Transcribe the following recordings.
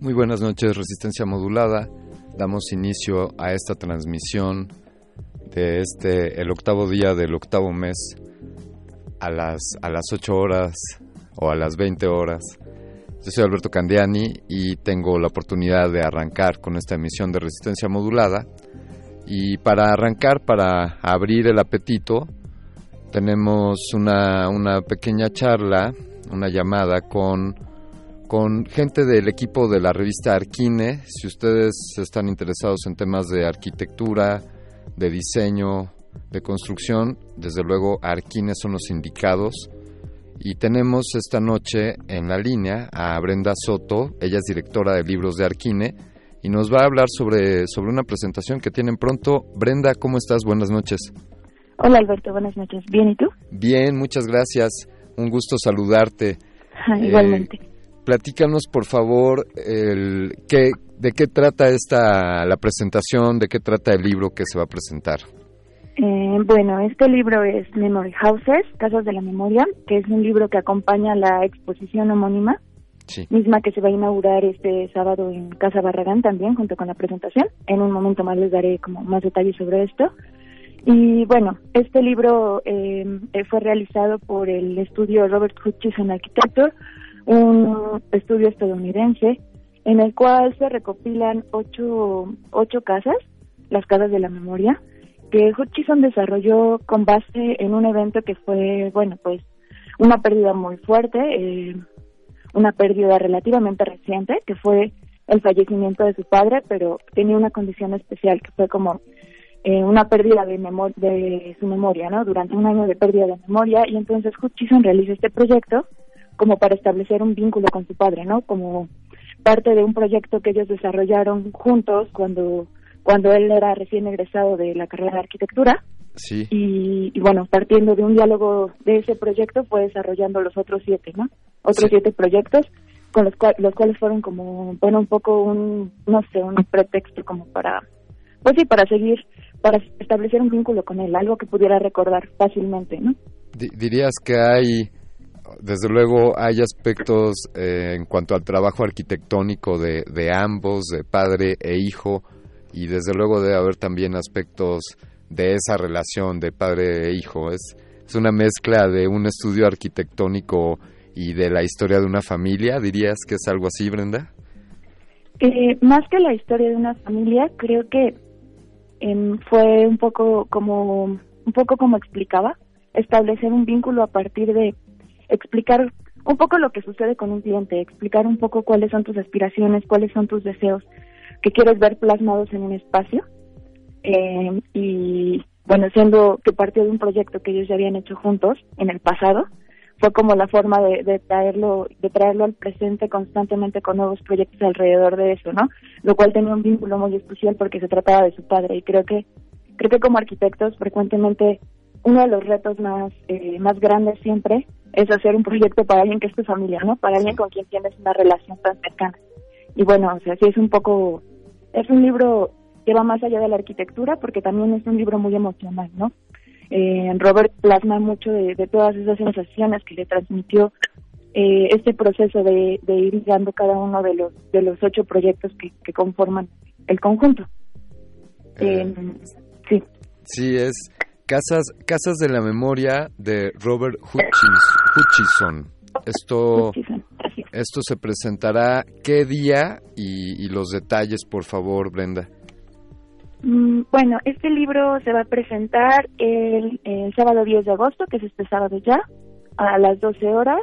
Muy buenas noches, Resistencia Modulada. Damos inicio a esta transmisión de este, el octavo día del octavo mes, a las, a las 8 horas o a las 20 horas. Yo soy Alberto Candiani y tengo la oportunidad de arrancar con esta emisión de Resistencia Modulada. Y para arrancar, para abrir el apetito, tenemos una, una pequeña charla, una llamada con con gente del equipo de la revista Arquine. Si ustedes están interesados en temas de arquitectura, de diseño, de construcción, desde luego Arquine son los indicados. Y tenemos esta noche en la línea a Brenda Soto, ella es directora de libros de Arquine, y nos va a hablar sobre, sobre una presentación que tienen pronto. Brenda, ¿cómo estás? Buenas noches. Hola Alberto, buenas noches. ¿Bien y tú? Bien, muchas gracias. Un gusto saludarte. igualmente. Eh, platícanos por favor el, qué, de qué trata esta la presentación, de qué trata el libro que se va a presentar. Eh, bueno, este libro es Memory Houses, Casas de la Memoria, que es un libro que acompaña la exposición homónima, misma que se va a inaugurar este sábado en Casa Barragán también, junto con la presentación. En un momento más les daré como más detalles sobre esto. Y bueno, este libro eh, fue realizado por el estudio Robert Hutchison Architecture, un estudio estadounidense en el cual se recopilan ocho, ocho casas, las casas de la memoria, que Hutchison desarrolló con base en un evento que fue, bueno, pues una pérdida muy fuerte, eh, una pérdida relativamente reciente, que fue el fallecimiento de su padre, pero tenía una condición especial, que fue como eh, una pérdida de, de su memoria, ¿no? Durante un año de pérdida de memoria, y entonces Hutchison realiza este proyecto como para establecer un vínculo con su padre, ¿no? Como parte de un proyecto que ellos desarrollaron juntos cuando cuando él era recién egresado de la carrera de arquitectura. Sí. Y, bueno, partiendo de un diálogo de ese proyecto fue desarrollando los otros siete, ¿no? Otros siete proyectos con los, los cuales fueron como, bueno, un poco un, no sé, un pretexto como para, pues sí, para seguir, para establecer un vínculo con él, algo que pudiera recordar fácilmente, ¿no? dirías que hay desde luego hay aspectos eh, en cuanto al trabajo arquitectónico de, ambos, de padre e hijo, y desde luego debe haber también aspectos de esa relación de padre e hijo. Es, es una mezcla de un estudio arquitectónico y de la historia de una familia, dirías que es algo así, Brenda? Eh, más que la historia de una familia, creo que em, fue un poco como un poco como explicaba, establecer un vínculo a partir de explicar un poco lo que sucede con un cliente, explicar un poco cuáles son tus aspiraciones, cuáles son tus deseos que quieres ver plasmados en un espacio. Eh, y bueno, siendo que partió de un proyecto que ellos ya habían hecho juntos en el pasado, fue como la forma de, de, traerlo de traerlo al presente constantemente con nuevos proyectos alrededor de eso, ¿no? Lo cual tenía un vínculo muy especial porque se trataba de su padre y creo que creo que como arquitectos frecuentemente uno de los retos más eh, más grandes siempre es hacer un proyecto para alguien que es tu familia, ¿no? Para alguien con quien tienes una relación tan cercana. Y bueno, o sea, sí es un poco, es un libro que va más allá de la arquitectura porque también es un libro muy emocional, ¿no? Eh, Robert plasma mucho de, todas esas sensaciones que le transmitió eh, este proceso de, ir ligando cada uno de los de los ocho proyectos que, conforman el conjunto. Eh, sí. Sí, es Casas, Casas de la Memoria de Robert Hutchison. Esto, esto se presentará qué día y, los detalles, por favor, Brenda. Mm, bueno, este libro se va a presentar el, el, sábado 10 de agosto, que es este sábado ya, a las 12 horas,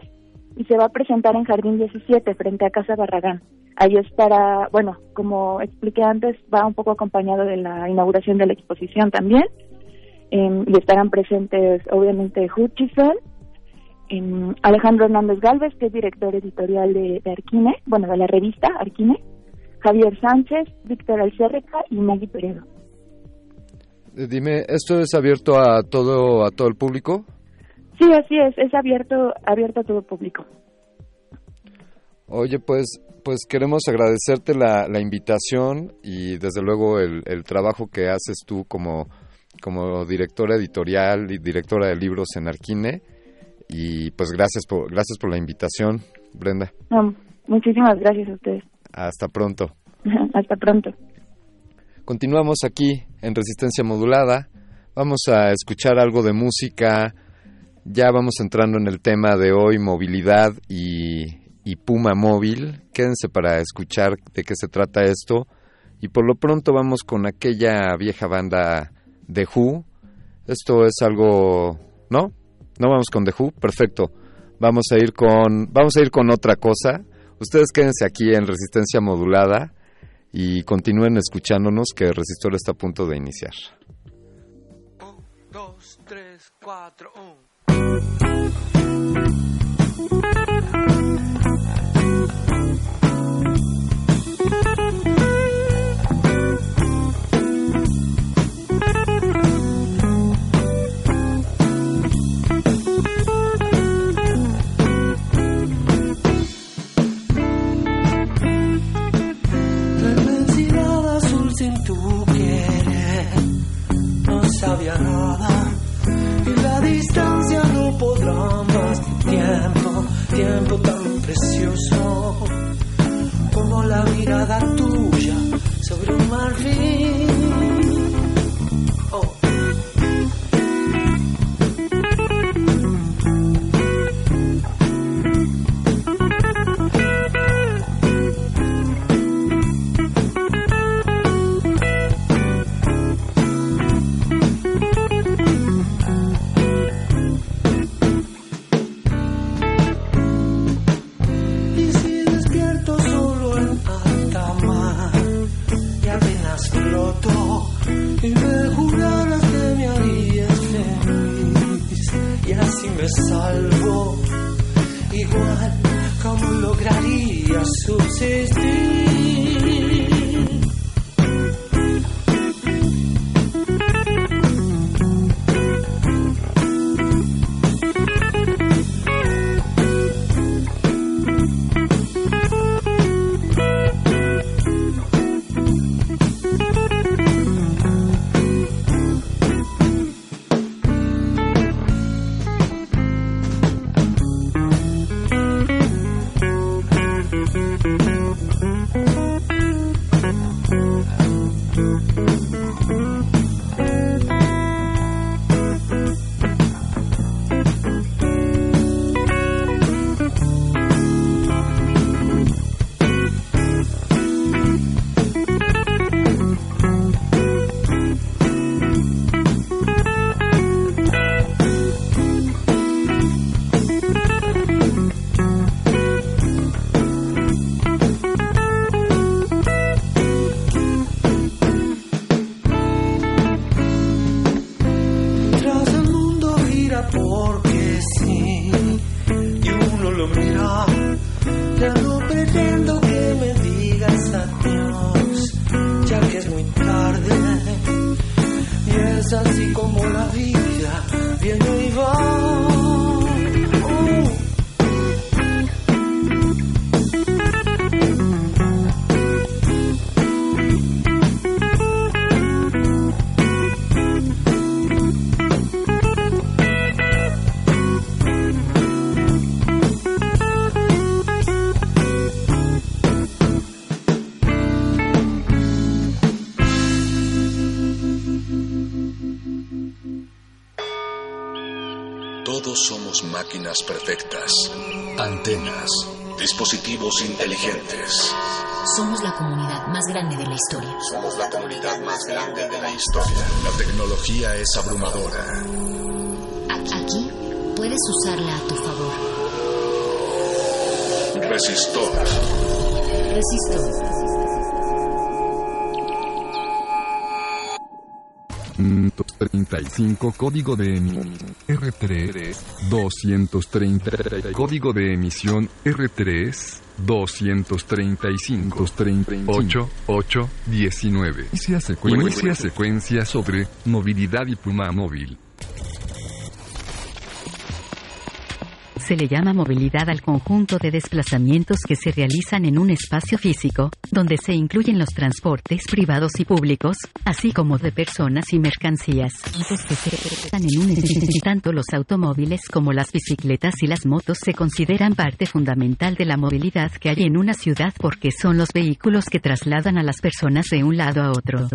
y se va a presentar en Jardín 17, frente a Casa Barragán. Ahí estará, bueno, como expliqué antes, va un poco acompañado de la inauguración de la exposición también, em, y estarán presentes, obviamente, Hutchison, em, Alejandro Hernández Galvez, que es director editorial de, Arquine, bueno, de la revista Arquine, Javier Sánchez, Víctor Alcerreca y Maggie Peredo. Eh, dime, ¿esto es abierto a todo a todo el público? Sí, así es, es abierto, abierto a todo público. Oye, pues, pues queremos agradecerte la, la invitación y desde luego el, el, trabajo que haces tú como, como directora editorial y directora de libros en Arquine. Y pues gracias por, gracias por la invitación, Brenda. muchísimas gracias a ustedes. Hasta pronto. Hasta pronto. Continuamos aquí en Resistencia Modulada. Vamos a escuchar algo de música ya vamos entrando en el tema de hoy, movilidad y, Puma Móvil. Quédense para escuchar de qué se trata esto. Y por lo pronto vamos con aquella vieja banda de Who. Esto es algo, ¿no? No vamos con The Who, perfecto. Vamos a ir con vamos a ir con otra cosa. Ustedes quédense aquí en Resistencia Modulada y continúen escuchándonos que el resistor está a punto de iniciar. Un, dos, tres, cuatro, y la distancia no podrá más tiempo, tiempo tan precioso como la mirada tuya sobre un marfil. Y me juraras que me harías feliz. Y así me salvo. Igual como lograría subsistir más grande de la historia. Somos la comunidad más grande de la historia. La tecnología es abrumadora. Aquí puedes usarla a tu favor. Resistor. Resistor. 235 código de emisión R3 230 código de emisión R3 235 38 8 19 inicia secuencia, secuencia sobre movilidad y pluma móvil Se le llama movilidad al conjunto de desplazamientos que se realizan en un espacio físico, donde se incluyen los transportes privados y públicos, así como de personas y mercancías. Tanto los automóviles como las bicicletas y las motos se consideran parte fundamental de la movilidad que hay en una ciudad porque son los vehículos que trasladan a las personas de un lado a otro.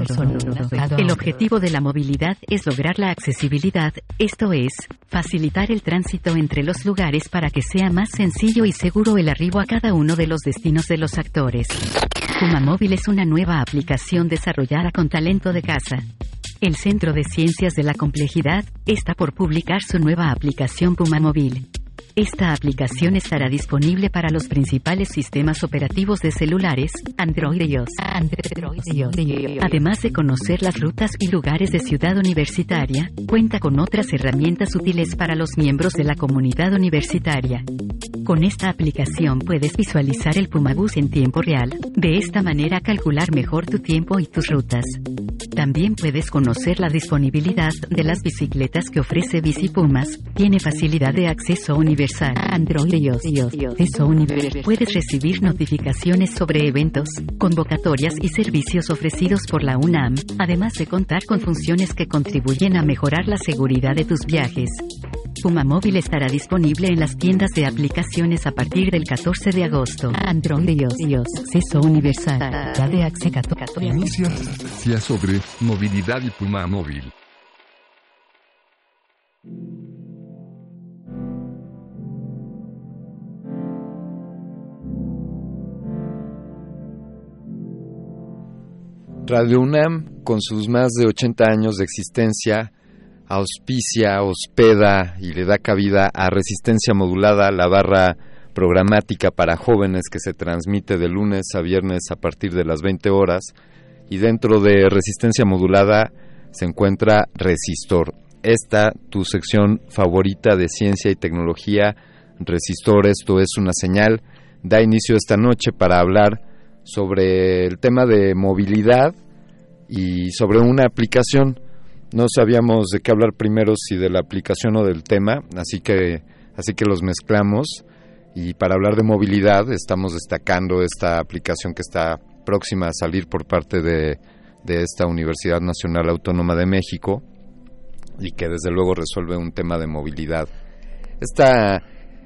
El objetivo de la movilidad es lograr la accesibilidad, esto es, facilitar el tránsito entre los lugares para que sea más sencillo y seguro el arribo a cada uno de los destinos de los actores. Puma Móvil es una nueva aplicación desarrollada con talento de casa. El Centro de Ciencias de la Complejidad está por publicar su nueva aplicación Puma Móvil. Esta aplicación estará disponible para los principales sistemas operativos de celulares, Android y iOS. Además de conocer las rutas y lugares de Ciudad Universitaria, cuenta con otras herramientas útiles para los miembros de la comunidad universitaria. Con esta aplicación puedes visualizar el Pumabús en tiempo real, de esta manera calcular mejor tu tiempo y tus rutas. También puedes conocer la disponibilidad de las bicicletas que ofrece Bici Pumas, tiene facilidad de acceso universal Android iOS. Eso Universe. Puedes recibir notificaciones sobre eventos, convocatorias y servicios ofrecidos por la UNAM, además de contar con funciones que contribuyen a mejorar la seguridad de tus viajes. Puma Móvil estará disponible en las tiendas de aplicaciones a partir del 14 de agosto. Android y iOS. Acceso universal. de acceso. Inicia sobre movilidad y Puma Móvil. Radio UNAM, con sus más de 80 años de existencia, auspicia, hospeda y le da cabida a Resistencia Modulada, la barra programática para jóvenes que se transmite de lunes a viernes a partir de las 20 horas. Y dentro de Resistencia Modulada se encuentra Resistor. Esta, tu sección favorita de ciencia y tecnología, Resistor, esto es una señal, da inicio esta noche para hablar sobre el tema de movilidad y sobre una aplicación. No sabíamos de qué hablar primero, si de la aplicación o del tema, así que, así que los mezclamos. Y para hablar de movilidad, estamos destacando esta aplicación que está próxima a salir por parte de, de esta Universidad Nacional Autónoma de México y que desde luego resuelve un tema de movilidad. Esta,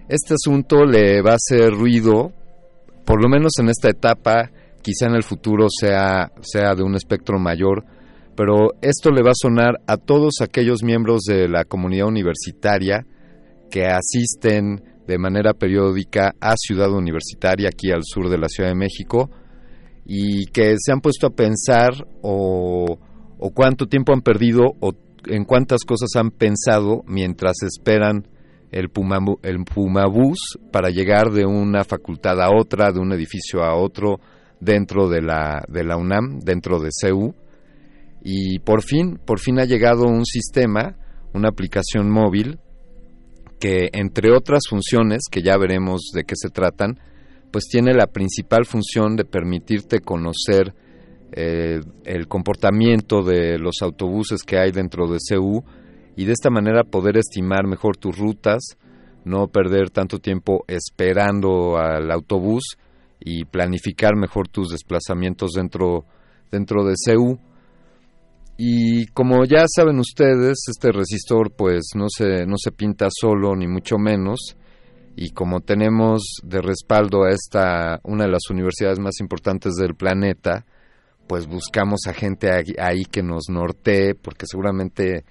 este asunto le va a hacer ruido por lo menos en esta etapa, quizá en el futuro sea, sea de un espectro mayor, pero esto le va a sonar a todos aquellos miembros de la comunidad universitaria que asisten de manera periódica a Ciudad Universitaria, aquí al sur de la Ciudad de México, y que se han puesto a pensar o, o cuánto tiempo han perdido o en cuántas cosas han pensado mientras esperan el, Pumabús para llegar de una facultad a otra, de un edificio a otro, dentro de la, de la UNAM, dentro de CEU. Y por fin, por fin ha llegado un sistema, una aplicación móvil, que entre otras funciones, que ya veremos de qué se tratan, pues tiene la principal función de permitirte conocer eh, el comportamiento de los autobuses que hay dentro de CEU, y de esta manera poder estimar mejor tus rutas, no perder tanto tiempo esperando al autobús y planificar mejor tus desplazamientos dentro, dentro de CEU. Y como ya saben ustedes, este resistor pues no se, no se pinta solo ni mucho menos. Y como tenemos de respaldo a esta, una de las universidades más importantes del planeta, pues buscamos a gente ahí que nos nortee, porque seguramente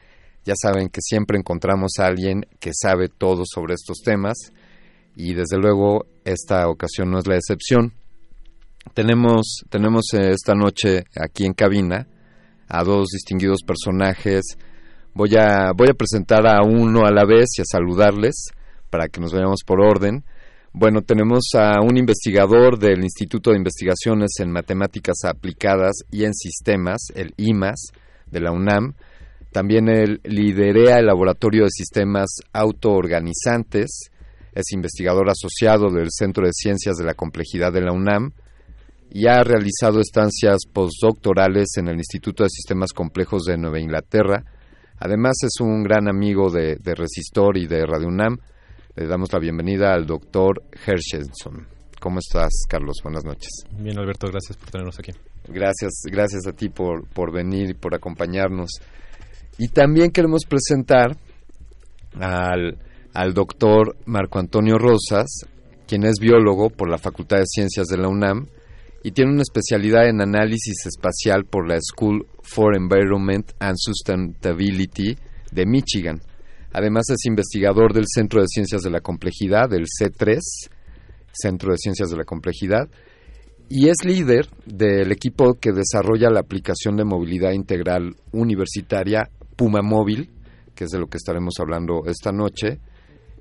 Ya saben que siempre encontramos a alguien que sabe todo sobre estos temas y desde luego esta ocasión no es la excepción. Tenemos, tenemos eh, esta noche aquí en cabina a dos distinguidos personajes. Voy a, voy a presentar a uno a la vez y a saludarles para que nos vayamos por orden. Bueno, tenemos a un investigador del Instituto de Investigaciones en Matemáticas Aplicadas y en Sistemas, el IMAS, de la UNAM. También él liderea el Laboratorio de Sistemas Autoorganizantes. Es investigador asociado del Centro de Ciencias de la Complejidad de la UNAM y ha realizado estancias postdoctorales en el Instituto de Sistemas Complejos de Nueva Inglaterra. Además es un gran amigo de, Resistor y de Radio UNAM. Le damos la bienvenida al doctor Hershenson. ¿Cómo estás, Carlos? Buenas noches. Bien, Alberto, gracias por tenernos aquí. Gracias, gracias a ti por, por venir y por acompañarnos. Y también queremos presentar al, al doctor Marco Antonio Rosas, quien es biólogo por la Facultad de Ciencias de la UNAM y tiene una especialidad en análisis espacial por la School for Environment and Sustainability de Michigan. Además es investigador del Centro de Ciencias de la Complejidad, del C3, Centro de Ciencias de la Complejidad, y es líder del equipo que desarrolla la aplicación de movilidad integral universitaria Puma Móvil, que es de lo que estaremos hablando esta noche,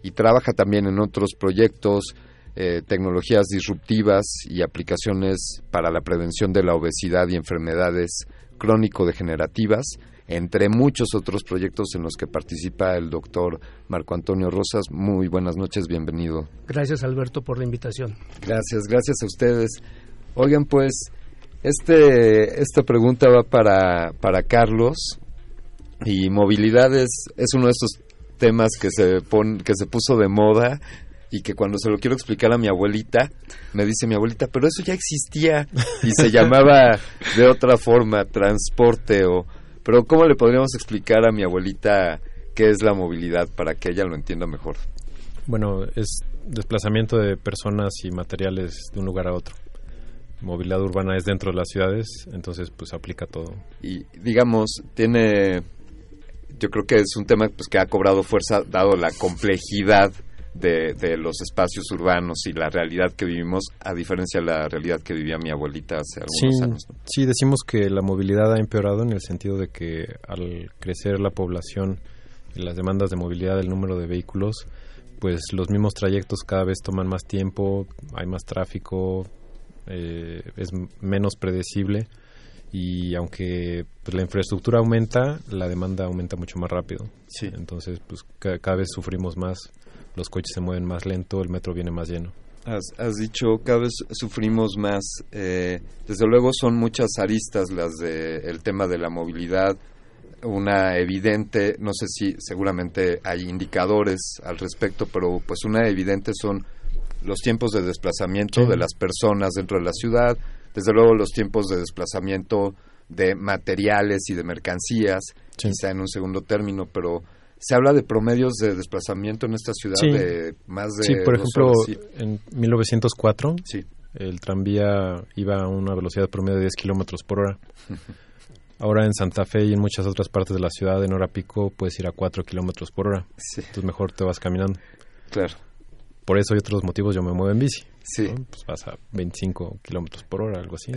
y trabaja también en otros proyectos eh, tecnologías disruptivas y aplicaciones para la prevención de la obesidad y enfermedades crónico-degenerativas, entre muchos otros proyectos en los que participa el doctor Marco Antonio Rosas. Muy buenas noches, bienvenido. Gracias Alberto por la invitación. Gracias, gracias a ustedes. Oigan, pues, este, esta pregunta va para, para Carlos y movilidad es, es uno de estos temas que se, pon, que se puso de moda y que cuando se lo quiero explicar a mi abuelita, me dice mi abuelita, pero eso ya existía y se llamaba de otra forma, transporte o... Pero ¿cómo le podríamos explicar a mi abuelita qué es la movilidad para que ella lo entienda mejor? Bueno, es desplazamiento de personas y materiales de un lugar a otro. Movilidad urbana es dentro de las ciudades, entonces pues aplica todo. Y digamos, tiene yo creo que es un tema pues que ha cobrado fuerza dado la complejidad de, los espacios urbanos y la realidad que vivimos, a diferencia de la realidad que vivía mi abuelita hace algunos años. Sí, decimos que la movilidad ha empeorado en el sentido de que al crecer la población las demandas de movilidad, el número de vehículos, pues los mismos trayectos cada vez toman más tiempo, hay más tráfico, eh, es menos predecible y aunque pues, la infraestructura aumenta, la demanda aumenta mucho más rápido. Sí. Entonces, pues cada vez sufrimos más los coches se mueven más lento, el metro viene más lleno. Has, dicho, cada vez sufrimos más. Eh, desde luego son muchas aristas las del el tema de la movilidad. Una evidente, no sé si seguramente hay indicadores al respecto, pero pues una evidente son los tiempos de desplazamiento de las personas dentro de la ciudad, desde luego los tiempos de desplazamiento de materiales y de mercancías, quizá en un segundo término, pero se habla de promedios de desplazamiento en esta ciudad de más de... Sí, por ejemplo, en 1904 el tranvía iba a una velocidad promedio de 10 kilómetros por hora. Ahora en Santa Fe y en muchas otras partes de la ciudad, en hora pico, puedes ir a 4 kilómetros por hora. Entonces mejor te vas caminando. Claro. Por eso y otros motivos yo me muevo en bici. Sí. Pues vas a 25 kilómetros por hora, algo así.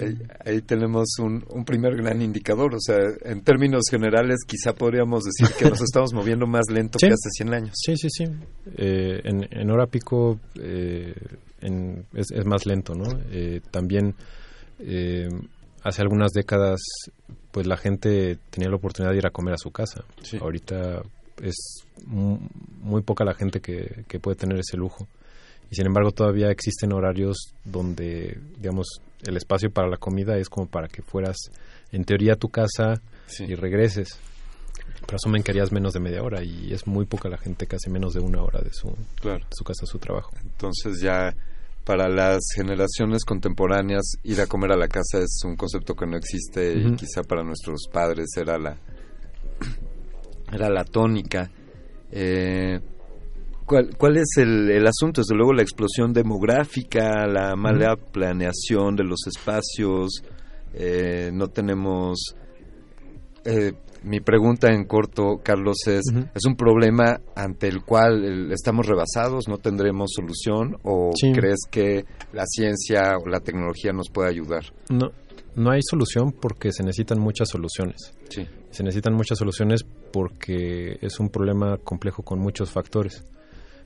Ahí, tenemos un, un, primer gran indicador. O sea, en términos generales, quizá podríamos decir que nos estamos moviendo más lento que hace 100 años. Sí, sí, sí. Eh, en, en, hora pico eh, es, es, más lento, ¿no? Eh, también hace algunas décadas, pues la gente tenía la oportunidad de ir a comer a su casa. Ahorita es muy poca la gente que, que puede tener ese lujo y sin embargo todavía existen horarios donde digamos el espacio para la comida es como para que fueras en teoría a tu casa y regreses. Pero asumen que harías menos de media hora y es muy poca la gente que hace menos de una hora de su, su casa a su trabajo. Entonces ya para las generaciones contemporáneas ir a comer a la casa es un concepto que no existe y quizá para nuestros padres era la era la tónica. Eh, ¿Cuál, es el, asunto? Desde luego la explosión demográfica, la mala planeación de los espacios, eh, no tenemos... Eh, mi pregunta en corto, Carlos, es, ¿es un problema ante el cual estamos rebasados, no tendremos solución o crees que la ciencia o la tecnología nos puede ayudar? No, no hay solución porque se necesitan muchas soluciones. Sí. Se necesitan muchas soluciones porque es un problema complejo con muchos factores.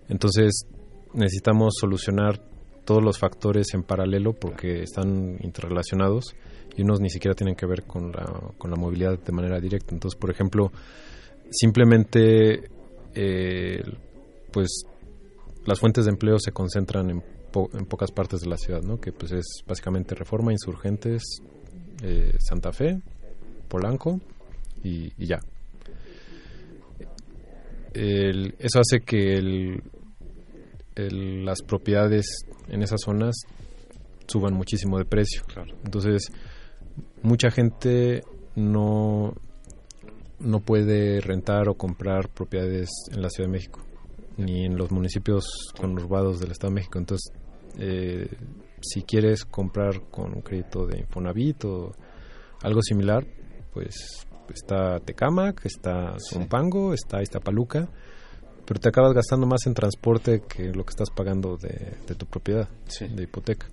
Entonces, necesitamos solucionar todos los factores en paralelo porque están interrelacionados y unos ni siquiera tienen que ver con la, con la movilidad de manera directa. Entonces, por ejemplo, simplemente eh, pues las fuentes de empleo se concentran en, en, pocas partes de la ciudad, ¿no? que pues es básicamente Reforma, Insurgentes, eh, Santa Fe, Polanco y, ya. eso hace que el, las propiedades en esas zonas suban muchísimo de precio. Entonces, mucha gente no, no puede rentar o comprar propiedades en la Ciudad de México, ni en los municipios conurbados del Estado de México. Entonces, eh, si quieres comprar con un crédito de Infonavit o algo similar, pues está Tecamac, está Zumpango, está Iztapaluca, pero te acabas gastando más en transporte que lo que estás pagando de, tu propiedad, de hipoteca.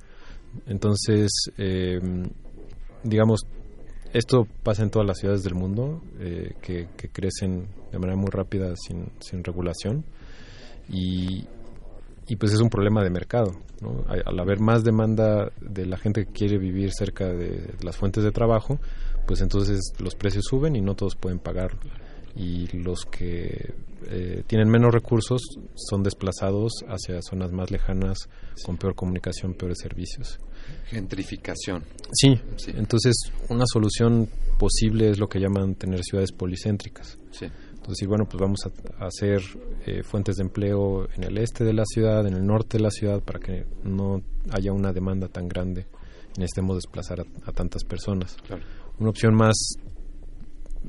Entonces, eh, digamos, esto pasa en todas las ciudades del mundo eh, que, crecen de manera muy rápida sin, sin regulación y, y, pues es un problema de mercado. Al haber más demanda de la gente que quiere vivir cerca de las fuentes de trabajo, pues entonces los precios suben y no todos pueden pagarlo. Y los que eh, tienen menos recursos son desplazados hacia zonas más lejanas con peor comunicación, peores servicios. Gentrificación. Sí, entonces una solución posible es lo que llaman tener ciudades policéntricas. Sí. Entonces, bueno, pues vamos a, hacer eh, fuentes de empleo en el este de la ciudad, en el norte de la ciudad, para que no haya una demanda tan grande y necesitemos desplazar a, tantas personas. Una opción más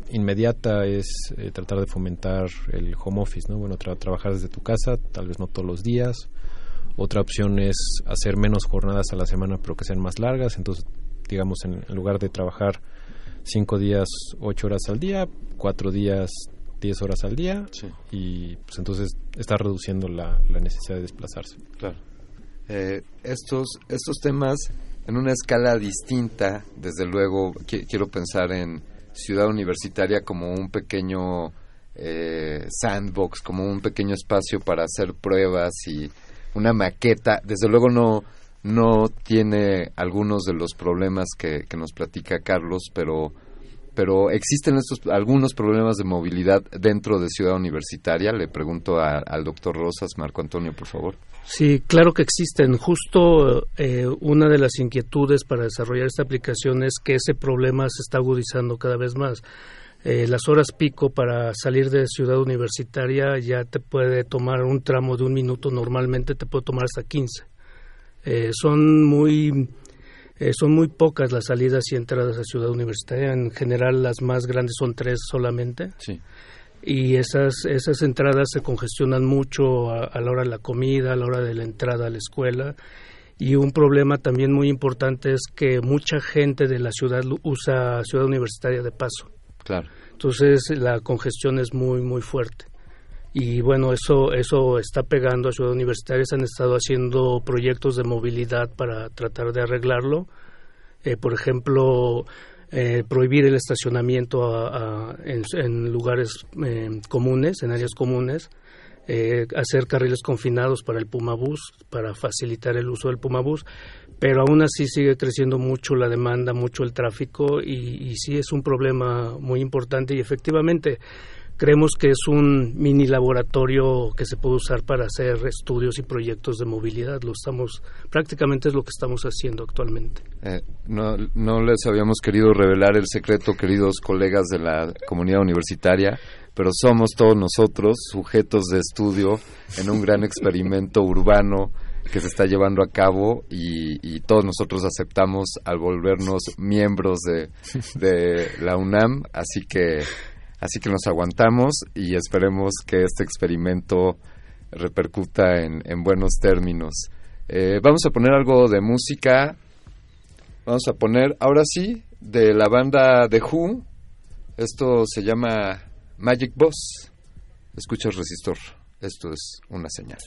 inmediata es eh, tratar de fomentar el home office, ¿no? Bueno, trabajar desde tu casa, tal vez no todos los días. Otra opción es hacer menos jornadas a la semana, pero que sean más largas. Entonces, digamos, en, lugar de trabajar cinco días, ocho horas al día, cuatro días, diez horas al día. Y pues entonces está reduciendo la, necesidad de desplazarse. Claro. Eh, estos, estos temas en una escala distinta, desde luego, quiero pensar en ciudad universitaria como un pequeño eh, sandbox, como un pequeño espacio para hacer pruebas y una maqueta. Desde luego no, no tiene algunos de los problemas que, que nos platica Carlos, pero pero existen estos algunos problemas de movilidad dentro de Ciudad Universitaria. Le pregunto al doctor Rosas, Marco Antonio, por favor. Sí, claro que existen. Justo eh, una de las inquietudes para desarrollar esta aplicación es que ese problema se está agudizando cada vez más. Eh, las horas pico para salir de Ciudad Universitaria ya te puede tomar un tramo de un minuto, normalmente te puede tomar hasta 15. Eh, son muy eh, son muy pocas las salidas y entradas a Ciudad Universitaria. En general, las más grandes son tres solamente. Sí. Y esas, esas entradas se congestionan mucho a, la hora de la comida, a la hora de la entrada a la escuela. Y un problema también muy importante es que mucha gente de la ciudad usa Ciudad Universitaria de paso. Claro. Entonces, la congestión es muy, muy fuerte y bueno, eso, eso está pegando a Ciudad Universitaria. Se han estado haciendo proyectos de movilidad para tratar de arreglarlo. Eh, por ejemplo, eh, prohibir el estacionamiento en, lugares eh, comunes, en áreas comunes. hacer carriles confinados para el Pumabús, para facilitar el uso del Pumabús, pero aún así sigue creciendo mucho la demanda, mucho el tráfico y, y sí es un problema muy importante y efectivamente Creemos que es un mini laboratorio que se puede usar para hacer estudios y proyectos de movilidad. Lo estamos, prácticamente es lo que estamos haciendo actualmente. Eh, no, no les habíamos querido revelar el secreto, queridos colegas de la comunidad universitaria, pero somos todos nosotros sujetos de estudio en un gran experimento urbano que se está llevando a cabo y, todos nosotros aceptamos al volvernos miembros de, de la UNAM, así que Así que nos aguantamos y esperemos que este experimento repercuta en, buenos términos. Eh, vamos a poner algo de música. Vamos a poner, ahora sí, de la banda The Who, Esto se llama Magic Boss. Escucha el resistor. Esto es una señal.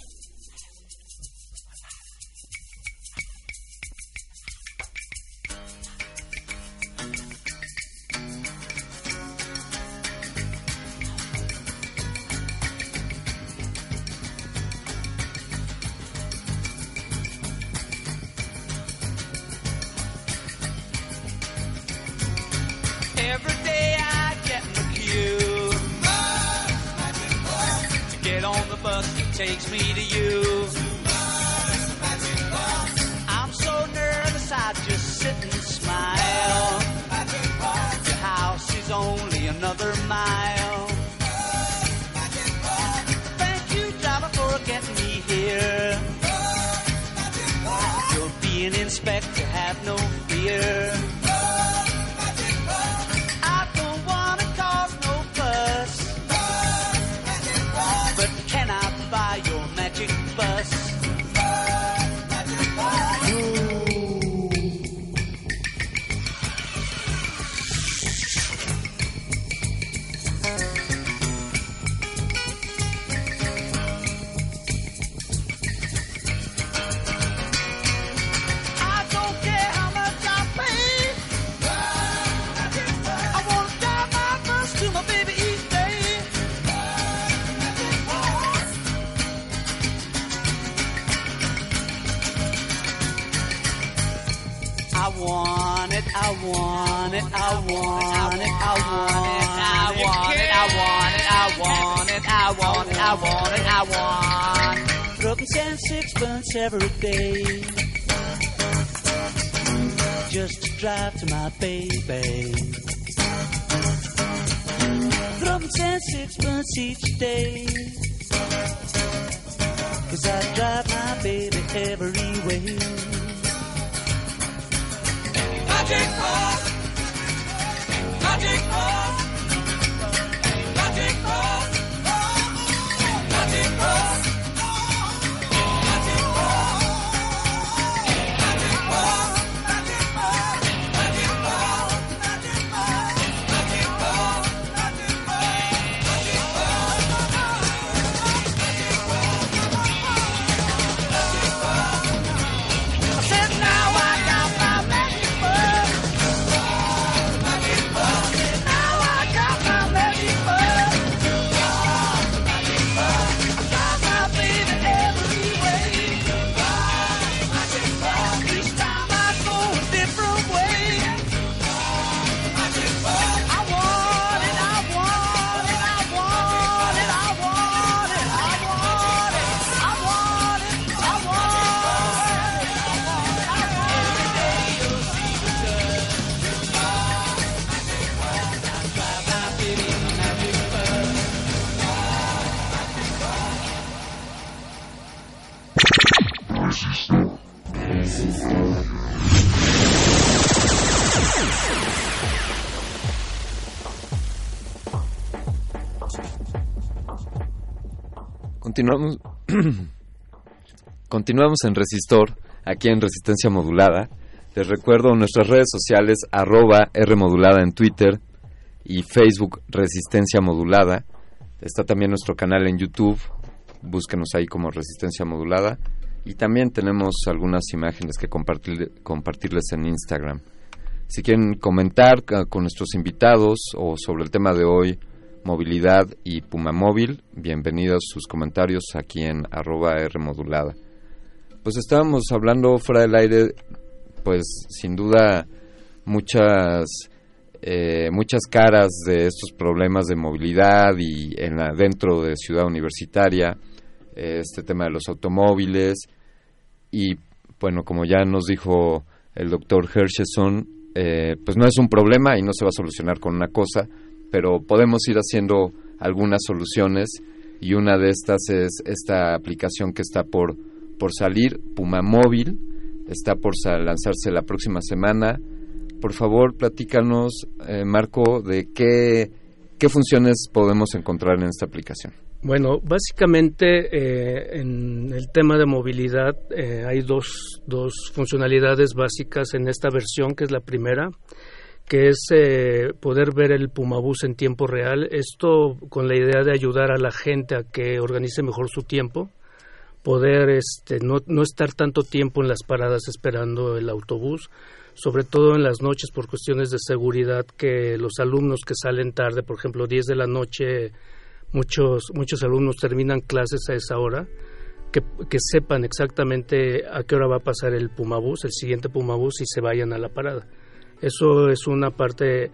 Takes me to you. I'm so nervous, I just sit and smile. Your house is only another mile. Thank you, driver, for getting me here. You're being inspector, I want. Broken and sixpence every day. Just to drive to my baby. Broken and sixpence each day. Cause I drive my baby every way. Magic Bus. Magic Bus. Continuamos, continuamos en Resistor, aquí en Resistencia Modulada. Les recuerdo nuestras redes sociales, arroba Rmodulada en Twitter y Facebook Resistencia Modulada. Está también nuestro canal en YouTube, búsquenos ahí como Resistencia Modulada. Y también tenemos algunas imágenes que compartir, compartirles en Instagram. Si quieren comentar con nuestros invitados o sobre el tema de hoy, movilidad y Puma Móvil. Bienvenidos sus comentarios aquí en arroba R modulada. Pues estábamos hablando fuera del aire, pues sin duda muchas eh, muchas caras de estos problemas de movilidad y en la, dentro de Ciudad Universitaria, este tema de los automóviles y bueno, como ya nos dijo el doctor Hersheson, eh, pues no es un problema y no se va a solucionar con una cosa, pero podemos ir haciendo algunas soluciones y una de estas es esta aplicación que está por, por salir, Puma Móvil, está por lanzarse la próxima semana. Por favor, platícanos, eh, Marco, de qué, qué funciones podemos encontrar en esta aplicación. Bueno, básicamente eh, en el tema de movilidad eh, hay dos, dos funcionalidades básicas en esta versión, que es la primera, que es eh, poder ver el Pumabús en tiempo real. Esto con la idea de ayudar a la gente a que organice mejor su tiempo, poder este, no, no estar tanto tiempo en las paradas esperando el autobús, sobre todo en las noches por cuestiones de seguridad, que los alumnos que salen tarde, por ejemplo, 10 de la noche, muchos, muchos alumnos terminan clases a esa hora. Que, que, sepan exactamente a qué hora va a pasar el Pumabús, el siguiente Pumabús y se vayan a la parada. Eso es una parte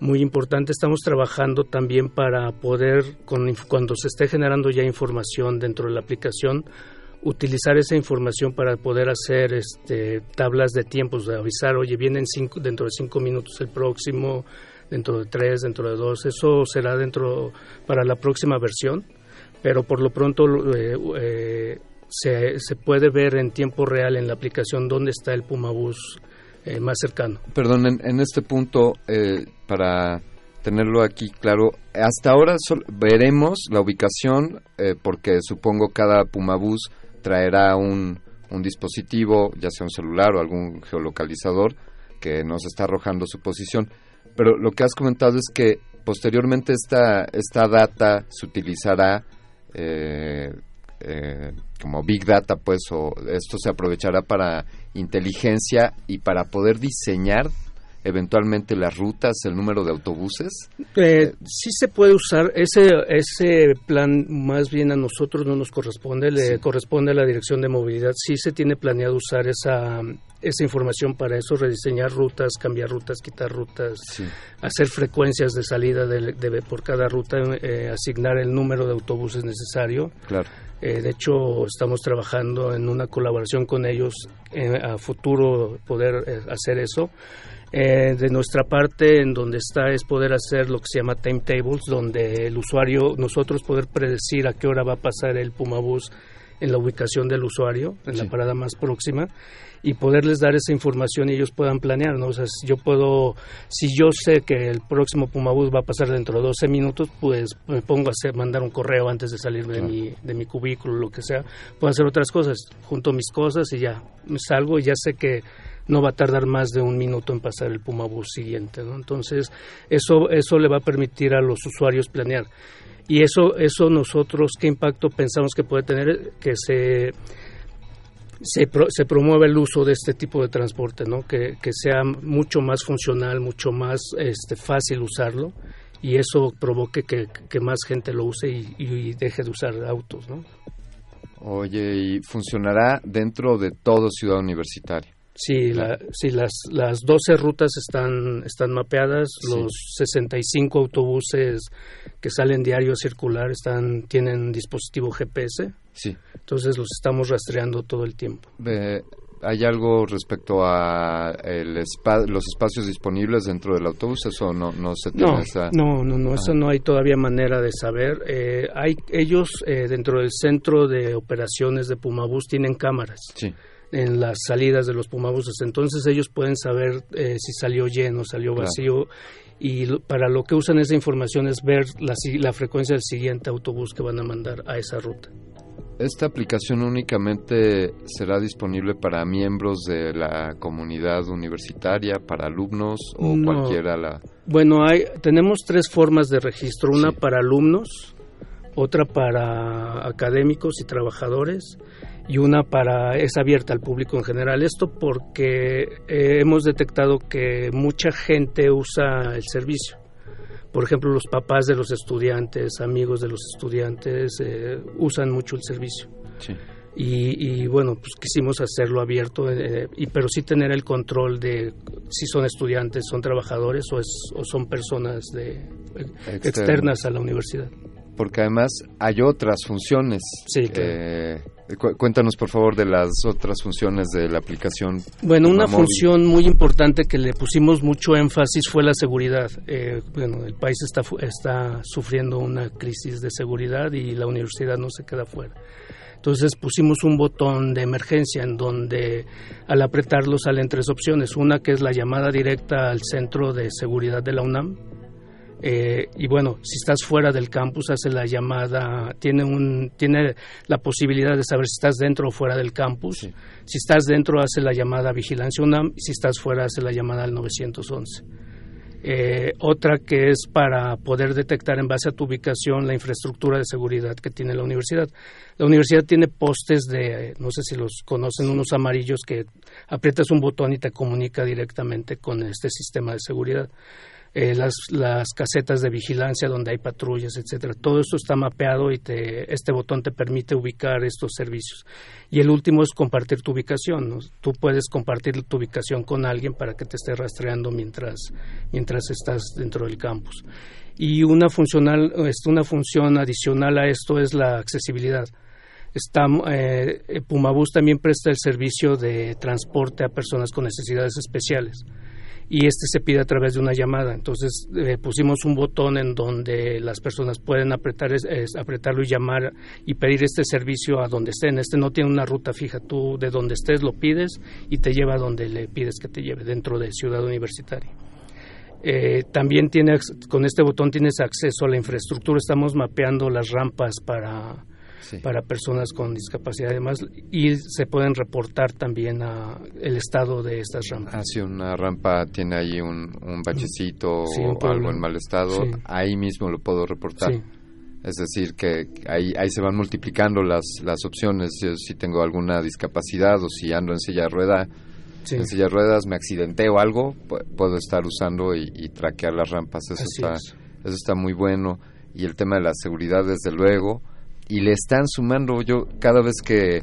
muy importante. Estamos trabajando también para poder, cuando se esté generando ya información dentro de la aplicación, utilizar esa información para poder hacer este, tablas de tiempos, de avisar, oye, vienen cinco, dentro de cinco minutos el próximo, dentro de tres, dentro de dos. Eso será dentro para la próxima versión, pero por lo pronto eh, eh, se, se puede ver en tiempo real en la aplicación dónde está el Pumabús eh, más cercano. Perdón, en, este punto, eh, para tenerlo aquí claro, hasta ahora veremos la ubicación, eh, porque supongo cada Pumabús traerá un, un dispositivo, ya sea un celular o algún geolocalizador, que nos está arrojando su posición. Pero lo que has comentado es que posteriormente esta, esta data se utilizará eh, eh, como Big Data, pues, o esto se aprovechará para inteligencia y para poder diseñar eventualmente las rutas, el número de autobuses? Eh, sí se puede usar. Ese, ese plan más bien a nosotros no nos corresponde, le corresponde a la Dirección de Movilidad. Sí se tiene planeado usar esa, esa información para eso, rediseñar rutas, cambiar rutas, quitar rutas, hacer frecuencias de salida de, por cada ruta, eh, asignar el número de autobuses necesario. Claro. Eh, de hecho, estamos trabajando en una colaboración con ellos eh, a futuro poder eh, hacer eso. de nuestra parte, en donde está es poder hacer lo que se llama timetables, donde el usuario, nosotros poder predecir a qué hora va a pasar el Pumabús en la ubicación del usuario, en la parada más próxima, y poderles dar esa información y ellos puedan planear, ¿no? O sea, yo puedo, si yo sé que el próximo Pumabús va a pasar dentro de 12 minutos, pues me pongo a hacer, mandar un correo antes de salir de, mi, de mi cubículo, lo que sea, puedo hacer otras cosas, junto mis cosas y ya, salgo y ya sé que no va a tardar más de un minuto en pasar el Pumabús siguiente, ¿no? Entonces, eso, eso le va a permitir a los usuarios planear y eso eso nosotros qué impacto pensamos que puede tener que se se, se promueva el uso de este tipo de transporte, ¿no? que, que sea mucho más funcional, mucho más este, fácil usarlo y eso provoque que, que más gente lo use y, y, deje de usar autos. ¿no? Oye, ¿y funcionará dentro de todo Ciudad Universitaria? Sí, la, sí las, las 12 rutas están, están mapeadas, los 65 autobuses que salen diario a circular están, tienen dispositivo GPS. Sí. Entonces los estamos rastreando todo el tiempo. ¿Hay algo respecto a el los espacios disponibles dentro del autobús? ¿Eso no, no se tiene no, No, no, eso ah. no hay todavía manera de saber. Eh, hay, ellos eh, dentro del centro de operaciones de Pumabús tienen cámaras. Sí en las salidas de los pumabuses. Entonces ellos pueden saber eh, si salió lleno, salió vacío. Y para lo que usan esa información es ver la, la frecuencia del siguiente autobús que van a mandar a esa ruta. ¿Esta aplicación únicamente será disponible para miembros de la comunidad universitaria, para alumnos o cualquiera? La... Bueno, hay, tenemos tres formas de registro. Una para alumnos, otra para académicos y trabajadores y una para es abierta al público en general. Esto porque eh, hemos detectado que mucha gente usa el servicio. Por ejemplo, los papás de los estudiantes, amigos de los estudiantes, eh, usan mucho el servicio. Y, bueno, pues quisimos hacerlo abierto, eh, y, pero sí tener el control de si son estudiantes, son trabajadores o, es, o son personas de, externas a la universidad. Porque además hay otras funciones. Sí, cuéntanos, por favor, de las otras funciones de la aplicación. Bueno, una función muy importante que le pusimos mucho énfasis fue la seguridad. Eh, bueno, el país está, está sufriendo una crisis de seguridad y la universidad no se queda fuera. Entonces pusimos un botón de emergencia en donde al apretarlo salen tres opciones. Una que es la llamada directa al centro de seguridad de la UNAM eh, y bueno, si estás fuera del campus, hace la llamada, tiene, un, tiene la posibilidad de saber si estás dentro o fuera del campus. Si estás dentro, hace la llamada a Vigilancia UNAM, y si estás fuera, hace la llamada al 911. Eh, otra que es para poder detectar en base a tu ubicación la infraestructura de seguridad que tiene la universidad. La universidad tiene postes de, no sé si los conocen, unos amarillos que aprietas un botón y te comunica directamente con este sistema de seguridad. Eh, las, las casetas de vigilancia donde hay patrullas, etcétera. Todo esto está mapeado y te, este botón te permite ubicar estos servicios. Y el último es compartir tu ubicación. Tú puedes compartir tu ubicación con alguien para que te esté rastreando mientras, mientras estás dentro del campus. Y una, funcional, este, una función adicional a esto es la accesibilidad. Está, eh, Pumabús también presta el servicio de transporte a personas con necesidades especiales y este se pide a través de una llamada. Entonces eh, pusimos un botón en donde las personas pueden apretar apretarlo y llamar y pedir este servicio a donde estén. Este no tiene una ruta fija. Tú de donde estés lo pides y te lleva a donde le pides que te lleve dentro de Ciudad Universitaria. Eh, también tiene, con este botón tienes acceso a la infraestructura. Estamos mapeando las rampas para para personas con discapacidad además y se pueden reportar también a el estado de estas rampas. Ah, si una rampa tiene ahí un, un bachecito o algo en mal estado, ahí mismo lo puedo reportar. Es decir, que ahí, ahí se van multiplicando las, las opciones. si tengo alguna discapacidad o si ando en silla de rueda, en silla de ruedas me accidenté o algo, puedo estar usando y, traquear las rampas. Eso está, eso está muy bueno. Y el tema de la seguridad, desde luego y le están sumando yo cada vez que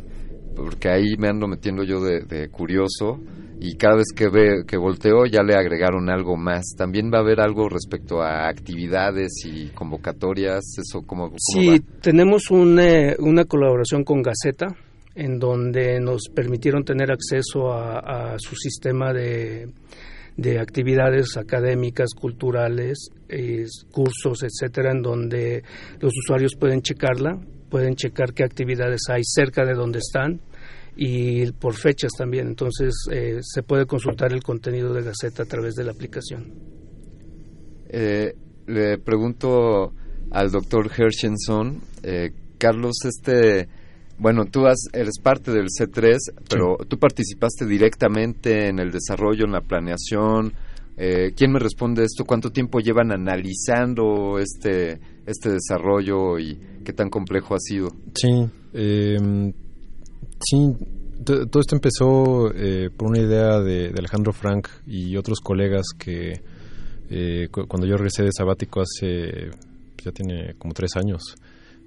porque ahí me ando metiendo yo de, curioso y cada vez que ve que volteo ya le agregaron algo más. También va a haber algo respecto a actividades y convocatorias. Eso cómo, sí tenemos una, una colaboración con Gaceta en donde nos permitieron tener acceso a su sistema de de actividades académicas, culturales, cursos, etcétera, en donde los usuarios pueden checarla, pueden checar qué actividades hay cerca de donde están y por fechas también. Entonces eh, se puede consultar el contenido de Gaceta a través de la aplicación. Eh, le pregunto al doctor Hershenson, eh, Carlos, este bueno, tú eres parte del C3, pero tú participaste directamente en el desarrollo, en la planeación. Eh, ¿Quién me responde esto? ¿Cuánto tiempo llevan analizando este, este desarrollo y qué tan complejo ha sido? Sí, em, sí, todo esto empezó eh, por una idea de, Alejandro Frank y otros colegas que eh, cuando yo regresé de sabático hace, ya tiene como tres años,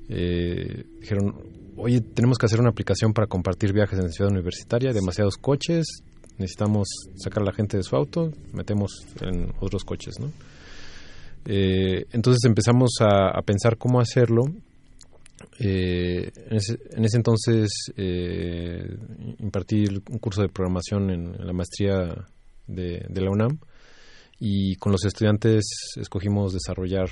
dijeron, oye, tenemos que hacer una aplicación para compartir viajes en la ciudad universitaria, demasiados coches, necesitamos sacar a la gente de su auto, metemos en otros coches, ¿no? Eh, entonces empezamos a, pensar cómo hacerlo. Eh, en, ese, entonces eh, un curso de programación en, la maestría de, la UNAM y con los estudiantes escogimos desarrollar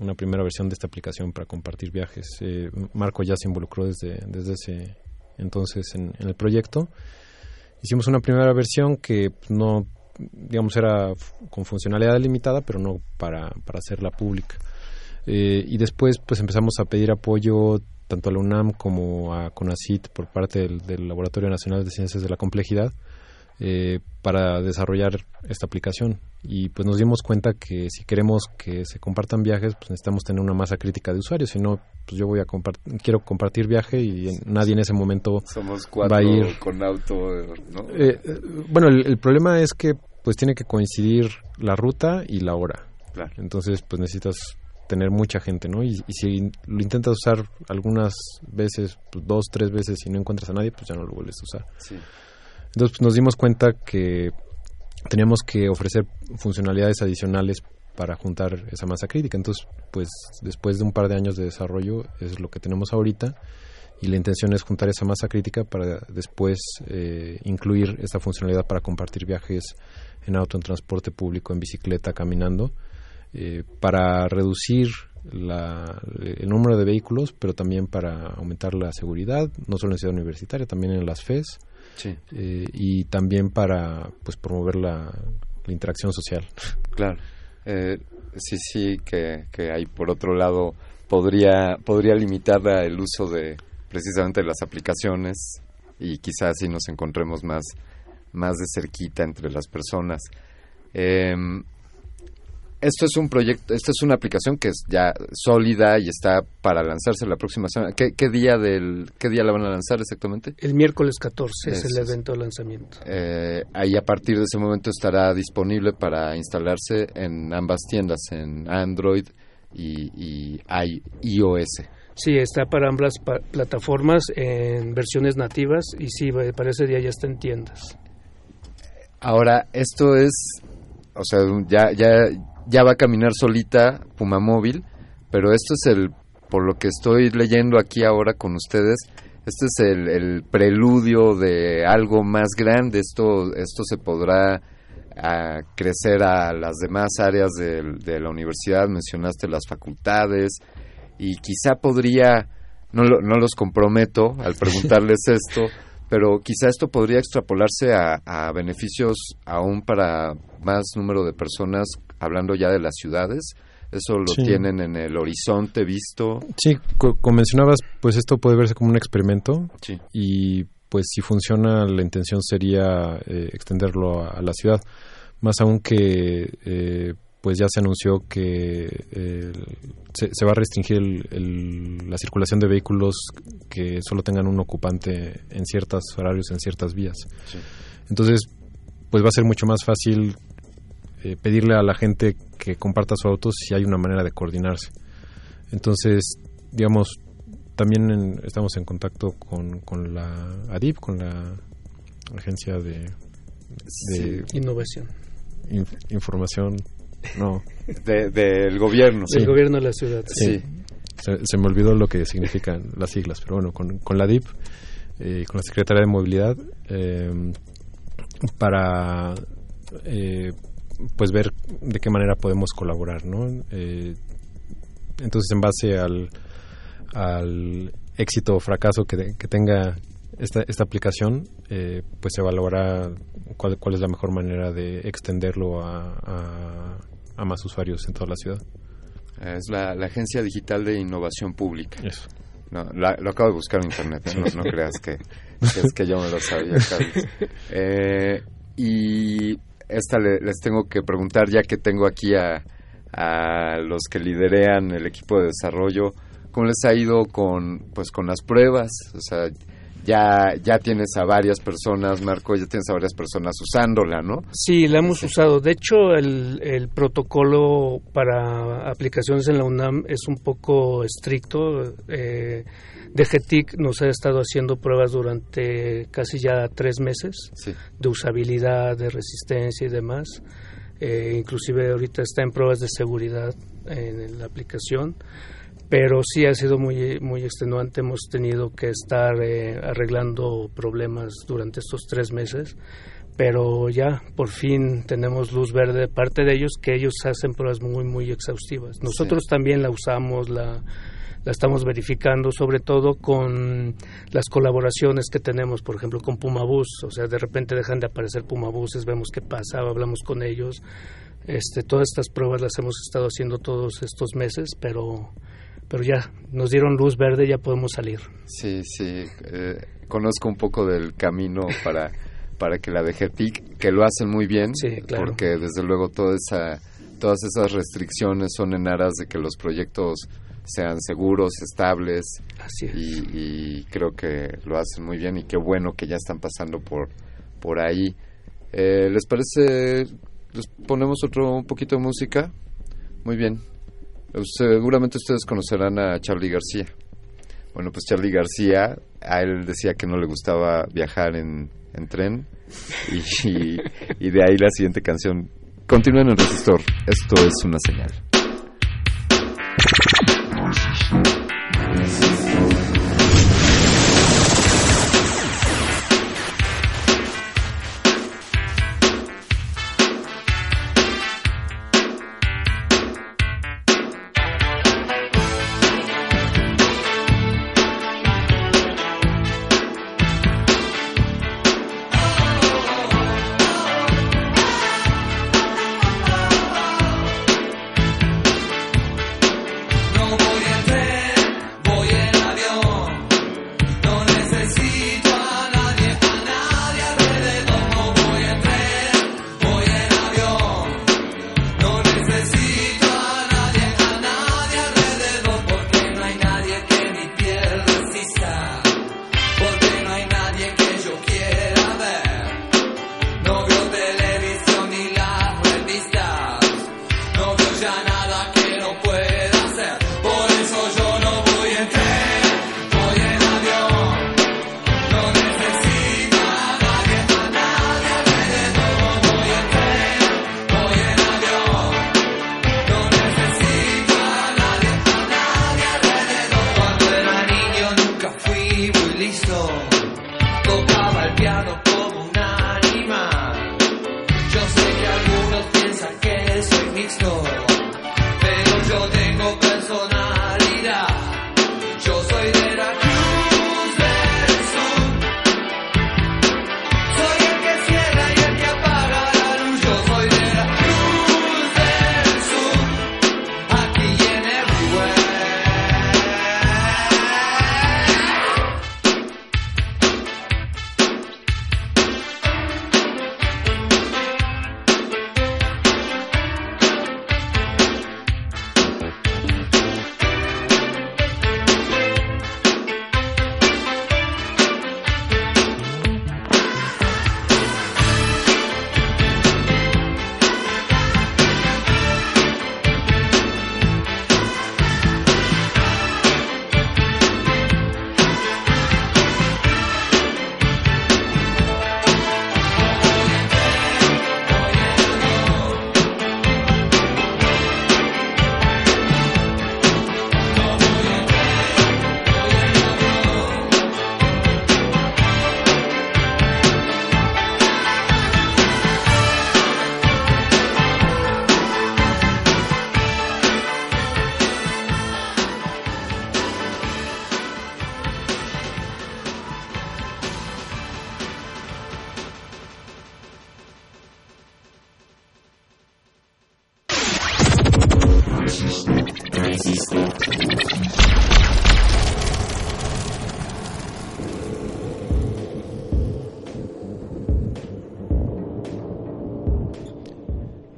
una primera versión de esta aplicación para compartir viajes. Eh, Marco ya se involucró desde, desde ese entonces en, el proyecto. Hicimos una primera versión que no, digamos, era con funcionalidad limitada, pero no para, para hacerla pública. Eh, y después, pues empezamos a pedir apoyo tanto a la UNAM como a CONACIT por parte del Laboratorio Nacional de Ciencias de la Complejidad eh, para desarrollar esta aplicación. Y pues nos dimos cuenta que si queremos que se compartan viajes, pues necesitamos tener una masa crítica de usuarios. Si no, pues yo voy a quiero compartir viaje y nadie en ese momento va a ir. con auto, eh, eh, bueno, el, problema es que pues tiene que coincidir la ruta y la hora. Entonces, pues necesitas tener mucha gente, ¿no? Y, si lo intentas usar algunas veces, pues dos, tres veces y no encuentras a nadie, pues ya no lo vuelves a usar. Sí. Entonces pues, nos dimos cuenta que teníamos que ofrecer funcionalidades adicionales para juntar esa masa crítica. Entonces, pues después de un par de años de desarrollo es lo que tenemos ahorita y la intención es juntar esa masa crítica para después eh, incluir esta funcionalidad para compartir viajes en auto, en transporte público, en bicicleta, caminando, eh, para reducir el número de vehículos, pero también para aumentar la seguridad, no solo en ciudad universitaria, también en las FES eh, y también para pues promover la, interacción social. Claro. Eh, sí, sí, que, que hay por otro lado podría podría limitar el uso de precisamente las aplicaciones y quizás si nos encontremos más más de cerquita entre las personas. Em, esto es un proyecto, esta es una aplicación que es ya sólida y está para lanzarse la próxima semana. ¿Qué, día del qué día la van a lanzar exactamente? El miércoles 14 es, el evento de lanzamiento. Eh, ahí a partir de ese momento estará disponible para instalarse en ambas tiendas, en Android y, iOS. Sí, está para ambas plataformas en versiones nativas y sí, para ese día ya está en tiendas. Ahora, esto es, o sea, ya, ya, ya va a caminar solita Puma Móvil, pero esto es el, por lo que estoy leyendo aquí ahora con ustedes, este es el, preludio de algo más grande. Esto, esto se podrá crecer a las demás áreas de, la universidad. Mencionaste las facultades y quizá podría, no, no los comprometo al preguntarles esto, pero quizá esto podría extrapolarse a, beneficios aún para más número de personas, hablando ya de las ciudades. Eso lo tienen en el horizonte visto. Sí, como mencionabas, pues esto puede verse como un experimento. Sí. Y pues si funciona, la intención sería eh, extenderlo a, la ciudad. Más aún que eh, pues ya se anunció que se, va a restringir la circulación de vehículos que solo tengan un ocupante en ciertos horarios, en ciertas vías. Entonces, pues va a ser mucho más fácil eh, pedirle a la gente que comparta su auto si hay una manera de coordinarse. Entonces, digamos, también estamos en contacto con, con la ADIP, con la Agencia de, Innovación. información no. del gobierno. Del gobierno de la ciudad. Sí. Se, me olvidó lo que significan las siglas, pero bueno, con, con la DIP eh, con la Secretaría de Movilidad eh, para eh, pues ver de qué manera podemos colaborar, ¿no? entonces, en base al, al éxito o fracaso que, que tenga esta, esta aplicación, pues se evaluará cuál, cuál es la mejor manera de extenderlo a a más usuarios en toda la ciudad. Es la, Agencia Digital de Innovación Pública. Eso. No, lo acabo de buscar en internet, no, creas que, es que yo me lo sabía. Eh, y esta les tengo que preguntar, ya que tengo aquí a, a los que liderean el equipo de desarrollo, ¿cómo les ha ido con, pues, con las pruebas? O sea, ya, ya tienes a varias personas, Marco, ya tienes a varias personas usándola, ¿no? Sí, la hemos usado. De hecho, el, el protocolo para aplicaciones en la UNAM es un poco estricto. Eh, DGTIC nos ha estado haciendo pruebas durante casi ya tres meses de usabilidad, de resistencia y demás. Eh, inclusive ahorita está en pruebas de seguridad en la aplicación pero sí ha sido muy, muy extenuante. Hemos tenido que estar eh, arreglando problemas durante estos tres meses, pero ya por fin tenemos luz verde de parte de ellos, que ellos hacen pruebas muy, muy exhaustivas. Nosotros también la usamos, la, la estamos verificando, sobre todo con las colaboraciones que tenemos, por ejemplo, con Pumabús. O sea, de repente dejan de aparecer Pumabuses, vemos qué pasa, hablamos con ellos. Este, todas estas pruebas las hemos estado haciendo todos estos meses, pero pero ya nos dieron luz verde, ya podemos salir. Sí, sí, eh, conozco un poco del camino para, para que la DGTIC, que lo hacen muy bien, porque desde luego toda esa, todas esas restricciones son en aras de que los proyectos sean seguros, estables, Así y, creo que lo hacen muy bien y qué bueno que ya están pasando por, por ahí. Eh, ¿Les parece? ¿Les ponemos otro un poquito de música? Muy bien. Seguramente ustedes conocerán a Charlie García. Bueno, pues Charlie García, a él decía que no le gustaba viajar en, tren y, y de ahí la siguiente canción. Continúa en el resistor, esto es una señal.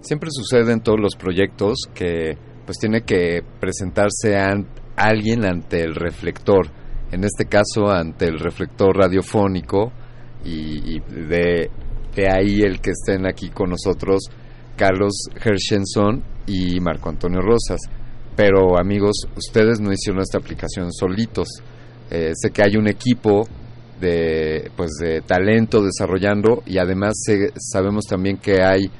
Siempre sucede en todos los proyectos que pues tiene que presentarse a alguien ante el reflector, en este caso ante el reflector radiofónico y, de, de, ahí el que estén aquí con nosotros Carlos Hershenson y Marco Antonio Rosas. Pero amigos, ustedes no hicieron esta aplicación solitos. Eh, sé que hay un equipo de, pues, de talento desarrollando y además sabemos también que hay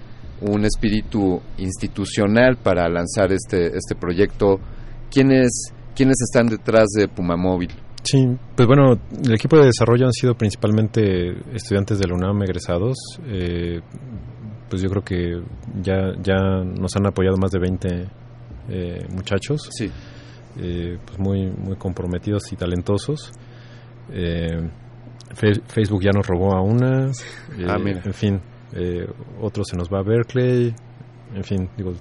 un espíritu institucional para lanzar este, este proyecto. ¿Quiénes, ¿Quiénes están detrás de Puma Móvil? Sí, pues bueno, el equipo de desarrollo han sido principalmente estudiantes de la UNAM egresados. Eh, pues yo creo que ya, ya nos han apoyado más de 20 eh, muchachos. Sí. Eh, pues muy, muy comprometidos y talentosos. Facebook ya nos robó a una. Ah, en fin, eh, otro se nos va a Berkeley, en fin, digo,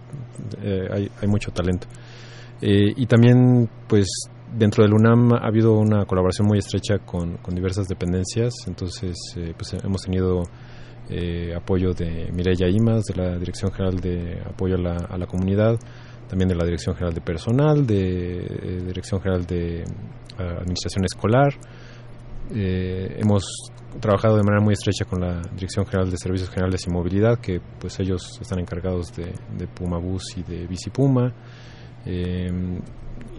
eh, hay, hay, mucho talento. Eh, y también, pues, dentro del UNAM ha habido una colaboración muy estrecha con, con diversas dependencias, entonces, pues, hemos tenido apoyo de Mireya Imas, de la Dirección General de Apoyo a la, a la Comunidad, también de la Dirección General de Personal, de Dirección General de Administración Escolar. hemos trabajado de manera muy estrecha con la Dirección General de Servicios Generales y Movilidad, que pues ellos están encargados de, de Puma Bus y de Bici Puma, em,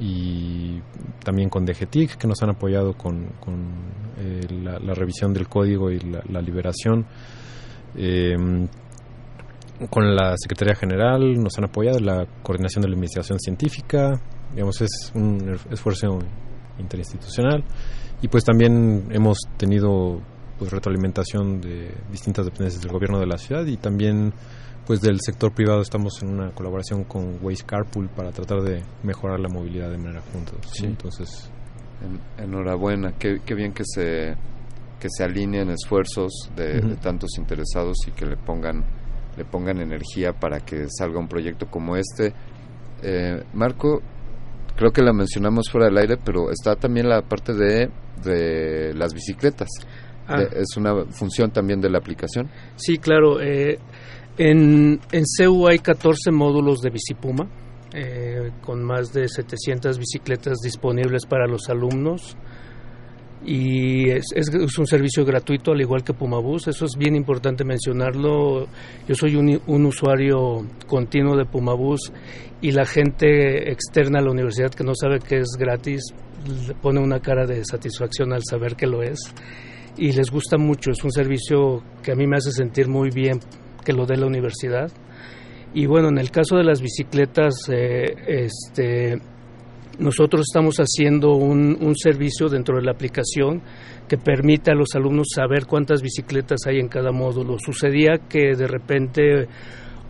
y también con DGTIC, que nos han apoyado con, eh, la, revisión del código y la, liberación. Em, con la Secretaría General nos han apoyado la coordinación de la investigación científica, digamos, es un esfuerzo interinstitucional. Y pues también hemos tenido pues retroalimentación de distintas dependencias del gobierno de la ciudad y también pues del sector privado estamos en una colaboración con Waze Carpool para tratar de mejorar la movilidad de manera junta. Sí. Entonces, enhorabuena, qué, qué, bien que se que se alineen esfuerzos de, tantos interesados y que le pongan le pongan energía para que salga un proyecto como este. Eh, Marco, creo que la mencionamos fuera del aire, pero está también la parte de, de las bicicletas. Ah. ¿Es una función también de la aplicación? Sí, claro. Eh, en, en CEU hay 14 módulos de Bicipuma, eh, con más de 700 bicicletas disponibles para los alumnos. Y es, es, un servicio gratuito, al igual que Pumabus. Eso es bien importante mencionarlo. Yo soy un, un usuario continuo de Pumabus y la gente externa a la universidad que no sabe que es gratis pone una cara de satisfacción al saber que lo es y les gusta mucho. Es un servicio que a mí me hace sentir muy bien que lo dé la universidad. Y bueno, en el caso de las bicicletas, eh, este, nosotros estamos haciendo un, un, servicio dentro de la aplicación que permite a los alumnos saber cuántas bicicletas hay en cada módulo. Sucedía que de repente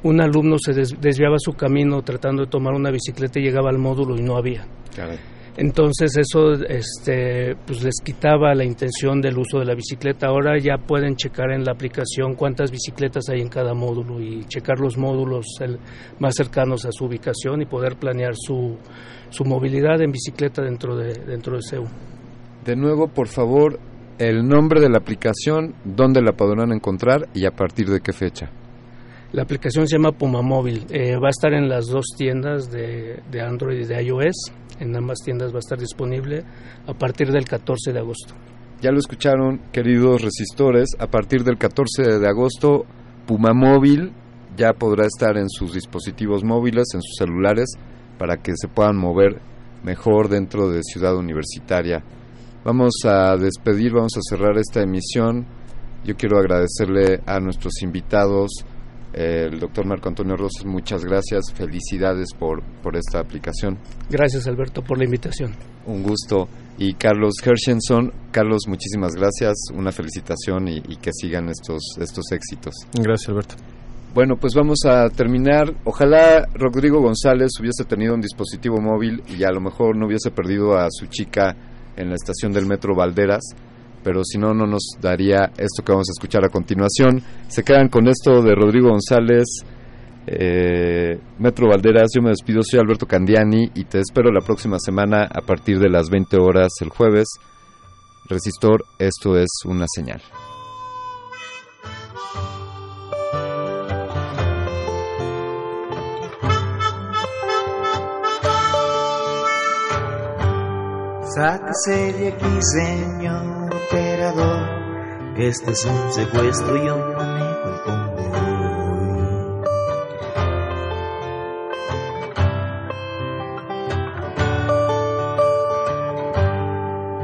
un alumno se desviaba su camino tratando de tomar una bicicleta y llegaba al módulo y no había. Entonces eso este, pues les quitaba la intención del uso de la bicicleta. Ahora ya pueden checar en la aplicación cuántas bicicletas hay en cada módulo y checar los módulos más cercanos a su ubicación y poder planear su, su movilidad en bicicleta dentro de, dentro de CEU. De nuevo, por favor, el nombre de la aplicación, dónde la podrán encontrar y a partir de qué fecha. La aplicación se llama Puma Móvil. Eh, va a estar en las dos tiendas de, de Android y de iOS en ambas tiendas va a estar disponible a partir del 14 de agosto. Ya lo escucharon, queridos resistores, a partir del 14 de agosto Puma Móvil ya podrá estar en sus dispositivos móviles, en sus celulares, para que se puedan mover mejor dentro de Ciudad Universitaria. Vamos a despedir, vamos a cerrar esta emisión. Yo quiero agradecerle a nuestros invitados, el doctor Marco Antonio Rosas, muchas gracias, felicidades por, por esta aplicación. Gracias Alberto por la invitación. Un gusto. Y Carlos Hershenson, Carlos, muchísimas gracias, una felicitación y, y que sigan estos, estos éxitos. Gracias Alberto. Bueno, pues vamos a terminar. Ojalá Rodrigo González hubiese tenido un dispositivo móvil y a lo mejor no hubiese perdido a su chica en la estación del metro Valderas pero si no, no nos daría esto que vamos a escuchar a continuación. Se quedan con esto de Rodrigo González, eh, Metro Valderas, yo me despido, soy Alberto Candiani y te espero la próxima semana a partir de las 20 horas el jueves. Resistor, esto es una señal. Sáquese de aquí, señor operador, que este es un secuestro y un manejo el convoy.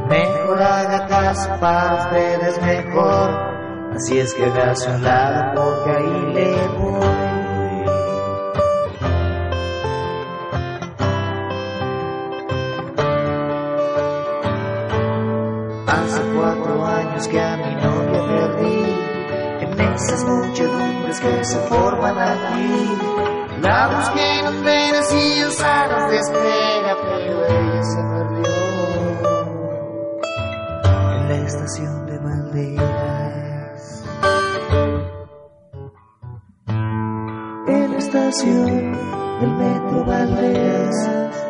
Mejor haga caso para ustedes mejor, así es que hágase un lado porque ahí le voy. Que a mi novia perdí, en esas muchedumbres que se forman aquí. La busqué en hoteles y en salas de espera, pero ella se perdió en la estación de Valderas. En la estación del metro Valderas.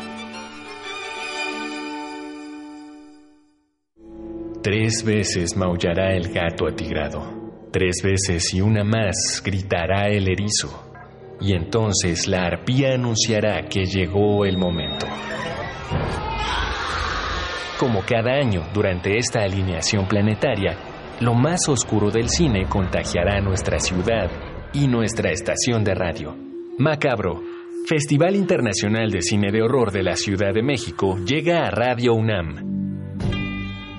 Tres veces maullará el gato atigrado. Tres veces y una más gritará el erizo. Y entonces la arpía anunciará que llegó el momento. Como cada año durante esta alineación planetaria, lo más oscuro del cine contagiará nuestra ciudad y nuestra estación de radio. Macabro, Festival Internacional de Cine de Horror de la Ciudad de México, llega a Radio UNAM.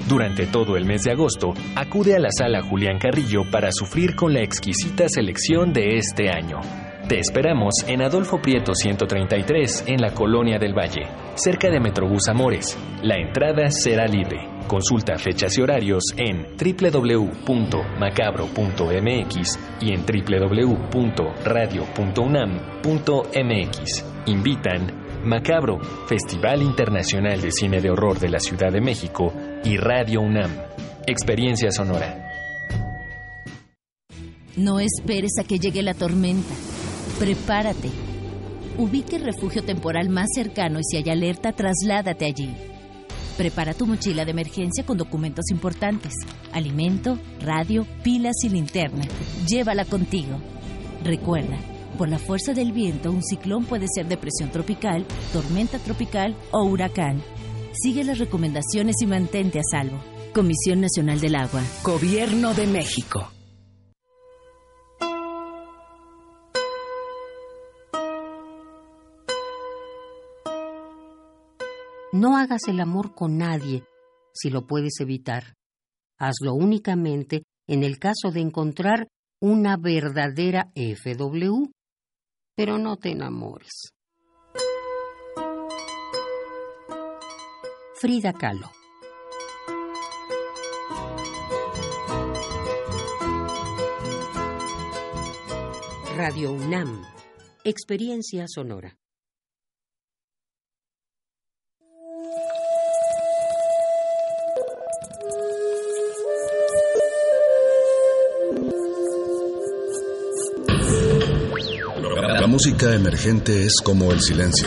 Durante todo el mes de agosto, acude a la sala Julián Carrillo para sufrir con la exquisita selección de este año. Te esperamos en Adolfo Prieto 133, en la Colonia del Valle, cerca de Metrobús Amores. La entrada será libre. Consulta fechas y horarios en www.macabro.mx y en www.radio.unam.mx. Invitan Macabro, Festival Internacional de Cine de Horror de la Ciudad de México y Radio UNAM. Experiencia sonora. No esperes a que llegue la tormenta. Prepárate. Ubique el refugio temporal más cercano y si hay alerta, trasládate allí. Prepara tu mochila de emergencia con documentos importantes, alimento, radio, pilas y linterna. Llévala contigo. Recuerda, por la fuerza del viento, un ciclón puede ser depresión tropical, tormenta tropical o huracán. Sigue las recomendaciones y mantente a salvo. Comisión Nacional del Agua. Gobierno de México. No hagas el amor con nadie si lo puedes evitar. Hazlo únicamente en el caso de encontrar una verdadera FW. Pero no te enamores. Frida Kahlo. Radio UNAM. Experiencia sonora. La música emergente es como el silencio.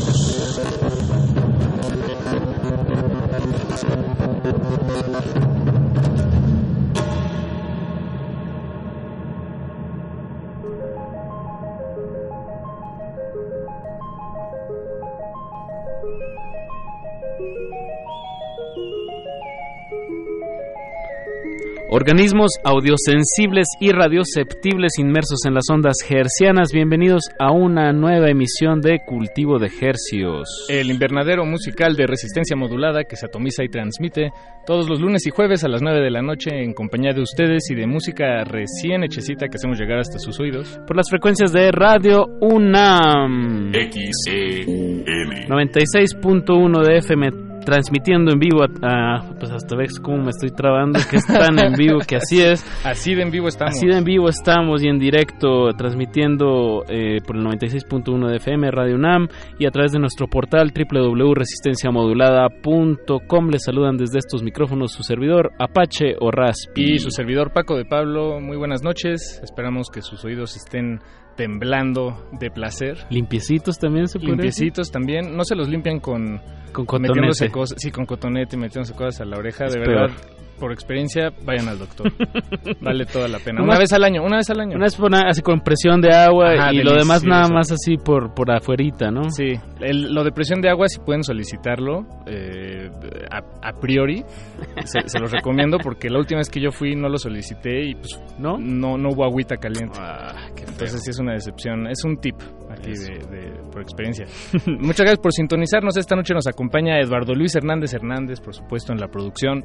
Organismos audiosensibles y radioceptibles inmersos en las ondas hercianas. Bienvenidos a una nueva emisión de Cultivo de Hercios. El invernadero musical de resistencia modulada que se atomiza y transmite todos los lunes y jueves a las 9 de la noche en compañía de ustedes y de música recién hechecita que hacemos llegar hasta sus oídos. Por las frecuencias de Radio UNAM. XEM. 96.1 de FM transmitiendo en vivo a, pues hasta ves cómo me estoy trabando que están en vivo que así es. Así de en vivo estamos. Así de en vivo estamos y en directo transmitiendo eh, por el 96.1 de FM Radio UNAM y a través de nuestro portal www.resistenciamodulada.com les saludan desde estos micrófonos su servidor Apache o Raspi y su servidor Paco de Pablo. Muy buenas noches. Esperamos que sus oídos estén temblando de placer. Limpiecitos también se puede Limpiecitos también. No se los limpian con... Con cotonete. Cosas, sí, con cotonete y metiéndose cosas a la oreja. de verdad, por experiencia, vayan al doctor. vale toda la pena. Una, vez al año, una vez al año. Una vez por, así con presión de agua y lo demás nada más así por, por afuerita, ¿no? Sí, lo de presión de agua si pueden solicitarlo eh, a, priori. Se, los recomiendo porque la última vez que yo fui no lo solicité y pues no, no, no hubo agüita caliente. Ah, Entonces sí es una decepción. Es un tip aquí de, por experiencia. Muchas gracias por sintonizarnos. Esta noche nos acompaña Eduardo Luis Hernández Hernández, por supuesto, en la producción.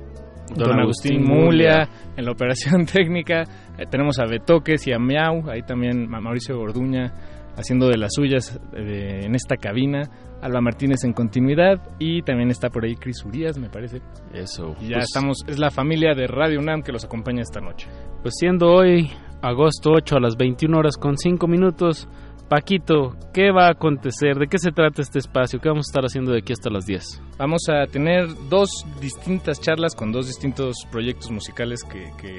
Don, Agustín, Mulia, en la operación técnica. Eh, tenemos a Betoques y a Miau, ahí también a Mauricio Gorduña haciendo de las suyas eh, en esta cabina. Alba Martínez en continuidad y también está por ahí Cris Urias, me parece. Eso. Y ya pues estamos, es la familia de Radio UNAM que los acompaña esta noche. Pues siendo hoy agosto 8 a las 21 horas con 5 minutos, Paquito, ¿qué va a acontecer? ¿De qué se trata este espacio? ¿Qué vamos a estar haciendo de aquí hasta las 10? Vamos a tener dos distintas charlas con dos distintos proyectos musicales que, que,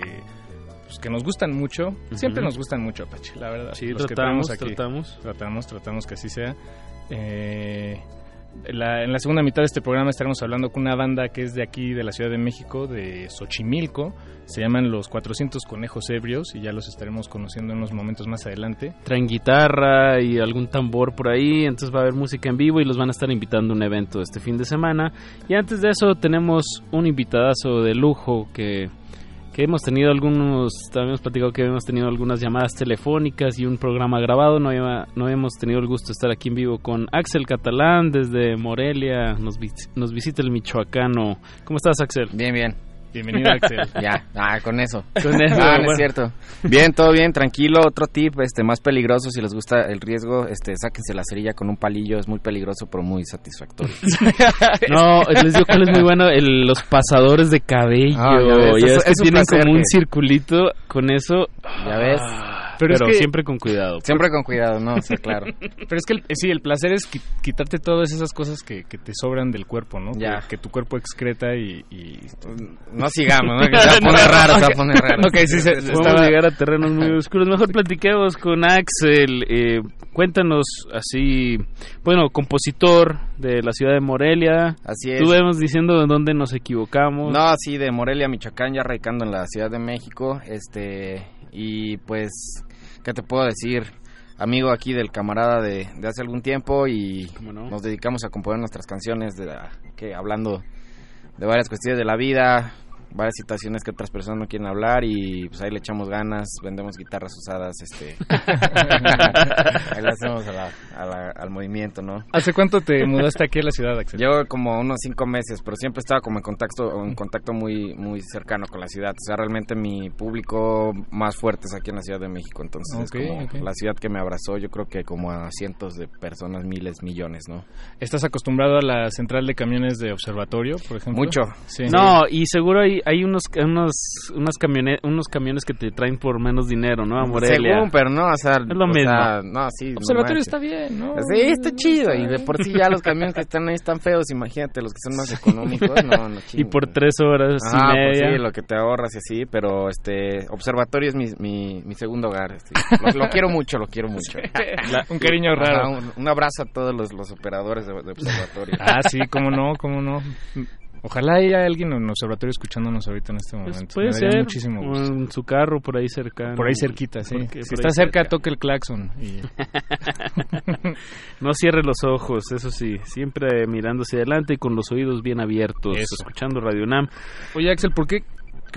pues, que nos gustan mucho. Siempre nos gustan mucho, Apache, la verdad. Sí, tratamos, tratamos. Tratamos, tratamos que así sea. Eh, en la segunda mitad de este programa estaremos hablando con una banda que es de aquí, de la Ciudad de México, de Xochimilco. Se llaman Los 400 Conejos Ebrios y ya los estaremos conociendo en unos momentos más adelante. Traen guitarra y algún tambor por ahí, entonces va a haber música en vivo y los van a estar invitando a un evento este fin de semana. Y antes de eso tenemos un invitadazo de lujo que que hemos tenido algunos, también hemos platicado que hemos tenido algunas llamadas telefónicas y un programa grabado, no, no hemos tenido el gusto de estar aquí en vivo con Axel Catalán desde Morelia, nos, nos visita el michoacano. ¿Cómo estás Axel? Bien, bien. Bienvenido, Axel. ya, ah, con eso. Con eso. Ah, no es cierto. Bien, todo bien, tranquilo. Otro tip, este, más peligroso, si les gusta el riesgo, este, sáquense la cerilla con un palillo. Es muy peligroso, pero muy satisfactorio. no, les digo que es muy bueno los pasadores de cabello. Ah, ya ves, tienen como un circulito con eso. Ya ves. Pero, es que, siempre con cuidado. Siempre con cuidado, no, sí, claro. Pero es que el, sí, el placer es quitarte todas esas cosas que, que te sobran del cuerpo, ¿no? Ya. Que, tu cuerpo excreta y, No sigamos, ¿no? Que se va a poner raro, se va a poner raro. Ok, sí, se, Podemos llegar a terrenos muy oscuros. Mejor platiquemos con Axel. Eh, cuéntanos así, bueno, compositor de la ciudad de Morelia. Así es. Estuvimos diciendo en dónde nos equivocamos. No, sí, de Morelia, Michoacán, ya radicando en la Ciudad de México. Este, y pues ¿qué te puedo decir? Amigo aquí del camarada de, hace algún tiempo y nos dedicamos a componer nuestras canciones de, que hablando de varias cuestiones de la vida, varias situaciones que otras personas no quieren hablar y pues ahí le echamos ganas, vendemos guitarras usadas, este, ahí le hacemos al movimiento, ¿no? ¿Hace cuánto te mudaste aquí a la ciudad, Axel? Yo como unos cinco meses, pero siempre estaba como en contacto, en contacto muy, muy cercano con la ciudad, o sea, realmente mi público más fuerte es aquí en la Ciudad de México, entonces es como la ciudad que me abrazó, yo creo que como a cientos de personas, miles, millones, ¿no? ¿Estás acostumbrado a la central de camiones de observatorio, por ejemplo? Mucho. Sí. No, y seguro hay hay, unos unos unos camiones unos camiones que te traen por menos dinero, ¿no? A Morelia. Según, pero no, o sea, es lo mismo. no, sí. Observatorio está bien, ¿no? Sí, está chido y de por sí ya los camiones que están ahí están feos, imagínate los que son más económicos, no, no Y por tres horas y pues media. sí, lo que te ahorras y así, pero este observatorio es mi, mi, mi segundo hogar. Este, lo, quiero mucho, lo quiero mucho. un cariño raro. un, abrazo a todos los, los operadores de, de observatorio. Ah, sí, cómo no, cómo no. Ojalá haya alguien en el observatorio escuchándonos ahorita en este pues momento. puede ser. Muchísimo En su carro, por ahí cerca. Por ahí cerquita, sí. Si está cerca, toque el claxon. no cierre los ojos, eso sí. Siempre mirando hacia adelante y con los oídos bien abiertos, escuchando Radio Nam. Oye, Axel, ¿por qué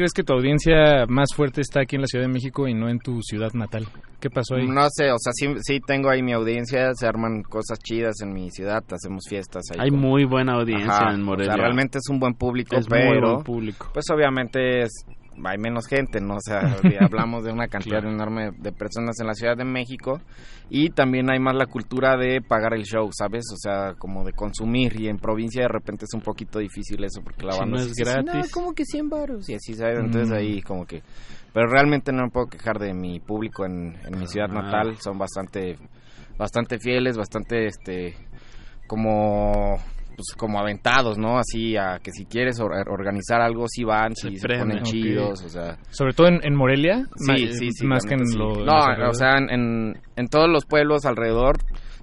crees que tu audiencia más fuerte está aquí en la Ciudad de México y no en tu ciudad natal? ¿Qué pasó ahí? No sé, o sea, sí, sí tengo ahí mi audiencia, se arman cosas chidas en mi ciudad, hacemos fiestas ahí. Hay muy buena audiencia en Morelia. O sea, realmente es un buen público, Es muy pero buen público. pues obviamente es hay menos gente, ¿no? O sea, hablamos de una cantidad enorme de personas en la Ciudad de México y también hay más la cultura de pagar el show, ¿sabes? O sea, como de consumir y en provincia de repente es un poquito difícil eso porque la Si banda no sí es gratis. "No, como que 100 baros y así, ¿sabes? Entonces Mm. ahí como que pero realmente no me puedo quejar de mi público en, en mi ciudad Ah. natal, son bastante bastante fieles, bastante este como pues como aventados, ¿no? Así a que si quieres or- organizar algo sí van, sí se, ponen chidos, o sea, Sobre todo en, en Morelia. Sí, ma- sí, sí. Más que en sí. lo- en No, los o sea, en, en todos los pueblos alrededor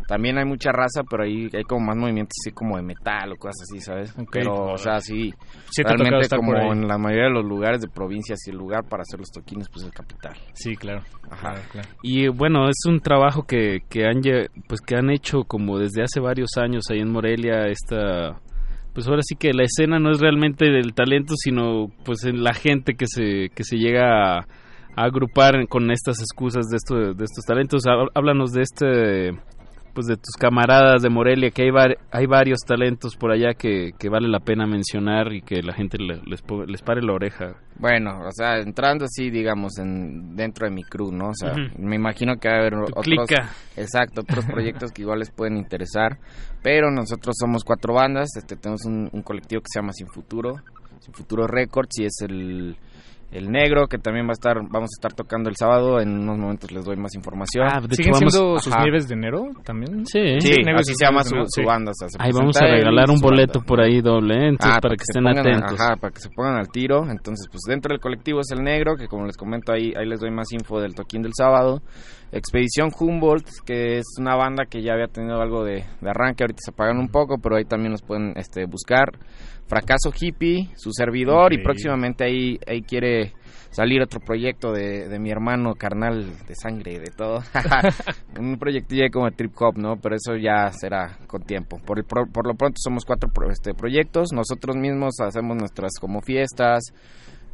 también hay mucha raza, pero ahí hay como más movimientos así como de metal o cosas así, ¿sabes? Pero, o sea, sí. Sí realmente como en la mayoría de los lugares de provincias y el lugar para hacer los toquines, pues es el capital. Sí, claro. Ajá. Y bueno, es un trabajo que, que han pues que han hecho como desde hace varios años ahí en Morelia esta pues ahora sí que la escena no es realmente del talento, sino pues en la gente que se que se llega a, a agrupar con estas excusas de esto, de estos talentos. Há- Háblanos de este pues de tus camaradas de Morelia, que hay, var- hay varios talentos por allá que, que vale la pena mencionar y que la gente le- les, les pare la oreja. Bueno, o sea, entrando así, digamos, en dentro de mi crew, ¿no? O sea, me imagino que va a haber otros, clica. exacto, otros proyectos que igual les pueden interesar, pero nosotros somos cuatro bandas, este, tenemos un, un colectivo que se llama Sin Futuro, Sin Futuro Records y es el el negro que también va a estar, vamos a estar tocando el sábado. En unos momentos les doy más información. Ah, de ¿Siguen hecho, vamos- siendo sus Ajá. nieves de enero también? Sí. Sí, así y se llama su, sí. banda. o sea, se Ahí vamos a regalar un boleto banda. por ahí doble, ¿eh? entonces Ah, para que estén pongan atentos. ajá, para que se pongan al tiro. Entonces, pues dentro del colectivo es el negro, que como les comento ahí, ahí les doy más info del toquín del sábado. Expedición Humboldt, que es una banda que ya había tenido algo de, de arranque, ahorita se apagan un poco, pero ahí también nos pueden este, buscar. Fracaso Hippie, su servidor, y próximamente ahí, ahí quiere salir otro proyecto de, de mi hermano carnal de sangre y de todo. un proyectillo como trip hop, ¿no? Pero eso ya será con tiempo. Por, el pro- por lo pronto somos cuatro pro- este, proyectos. Nosotros mismos hacemos nuestras como fiestas.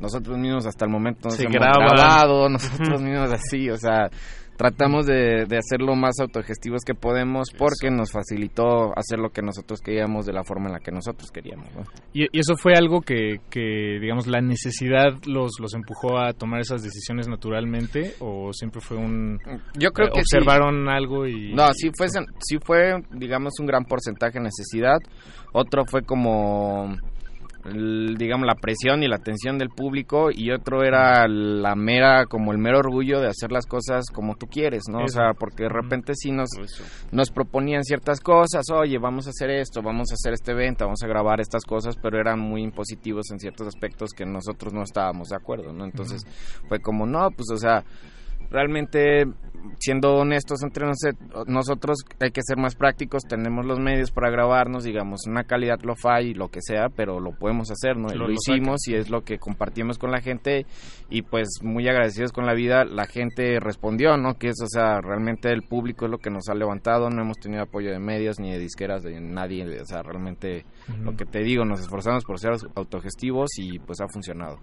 Nosotros mismos hasta el momento nos Se hemos graban. grabado. Nosotros mismos así, o sea, tratamos de, de hacer lo más autogestivos que podemos porque nos facilitó hacer lo que nosotros queríamos de la forma en la que nosotros queríamos, ¿no? ¿Y, y eso fue algo que, que, digamos, la necesidad los, los empujó a tomar esas decisiones naturalmente? ¿O siempre fue un... Yo creo eh, que sí. observaron algo y... No, sí fue, sí fue, digamos, un gran porcentaje de necesidad. Otro fue como, el- digamos, la presión y la atención del público. Y otro era la mera, como el mero orgullo de hacer las cosas como tú quieres, ¿no? O sea, porque de repente sí nos, nos proponían ciertas cosas. Oye, vamos a hacer esto, vamos a hacer este evento, vamos a grabar estas cosas. Pero eran muy impositivos en ciertos aspectos que nosotros no estábamos de acuerdo, ¿no? Entonces fue como, no, pues, o sea realmente siendo honestos entre nos- nosotros hay que ser más prácticos tenemos los medios para grabarnos digamos una calidad lo fi lo que sea pero lo podemos hacer no Y Lo- hicimos y es lo que compartimos con la gente y pues muy agradecidos con la vida la gente respondió no que es o sea realmente el público es lo que nos ha levantado no hemos tenido apoyo de medios ni de disqueras de nadie o sea realmente lo que te digo nos esforzamos por ser autogestivos y pues ha funcionado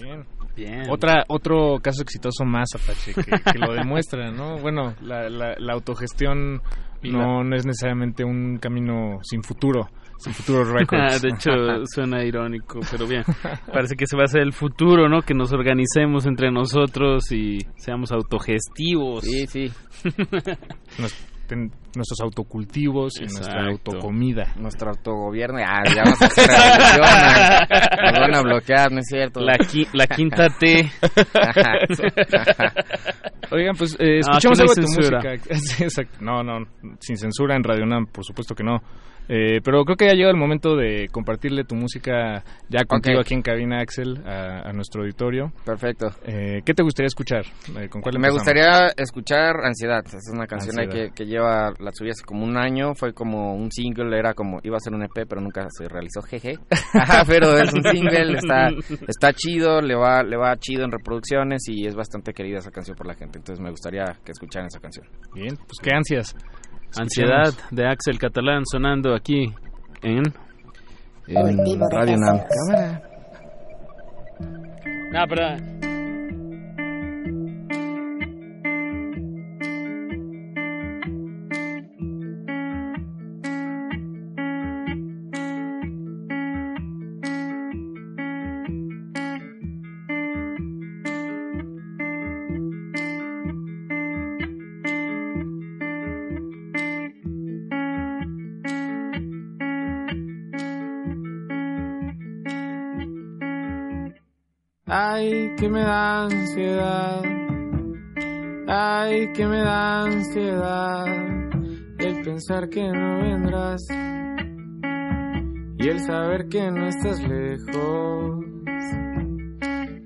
Bien. Bien. Otra, otro caso exitoso más, Apache, que, que lo demuestra, ¿no? Bueno, la, la, la autogestión no, no es necesariamente un camino sin futuro, sin futuro records. de hecho, suena irónico, pero bien. Parece que se va a hacer el futuro, ¿no? Que nos organicemos entre nosotros y seamos autogestivos. Sí, sí. Nos- ten- nuestros autocultivos y nuestra autocomida. Nuestro autogobierno, ah, ya vamos a hacer revolución, nos van a bloquear, ¿no es cierto? La, qui- la quinta T. Oigan, pues eh, escuchemos no algo de tu censura. música. Exacto. No, no, sin censura en Radio UNAM, por supuesto que no. Eh, pero creo que ya llegó el momento de compartirle tu música ya contigo aquí en cabina, Axel, a, a nuestro auditorio. Perfecto. Eh, ¿Qué te gustaría escuchar? Eh, ¿Con cuál Me empezamos? gustaría escuchar Ansiedad. Es una canción que, que lleva, la subí hace como un año. Fue como un single, era como, iba a ser un EP, pero nunca se realizó, jeje. Ajá, pero es un single, está, está chido, le va, le va chido en reproducciones y es bastante querida esa canción por la gente. Entonces me gustaría que escucharan esa canción. Bien, pues qué ansias. Ansiedad de Axel Catalán sonando aquí en... En Radio Nam. Cámara. No, pero que me da ansiedad. Ay, que me da ansiedad el pensar que no vendrás y el saber que no estás lejos.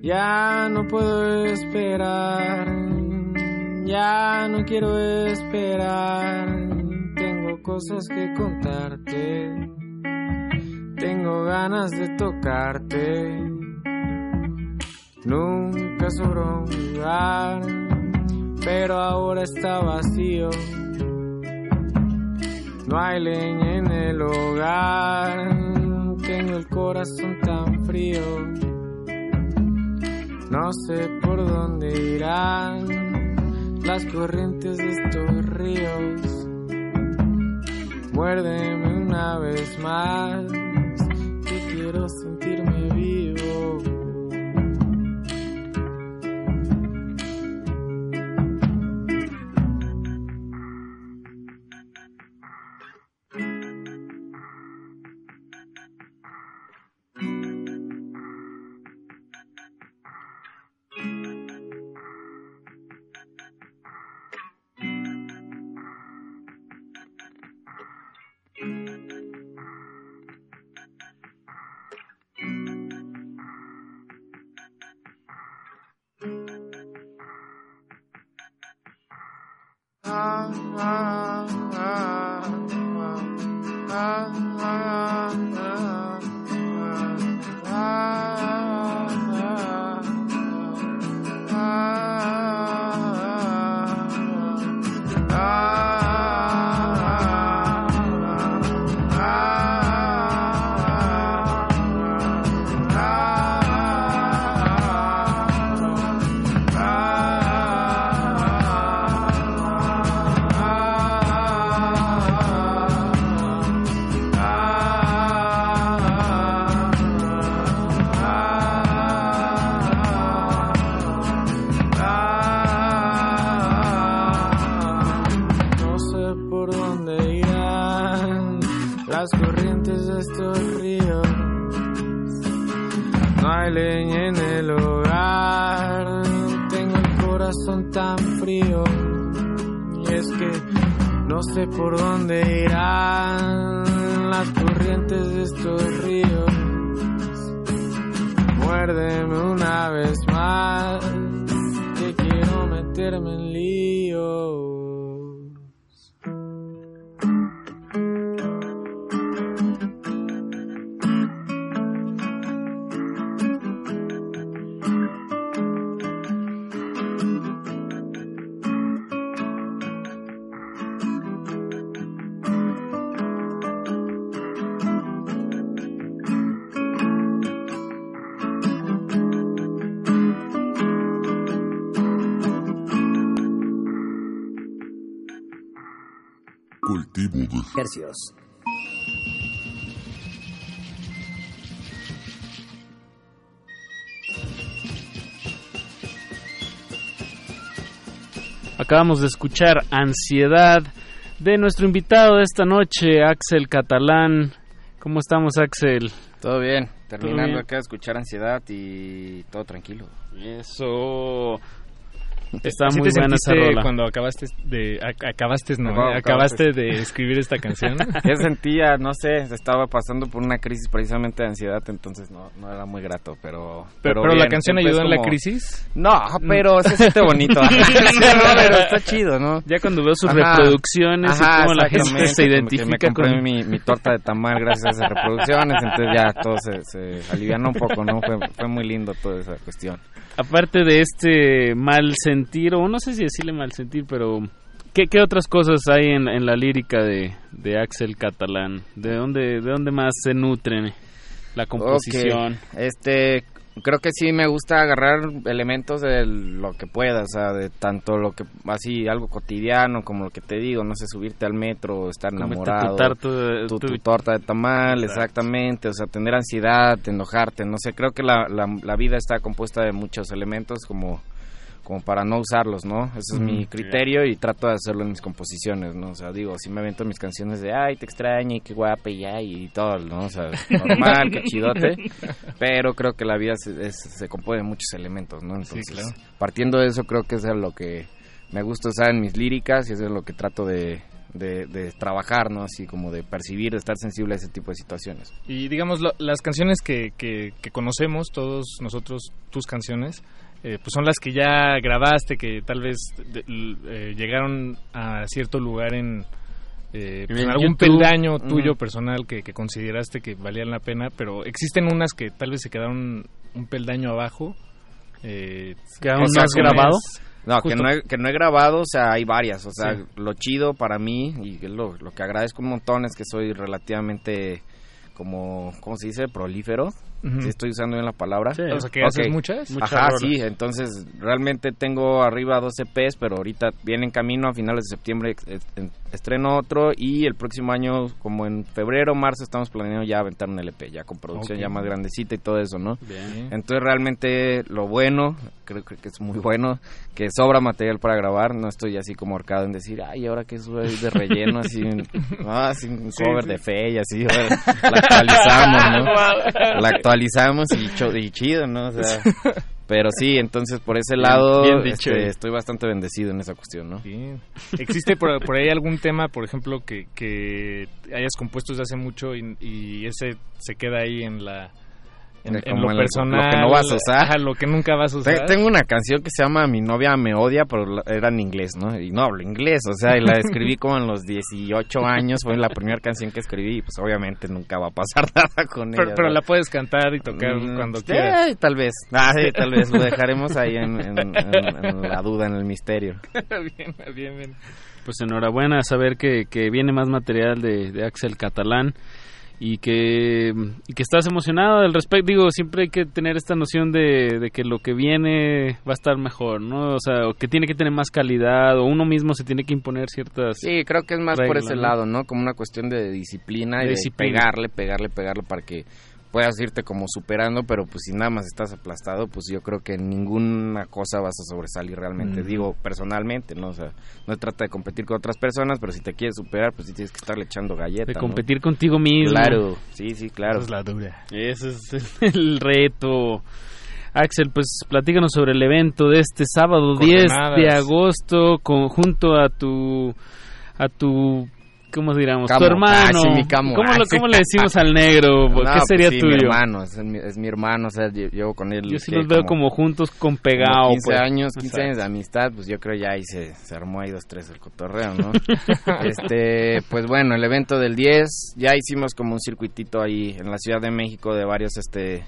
Ya no puedo esperar, ya no quiero esperar. Tengo cosas que contarte, tengo ganas de tocarte Nunca sobró un lugar, pero ahora está vacío. No hay leña en el hogar, tengo el corazón tan frío. No sé por dónde irán las corrientes de estos ríos. Muérdeme una vez más, que quiero sentirme las corrientes de estos ríos. No hay leña en el hogar, tengo el corazón tan frío. Y es que no sé por dónde irán las corrientes de estos ríos. Muérdeme una vez más, que quiero meterme en lío. Acabamos de escuchar Ansiedad de nuestro invitado de esta noche, Axel Catalán. ¿Cómo estamos, Axel? Todo bien, terminando acá de escuchar Ansiedad y todo tranquilo. Eso. Está muy buena esa rola. cuando acabaste de acabaste no, acabaste de escribir esta canción. Yo sentía, no sé, estaba pasando por una crisis precisamente de ansiedad, entonces no, no era muy grato, pero pero, la canción ayudó en la crisis? No, pero se siente bonito. pero está chido, ¿no? Ya cuando veo sus reproducciones y cómo la gente se identifica me con mi, mi, torta de tamal gracias a esas reproducciones, entonces ya todo se, se alivianó un poco, ¿no? Fue, fue muy lindo toda esa cuestión aparte de este mal sentir, o no sé si decirle mal sentir, pero ¿qué, qué otras cosas hay en, en la lírica de, de, Axel Catalán? ¿De dónde, ¿De dónde más se nutren la composición? Este, creo que sí me gusta agarrar elementos de lo que pueda, o sea, de tanto lo que, así, algo cotidiano, como lo que te digo, no sé, subirte al metro, estar enamorado, tu, tu, torta de tamal, exactamente, o sea, tener ansiedad, enojarte, no sé, creo que la, la, la vida está compuesta de muchos elementos como como para no usarlos, ¿no? Ese es mi criterio y trato de hacerlo en mis composiciones, ¿no? O sea, digo, si me avento mis canciones de, ay, te extraño y qué guapa y ya, y todo, ¿no? O sea, normal, qué chidote, pero creo que la vida se, se compone de muchos elementos, ¿no? Entonces, partiendo de eso, creo que es lo que me gusta usar en mis líricas y eso es lo que trato de, de, trabajar, ¿no? Así como de percibir, de estar sensible a ese tipo de situaciones. Y digamos, las canciones que, que, que, conocemos, todos nosotros, tus canciones, eh, pues son las que ya grabaste, que tal vez eh, llegaron a cierto lugar en, eh, pues, algún peldaño tuyo personal que, consideraste que valían la pena, pero existen unas que tal vez se quedaron un peldaño abajo. Eh, ¿Quedaron más grabados? No, que no, he, que no he grabado, o sea, hay varias. O sea, lo chido para mí, y lo, lo que agradezco un montón es que soy relativamente como, ¿cómo se dice? Prolífero. Si estoy usando bien la palabra. O sea, que haces muchas. Ajá, sí. Entonces, realmente tengo arriba 12 P's, pero ahorita viene en camino. A finales de septiembre estreno otro. Y el próximo año, como en febrero, marzo, estamos planeando ya aventar un LP, ya con producción ya más grandecita y todo eso, ¿no? Bien. Entonces, realmente lo bueno, creo, que es muy bueno, que sobra material para grabar. No estoy así como ahorcado en decir, ay, ahora que soy de relleno, así, ah, un cover de fe y así. la actualizamos, ¿no? La actualizamos y, chido, ¿no? O sea, pero sí, entonces por ese lado este, estoy bastante bendecido en esa cuestión, ¿no? ¿Existe por, ahí algún tema, por ejemplo, que, que hayas compuesto desde hace mucho y ese se queda ahí en la en, lo personal. Lo que no vas a usar. lo que nunca vas a usar. Tengo una canción que se llama Mi novia me odia, pero era en inglés, ¿no? Y no hablo inglés, o sea, y la escribí como en los 18 años, fue la primera canción que escribí, y pues obviamente nunca va a pasar nada con ella. Pero la puedes cantar y tocar mm, cuando quieras. tal vez, ah, sí, tal vez, lo dejaremos ahí en, la duda, en el misterio. bien, bien, bien. Pues enhorabuena saber que, que viene más material de, de Axel Catalán y que, y que estás emocionado al respecto. Digo, siempre hay que tener esta noción de, de, que lo que viene va a estar mejor, ¿no? O sea, que tiene que tener más calidad o uno mismo se tiene que imponer ciertas. Sí, creo que es más por ese lado, ¿no? Como una cuestión de disciplina y de pegarle, pegarle, pegarle para que puedas irte como superando, pero pues si nada más estás aplastado, pues yo creo que ninguna cosa vas a sobresalir realmente. Digo, personalmente, ¿no? O sea, no trata de competir con otras personas, pero si te quieres superar, pues sí tienes que estarle echando galletas. De competir contigo mismo. Claro, sí, sí, claro. Esa es la dura. Ese es el reto. Axel, pues platícanos sobre el evento de este sábado 10 de agosto con, junto a tu a tu ¿cómo diríamos? tu hermano. ¿Cómo, ¿Cómo, le decimos al negro? ¿Qué pues sería sí, tuyo? Mi hermano, es mi, es mi, hermano, o sea, llevo con él. Yo sí los veo como, juntos con pegado. 15 pues. años, 15 años de amistad, pues yo creo ya ahí se, se armó ahí dos, tres el cotorreo, ¿no? este, pues bueno, el evento del 10, ya hicimos como un circuitito ahí en la Ciudad de México de varios, este,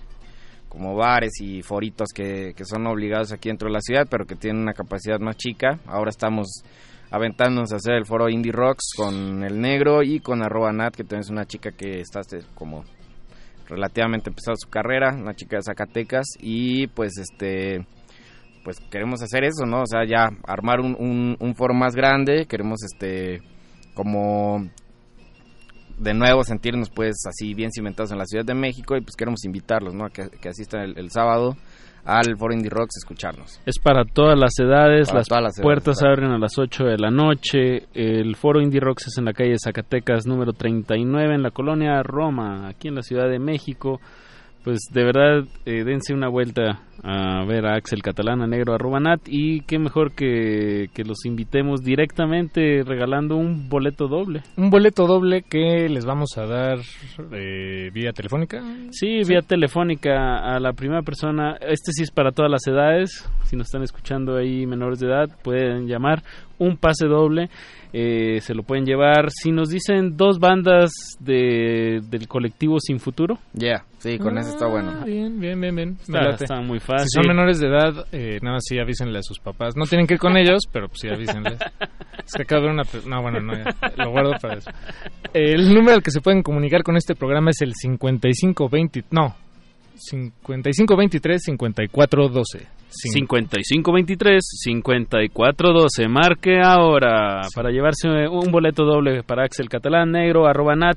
como bares y foritos que, que son obligados aquí dentro de la ciudad, pero que tienen una capacidad más chica. Ahora estamos aventándonos a hacer el foro Indie Rocks con el negro y con arroba Nat, que también es una chica que está este, como relativamente empezado su carrera, una chica de Zacatecas y pues este pues queremos hacer eso, ¿no? O sea, ya armar un, un, foro más grande, queremos este como de nuevo sentirnos pues así bien cimentados en la Ciudad de México y pues queremos invitarlos, ¿no? A que, asistan el sábado al Foro Indie Rocks escucharnos. Es para todas las edades, las, puertas abren a las 8 de la noche. El Foro Indie Rocks es en la calle Zacatecas número 39 en la colonia Roma, aquí en la Ciudad de México pues de verdad eh, dense una vuelta a ver a Axel Catalán, a Negro, a Rubanat y qué mejor que, que los invitemos directamente regalando un boleto doble. Un boleto doble que les vamos a dar eh, vía telefónica. Sí, vía telefónica a la primera persona. Este sí es para todas las edades. Si nos están escuchando ahí menores de edad, pueden llamar un pase doble eh, se lo pueden llevar. Si nos dicen dos bandas de, del colectivo Sin Futuro. Ya, sí, con eso está bueno. Ah, bien, bien, bien, bien. Está, muy fácil. Si son menores de edad, eh, nada más sí avísenle a sus papás. No tienen que ir con ellos, pero pues sí avísenles. es que acabo de una... No, bueno, no, lo guardo para eso. El número al que se pueden comunicar con este programa es el 5520... No, 5523-5412. 5523-5412. Marque ahora para llevarse un boleto doble para Axel Catalán Negro, arroba nat.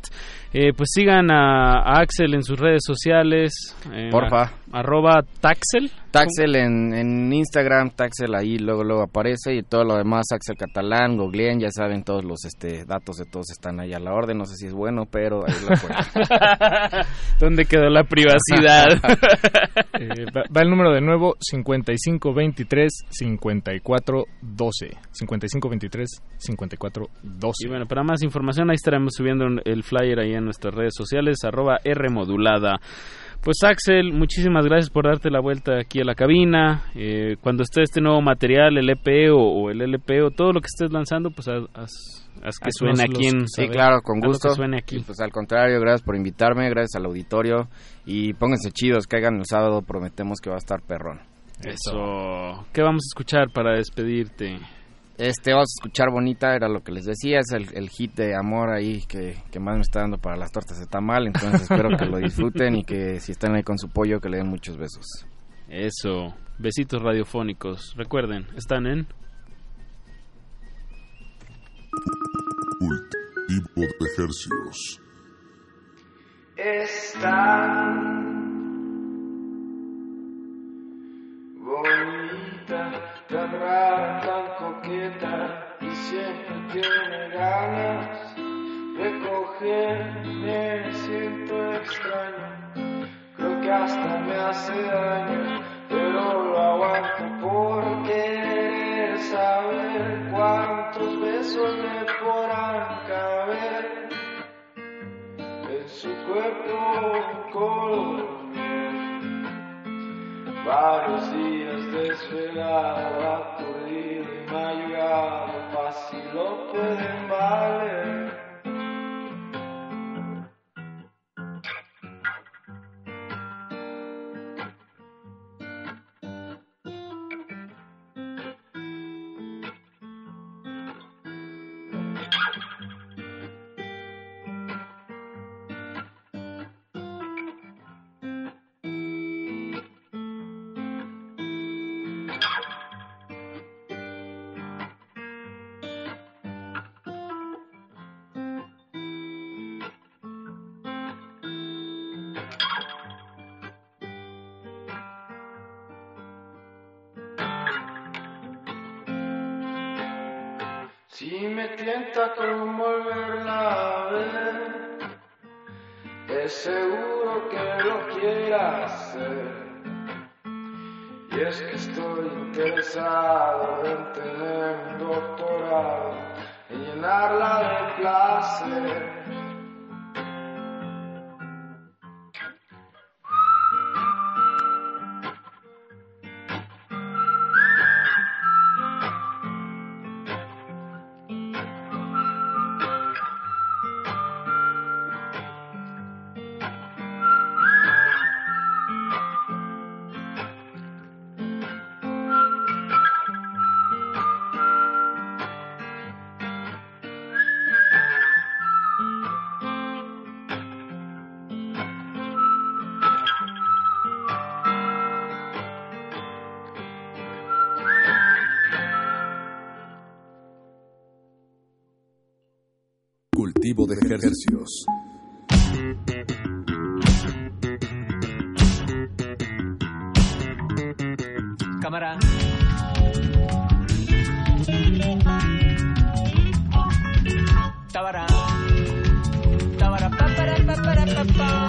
Eh, pues sigan a, Axel en sus redes sociales. Porfa. Arroba Taxel. Taxel en, en, Instagram, Taxel ahí luego luego aparece y todo lo demás Axel Catalán, Googleen, ya saben todos los este datos de todos están ahí a la orden, no sé si es bueno, pero ahí lo ¿Dónde quedó la privacidad? Eh, va, el número de nuevo 5523 5412. 5523 5412. Y bueno, para más información ahí estaremos subiendo el flyer ahí en nuestras redes sociales arroba R modulada. Pues Axel, muchísimas gracias por darte la vuelta aquí a la cabina. Eh, cuando esté este nuevo material, el EP o, el LP o todo lo que estés lanzando, pues haz, que suene aquí en... Sí, claro, con gusto. Que suene aquí. pues al contrario, gracias por invitarme, gracias al auditorio y pónganse chidos, caigan el sábado, prometemos que va a estar perrón. Eso. ¿Qué vamos a escuchar para despedirte? Este, vamos a escuchar Bonita, era lo que les decía, es el, hit de amor ahí que, más me está dando para las tortas de tamal, entonces espero que lo disfruten y que si están ahí con su pollo que le den muchos besos. Eso, besitos radiofónicos. Recuerden, están en... Cultivo de ejercicios. Está bonita tan rara, tan coqueta y siempre tiene ganas de cogerme, siento extraño, creo que hasta me hace daño, pero lo aguanto por querer saber cuántos besos me podrán caber en su cuerpo color varios días desvelado, aturdido y mal fácil lo pueden valer. De ejercicios. Cámara. Tabara. Tabara, pa, para, pa,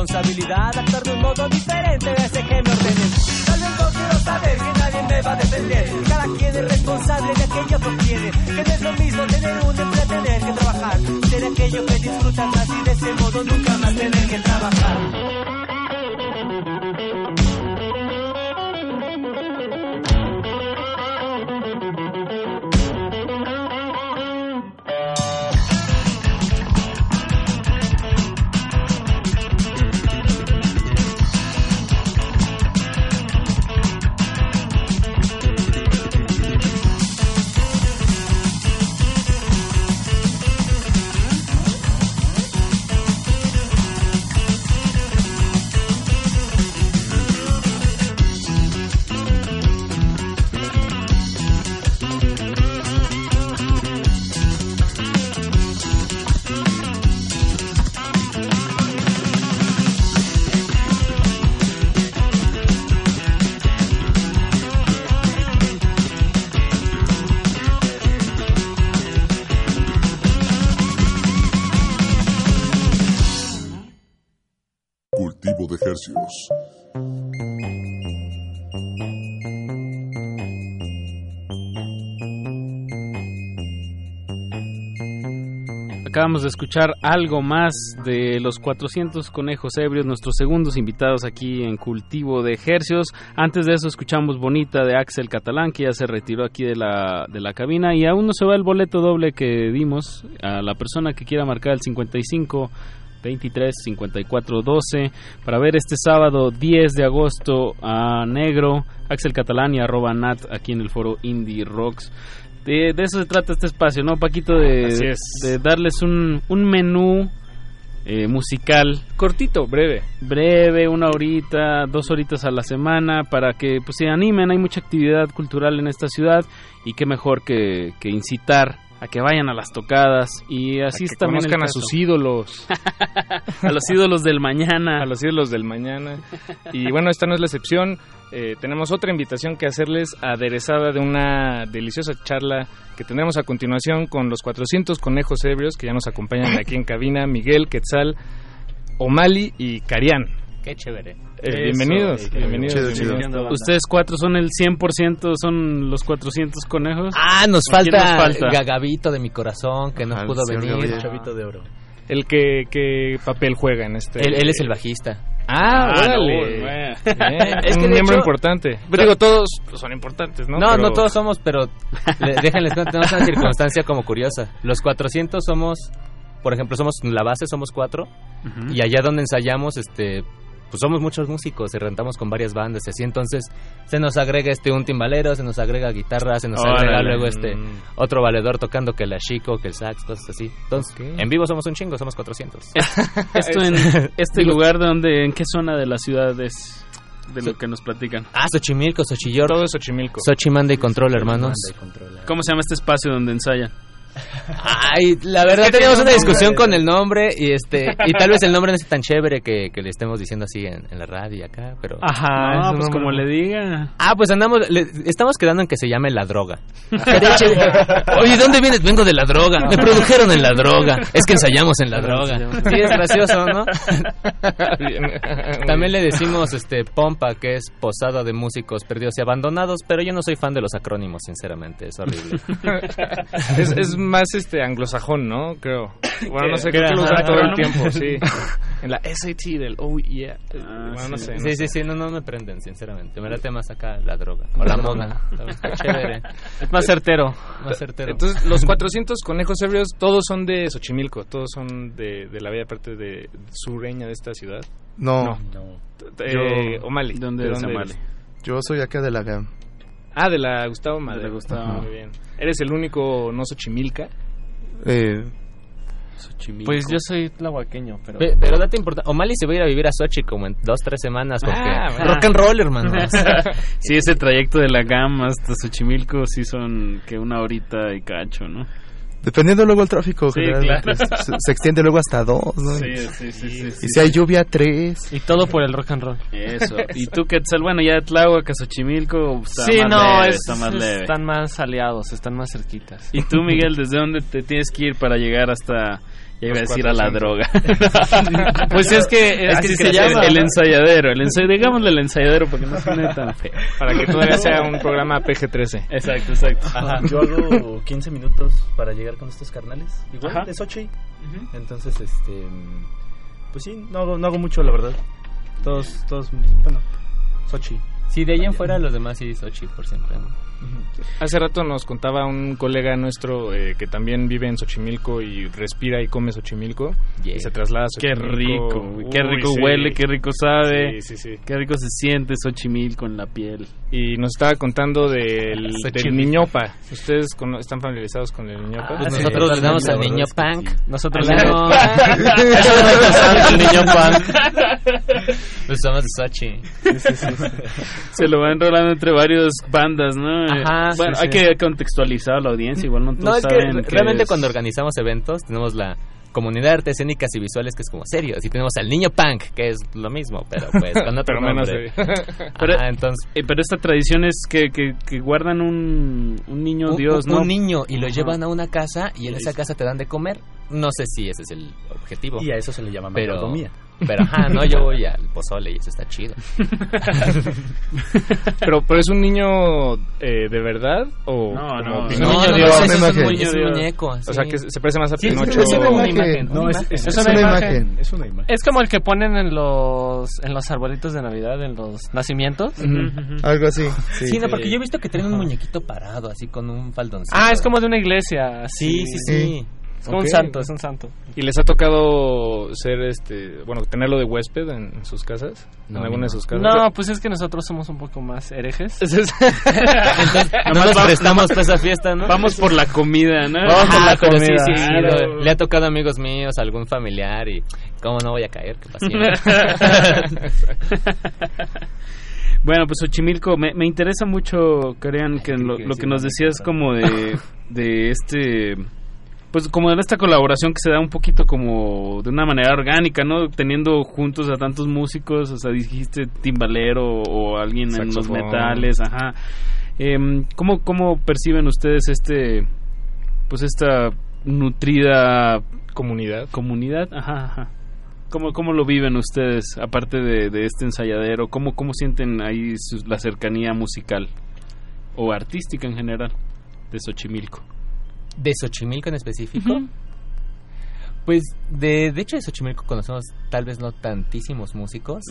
responsabilidad actuar de un modo diferente a ese que me ordenen. Tal vez no quiero saber que nadie me va a defender, cada quien es responsable de aquello que obtiene, que no es lo mismo tener un empleo tener que trabajar, ser aquello que disfrutas más y de ese modo nunca más tener que trabajar. Acabamos de escuchar algo más de los 400 conejos ebrios, nuestros segundos invitados aquí en Cultivo de Ejercios. Antes de eso escuchamos Bonita de Axel Catalán, que ya se retiró aquí de la, de la cabina y aún no se va el boleto doble que dimos a la persona que quiera marcar el 55 23 54 12 para ver este sábado 10 de agosto a Negro, Axel Catalán y arroba Nat aquí en el foro Indie Rocks. De, de eso se trata este espacio, ¿no, Paquito? De, de darles un, un menú eh, musical. Cortito, breve. Breve, una horita, dos horitas a la semana, para que pues, se animen. Hay mucha actividad cultural en esta ciudad y qué mejor que, que incitar a que vayan a las tocadas y así A es que también el conozcan a sus ídolos. a los ídolos del mañana. A los ídolos del mañana. Y bueno, esta no es la excepción. Eh, tenemos otra invitación que hacerles aderezada de una deliciosa charla que tendremos a continuación con los 400 conejos ebrios que ya nos acompañan aquí en cabina, Miguel, Quetzal, Omali y Carián. Qué chévere. Eh, bienvenidos, bienvenidos. Ustedes cuatro son el 100%, son los 400 conejos. Ah, nos falta, Gagabito de mi corazón, que no pudo venir. Gabriel. Chavito de oro. El que, ¿Qué papel juega en este? Él, él es el bajista. Ah, Ah, órale. no, Bien, Es que un miembro hecho- importante. Pero digo, todos son importantes, ¿no? No, no, todos somos, pero le- déjenles tenemos una circunstancia como curiosa. Los 400 somos, por ejemplo, somos la base, somos cuatro, y allá donde ensayamos, este, pues somos muchos músicos, y rentamos con varias bandas y así, entonces se nos agrega este un timbalero, se nos agrega guitarra, se nos agrega luego este Mm. otro valedor tocando que la chico, que el sax, cosas así. Entonces, en vivo somos un chingo, somos 400. Esto en este lugar, de donde, ¿en qué zona de la ciudad es? De lo que nos platican. Ah, Xochimilco, Xochillor. Todo es Xochimilco. Xochimanda y Control, hermanos. ¿Cómo se llama este espacio donde ensayan? Ay, la verdad Es que teníamos una un discusión con el nombre y este y tal vez el nombre no es tan chévere que, que le estemos diciendo así en, en la radio y acá, pero Ajá, No, pues como le diga. Ah, pues andamos le- estamos quedando en que se llame La Droga. Oye, ¿dónde vienes? Vengo de La Droga. Me produjeron en La Droga. Es que ensayamos en La Droga. Sí, es gracioso, ¿no? También le decimos este Pompa, que es Posada de Músicos Perdidos y Abandonados, pero yo no soy fan de los acrónimos, sinceramente, es horrible. es, es más este anglosajón, ¿no? Creo. Bueno, no sé, ¿Qué? creo que lo usan todo el tiempo, sí. En la SAT del oh yeah. bueno, no sé. no Sí, sé. sí, sí, no, no me prenden, sinceramente. Me late más acá la droga. O la moda. Está chévere. Es más certero. Más certero. Entonces, los 400 conejos ebrios, todos son de Xochimilco, todos son de, de la bella parte de sureña de esta ciudad. No. Eh, Yo- Omali. ¿Dónde ¿De es dónde? Yo soy acá de la GAM. Ah, de la Gustavo Madero. De la Gustavo. Muy bien. ¿Eres el único no Xochimilca? Eh, Pues yo soy tlahuaqueño, pero... Pe- Pero date importancia. O'Malley se va a ir a vivir a Sochi como en dos, tres semanas. Porque Ah, rock and roll, hermano. sí, ese trayecto de la gama hasta Xochimilco sí son que una horita y cacho, ¿no? Dependiendo luego el tráfico, Sí, claro. se, se extiende luego hasta dos, ¿no? Sí, Y- sí, sí, sí, sí, y si hay lluvia, tres. Y todo por el rock and roll. Eso. ¿Y tú, Quetzal? Bueno, ya Tláhuac, a Xochimilco está sí, más no, leve, es- está más leve. están más aliados, están más cerquitas. ¿Y tú, Miguel, desde dónde te tienes que ir para llegar hasta... Ya iba a decir a la 400. droga. pues es que Es que así se se llama llama. el ensayadero. El ensay, digámosle el ensayadero porque no suene tan feo. Para que todavía sea un programa PG-13. Exacto, exacto. Ajá, yo hago 15 minutos para llegar con estos carnales. Igual Ajá. de Sochi. Entonces, este. Pues sí, no hago, no hago mucho, la verdad. Todos, todos. Bueno, Sochi. Sí, de ahí en fuera los demás sí, Sochi, por siempre. ¿no? Hace rato nos contaba un colega nuestro eh, que también vive en Xochimilco y respira y come Xochimilco y se traslada a Qué Xochimilco. rico, güey, qué rico sí. huele, qué rico sabe, Sí, sí, sí. qué rico se siente Xochimilco en la piel. Y nos estaba contando del, del niñopa. ¿Ustedes cono- están familiarizados con el niñopa? Pues nosotros le damos al niño punk. Nosotros le damos- el niño punk. Pues somos de Sochi. Se lo va enrolando entre varias bandas, ¿no? Ajá, bueno, sí, hay sí. que contextualizar a la audiencia, igual no todos No, es que saben qué realmente es. cuando organizamos eventos tenemos la comunidad de artes escénicas y visuales que es como serio. Así tenemos al niño punk, que es lo mismo, pero pues con otro Pero menos nombre. Pero, Ajá, entonces, eh, pero esta tradición es que, que, que guardan un, un niño un, Dios, un- ¿no? un niño y lo Ajá. llevan a una casa y en esa casa te dan de comer. No sé si ese es el objetivo. Y a eso se le llama pero, mayordomía. Pero ajá, no, yo voy al pozole y eso está chido. pero, pero es un niño eh, de verdad o No, como no, Pinocho? no, no, Dios? no, es Una un, es un muñeco. O así. sea que se parece más a Sí, es Pinocho. es una imagen. No, es, es, Es una imagen. Es una imagen. Es como el que ponen en los en los arbolitos de Navidad, en los nacimientos. Algo así. Sí, Sí. no, porque yo he visto que tienen un muñequito parado, así con un faldoncito. Ah, es como de una iglesia. Sí, sí, sí. Es como Ok. un santo, es un santo. ¿Y les ha tocado ser, este, bueno, tenerlo de huésped en, en sus casas? No, ¿En alguna de sus casas? No, pues es que nosotros somos un poco más herejes. Entonces, no nos prestamos para esa fiesta, ¿no? Vamos por la comida, ¿no? Vamos por la Ah, pero comida. sí, sí, Claro. lo- Le ha tocado a amigos míos, a algún familiar y cómo no voy a caer, qué. Bueno, pues Xochimilco, me, me interesa mucho, crean, que lo, lo que nos decías como de, de este, pues como de esta colaboración que se da un poquito como de una manera orgánica, ¿no? Teniendo juntos a tantos músicos, o sea, dijiste timbalero o alguien en los metales, ajá. Em, ¿cómo, ¿Cómo perciben ustedes este, pues esta nutrida Comunidad. comunidad? Ajá, ajá. ¿Cómo, ¿Cómo lo viven ustedes, aparte de, de este ensayadero? ¿Cómo, cómo sienten ahí su- la cercanía musical o artística en general de Xochimilco? ¿De Xochimilco en específico? Pues de, de hecho de Xochimilco conocemos tal vez no tantísimos músicos.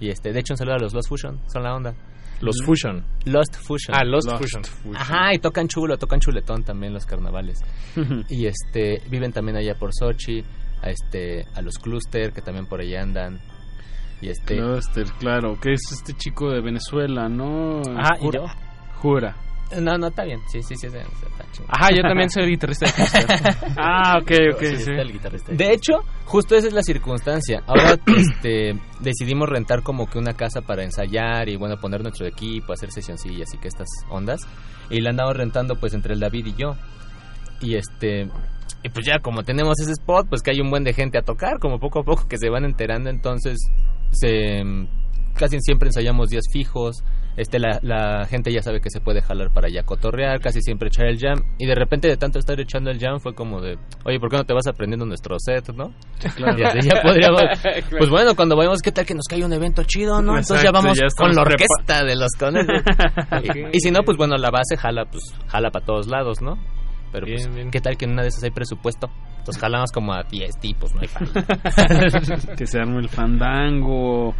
Y este, de hecho un saludo a los Lost Fusion, son la onda. Los Fusion. Lost Fusion. Ah, Lost Lost Fusion. Fusion. Ajá, y tocan chulo, tocan chuletón también los carnavales. y este, viven también allá por Sochi, a este, a los Cluster que también por allá andan. Y este, Cluster, claro, que es este chico de Venezuela, ¿no? Ajá, ¿y yo? Jura. No, no, está bien. Sí, sí, sí. está-. Ajá, yo también soy el guitarrista de ah, ok, ok, Sí, sí. está el guitarrista. De hecho, justo esa es la circunstancia. Ahora este, decidimos rentar como que una casa para ensayar y bueno, poner nuestro equipo, hacer sesioncillas y que estas ondas. Y la andamos rentando pues entre el David y yo. Y este... Y pues ya como tenemos ese spot, pues que hay un buen de gente a tocar, como poco a poco que se van enterando, entonces se casi siempre ensayamos días fijos. Este, la, la gente ya sabe que se puede jalar para allá cotorrear, casi siempre echar el jam. Y de repente, de tanto estar echando el jam, fue como de, oye, ¿por qué no te vas aprendiendo nuestro set, no? claro. Y así ya podríamos. Claro. Pues bueno, cuando vayamos, ¿qué tal que nos cae un evento chido, no? Entonces ya vamos ya con la orquesta de los conejos. y, y si no, pues bueno, la base jala, pues jala para todos lados, ¿no? Pero pues, ¿qué tal que en una de esas hay presupuesto? Entonces jalamos como a 10 tipos, no hay falla. que se arme el fandango.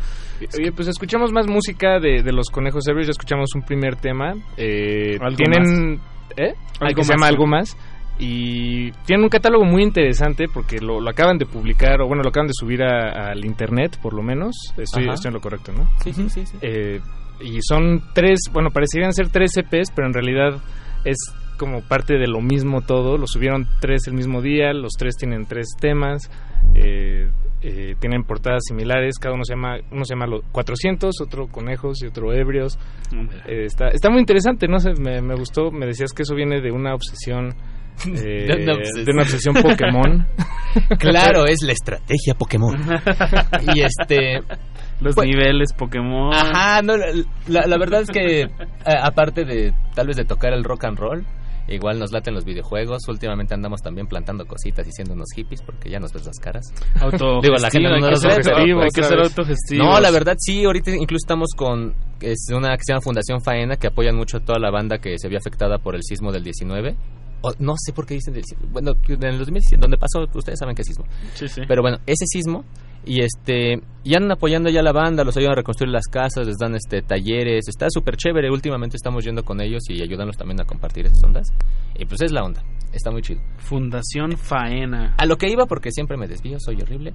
Oye, pues escuchamos más música de, de los Conejos Ebrios. Ya escuchamos un primer tema. Eh, Algo tienen. ¿Eh? Algo que se más, llama. Algo Más. Y tienen un catálogo muy interesante porque lo, lo acaban de publicar, o bueno, lo acaban de subir a- al internet, por lo menos. Estoy, estoy en lo correcto, ¿no? Sí, sí, sí. sí. Eh, y son tres, bueno, parecerían ser tres EPs, pero en realidad es como parte de lo mismo todo. Lo subieron tres el mismo día, los tres tienen tres temas, eh, eh, tienen portadas similares, cada uno se llama, uno se llama lo- 400, otro Conejos y otro Ebrios. Eh, está, está muy interesante, no sé, me, me gustó, me decías que eso viene de una obsesión. eh, De una obsesión. de una obsesión Pokémon. Claro, es la estrategia Pokémon. y este. Los pues- niveles Pokémon. Ajá, no, la, la- la verdad es que aparte de tal vez de tocar el rock and roll, igual nos laten los videojuegos. Últimamente andamos también plantando cositas y siendo unos hippies porque ya nos ves las caras. Autogestivo, Digo, la gente no nos ser ve, pero, autogestivo, pues, hay que ser ¿sabes? autogestivos. No, la verdad sí, ahorita incluso estamos con es una que se llama Fundación Faena que apoyan mucho a toda la banda que se vio afectada por el sismo del 19. O, no sé por qué dicen del. Bueno, en el 2017, donde pasó, ustedes saben qué sismo. Sí, sí. Pero bueno, ese sismo y este y andan apoyando ya la banda, los ayudan a reconstruir las casas, les dan este talleres, está súper chévere. Últimamente estamos yendo con ellos y ayudarnos también a compartir esas ondas. Y pues es la onda, está muy chido. Fundación Faena. A lo que iba porque siempre me desvío, soy horrible.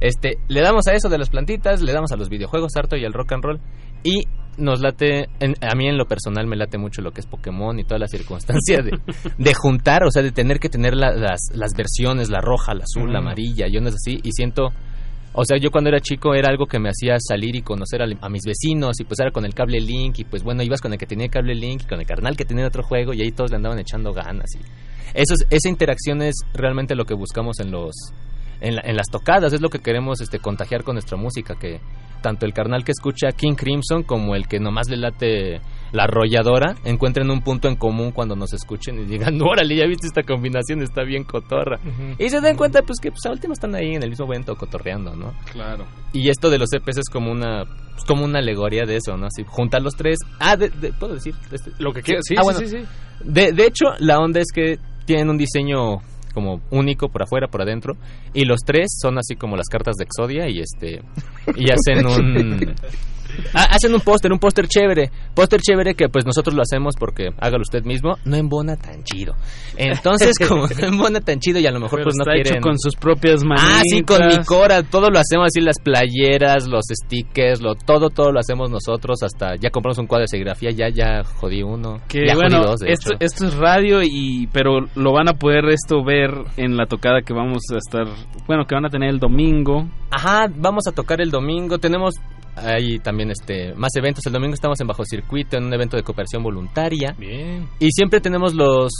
Este, le damos a eso de las plantitas, le damos a los videojuegos harto y al rock and roll y nos late, en- a mí en lo personal me late mucho lo que es Pokémon y toda la circunstancia de, de juntar, o sea, de tener que tener la- las, las versiones, la roja, la azul, la amarilla, y ondas así, y siento, o sea, yo cuando era chico era algo que me hacía salir y conocer a, a mis vecinos, y pues era con el cable Link, y pues bueno, ibas con el que tenía el cable Link, y con el carnal que tenía otro juego, y ahí todos le andaban echando ganas, y eso es- esa interacción es realmente lo que buscamos en los en, la- en las tocadas, es lo que queremos este contagiar con nuestra música, que tanto el carnal que escucha King Crimson como el que nomás le late la arrolladora encuentren un punto en común cuando nos escuchen y digan, órale, ya viste esta combinación, está bien cotorra. Y se den cuenta pues que pues a última están ahí en el mismo evento cotorreando, ¿no? Claro. Y esto de los EPs es como una pues, como una alegoría de eso, ¿no? Así juntar los tres. Ah, de- de- puedo decir Este- Lo que quieras, sí, Ah, sí, bueno. sí, sí. De, de hecho, la onda es que tienen un diseño como único por afuera, por adentro, y los tres son así como las cartas de Exodia y este y hacen un hacen un póster, un póster chévere, póster chévere que pues nosotros lo hacemos porque hágalo usted mismo, no embona tan chido. Entonces, como no embona tan chido y a lo mejor Pero pues no está hecho quieren con sus propias manitas. Ah, sí, con mi cora, todo lo hacemos así, las playeras, los stickers, lo, todo, todo lo hacemos nosotros, hasta ya compramos un cuadro de serigrafía, ya, ya jodí uno. Que ya bueno, jodí dos, de esto, hecho. esto es radio y pero lo van a poder esto ver en la tocada que vamos a estar, bueno, que van a tener el domingo. Ajá, vamos a tocar el domingo, tenemos ahí también este más eventos, el domingo estamos en Bajo Circuito, en un evento de cooperación voluntaria. Bien. Y siempre tenemos los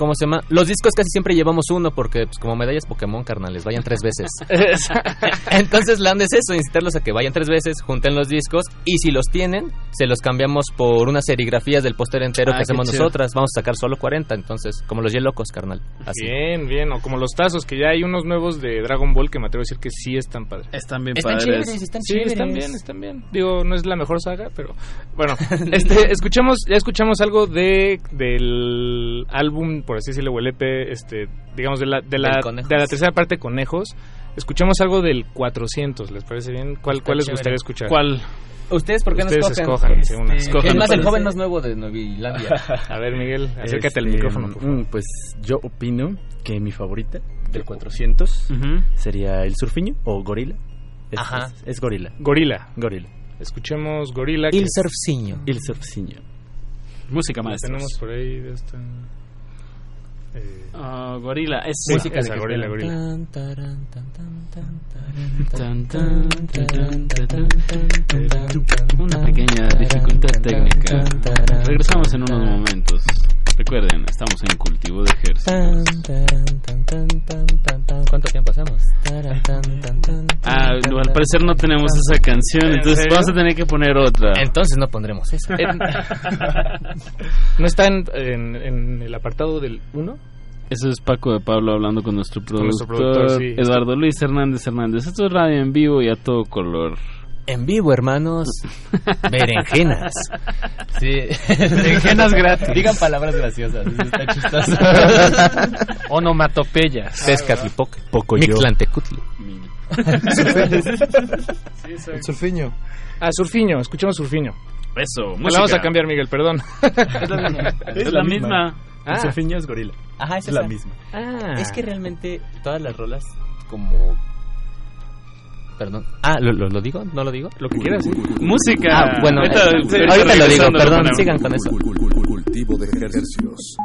¿Cómo se llama? Los discos casi siempre llevamos uno porque, pues, como medallas Pokémon, carnales, vayan tres veces. Entonces, la onda es eso, incitarlos a que vayan tres veces, junten los discos y si los tienen, se los cambiamos por unas serigrafías del póster entero Ah, que hacemos chido. nosotras. Vamos a sacar solo 40, entonces, como los locos, carnal. Así. Bien, bien. O como los tazos, que ya hay unos nuevos de Dragon Ball que me atrevo a decir que sí están padres. Están bien Están padres. chéveres, están sí, chéveres. están bien, están bien. Digo, no es la mejor saga, pero bueno. este, escuchamos, ya escuchamos algo de del álbum, por así decirlo, o el EP, este, digamos, de la, de la, Del Conejos. de la tercera parte, Conejos. Escuchamos algo del 400, ¿les parece bien? ¿Cuál, Está cuál les gustaría escuchar? ¿Cuál? ¿Ustedes por qué Ustedes no escogen? escojan, sí, una. Este, Escojan es más, el joven más nuevo de Nuevilandia. A ver, Miguel, acércate al Este, micrófono. por favor. mm, Pues yo opino que mi favorita del 400 sería el surfiño o gorila. Es, Ajá. es, es gorila. Gorila. Gorila. Escuchemos Gorila. Il que- surfciño. El surfciño. Música maestra. Tenemos por ahí de esta... eh, Ah, gorila, es Sí, esa, gorila, gorila. Tan. Una pequeña dificultad técnica. Regresamos en unos momentos. Recuerden, estamos en cultivo de ejércitos. ¿Cuánto tiempo hacemos? Ah, al parecer no tenemos esa canción, entonces vamos a tener que poner otra. Entonces no pondremos esa. ¿No está en, en- en el apartado del 1? Eso es Paco de Pablo hablando con nuestro Con productor, nuestro productor, sí. Eduardo Luis Hernández Hernández. Esto es radio en vivo y a todo color. En vivo, hermanos. Berenjenas. Sí. Berenjenas gratis. Digan palabras graciosas. Está chistoso. Onomatopeyas. Tezcatlipoca. Pocoyo. Mictlantecutli. El surfiño. Ah, Surfiño, escuchemos Surfiño. Eso, Me la vamos a cambiar, Miguel, perdón. Es la misma. El Ah. surfiño es gorila. Ajá, es Es la misma. Ah. Es que realmente todas las rolas como... Perdón. Ah, ¿lo, lo, lo digo? ¿No lo digo? Lo que quieras. Música. Ah, bueno, Ahorita- eh, ahorita lo digo, perdón, sigan con eso. Cultivo de ejercicios.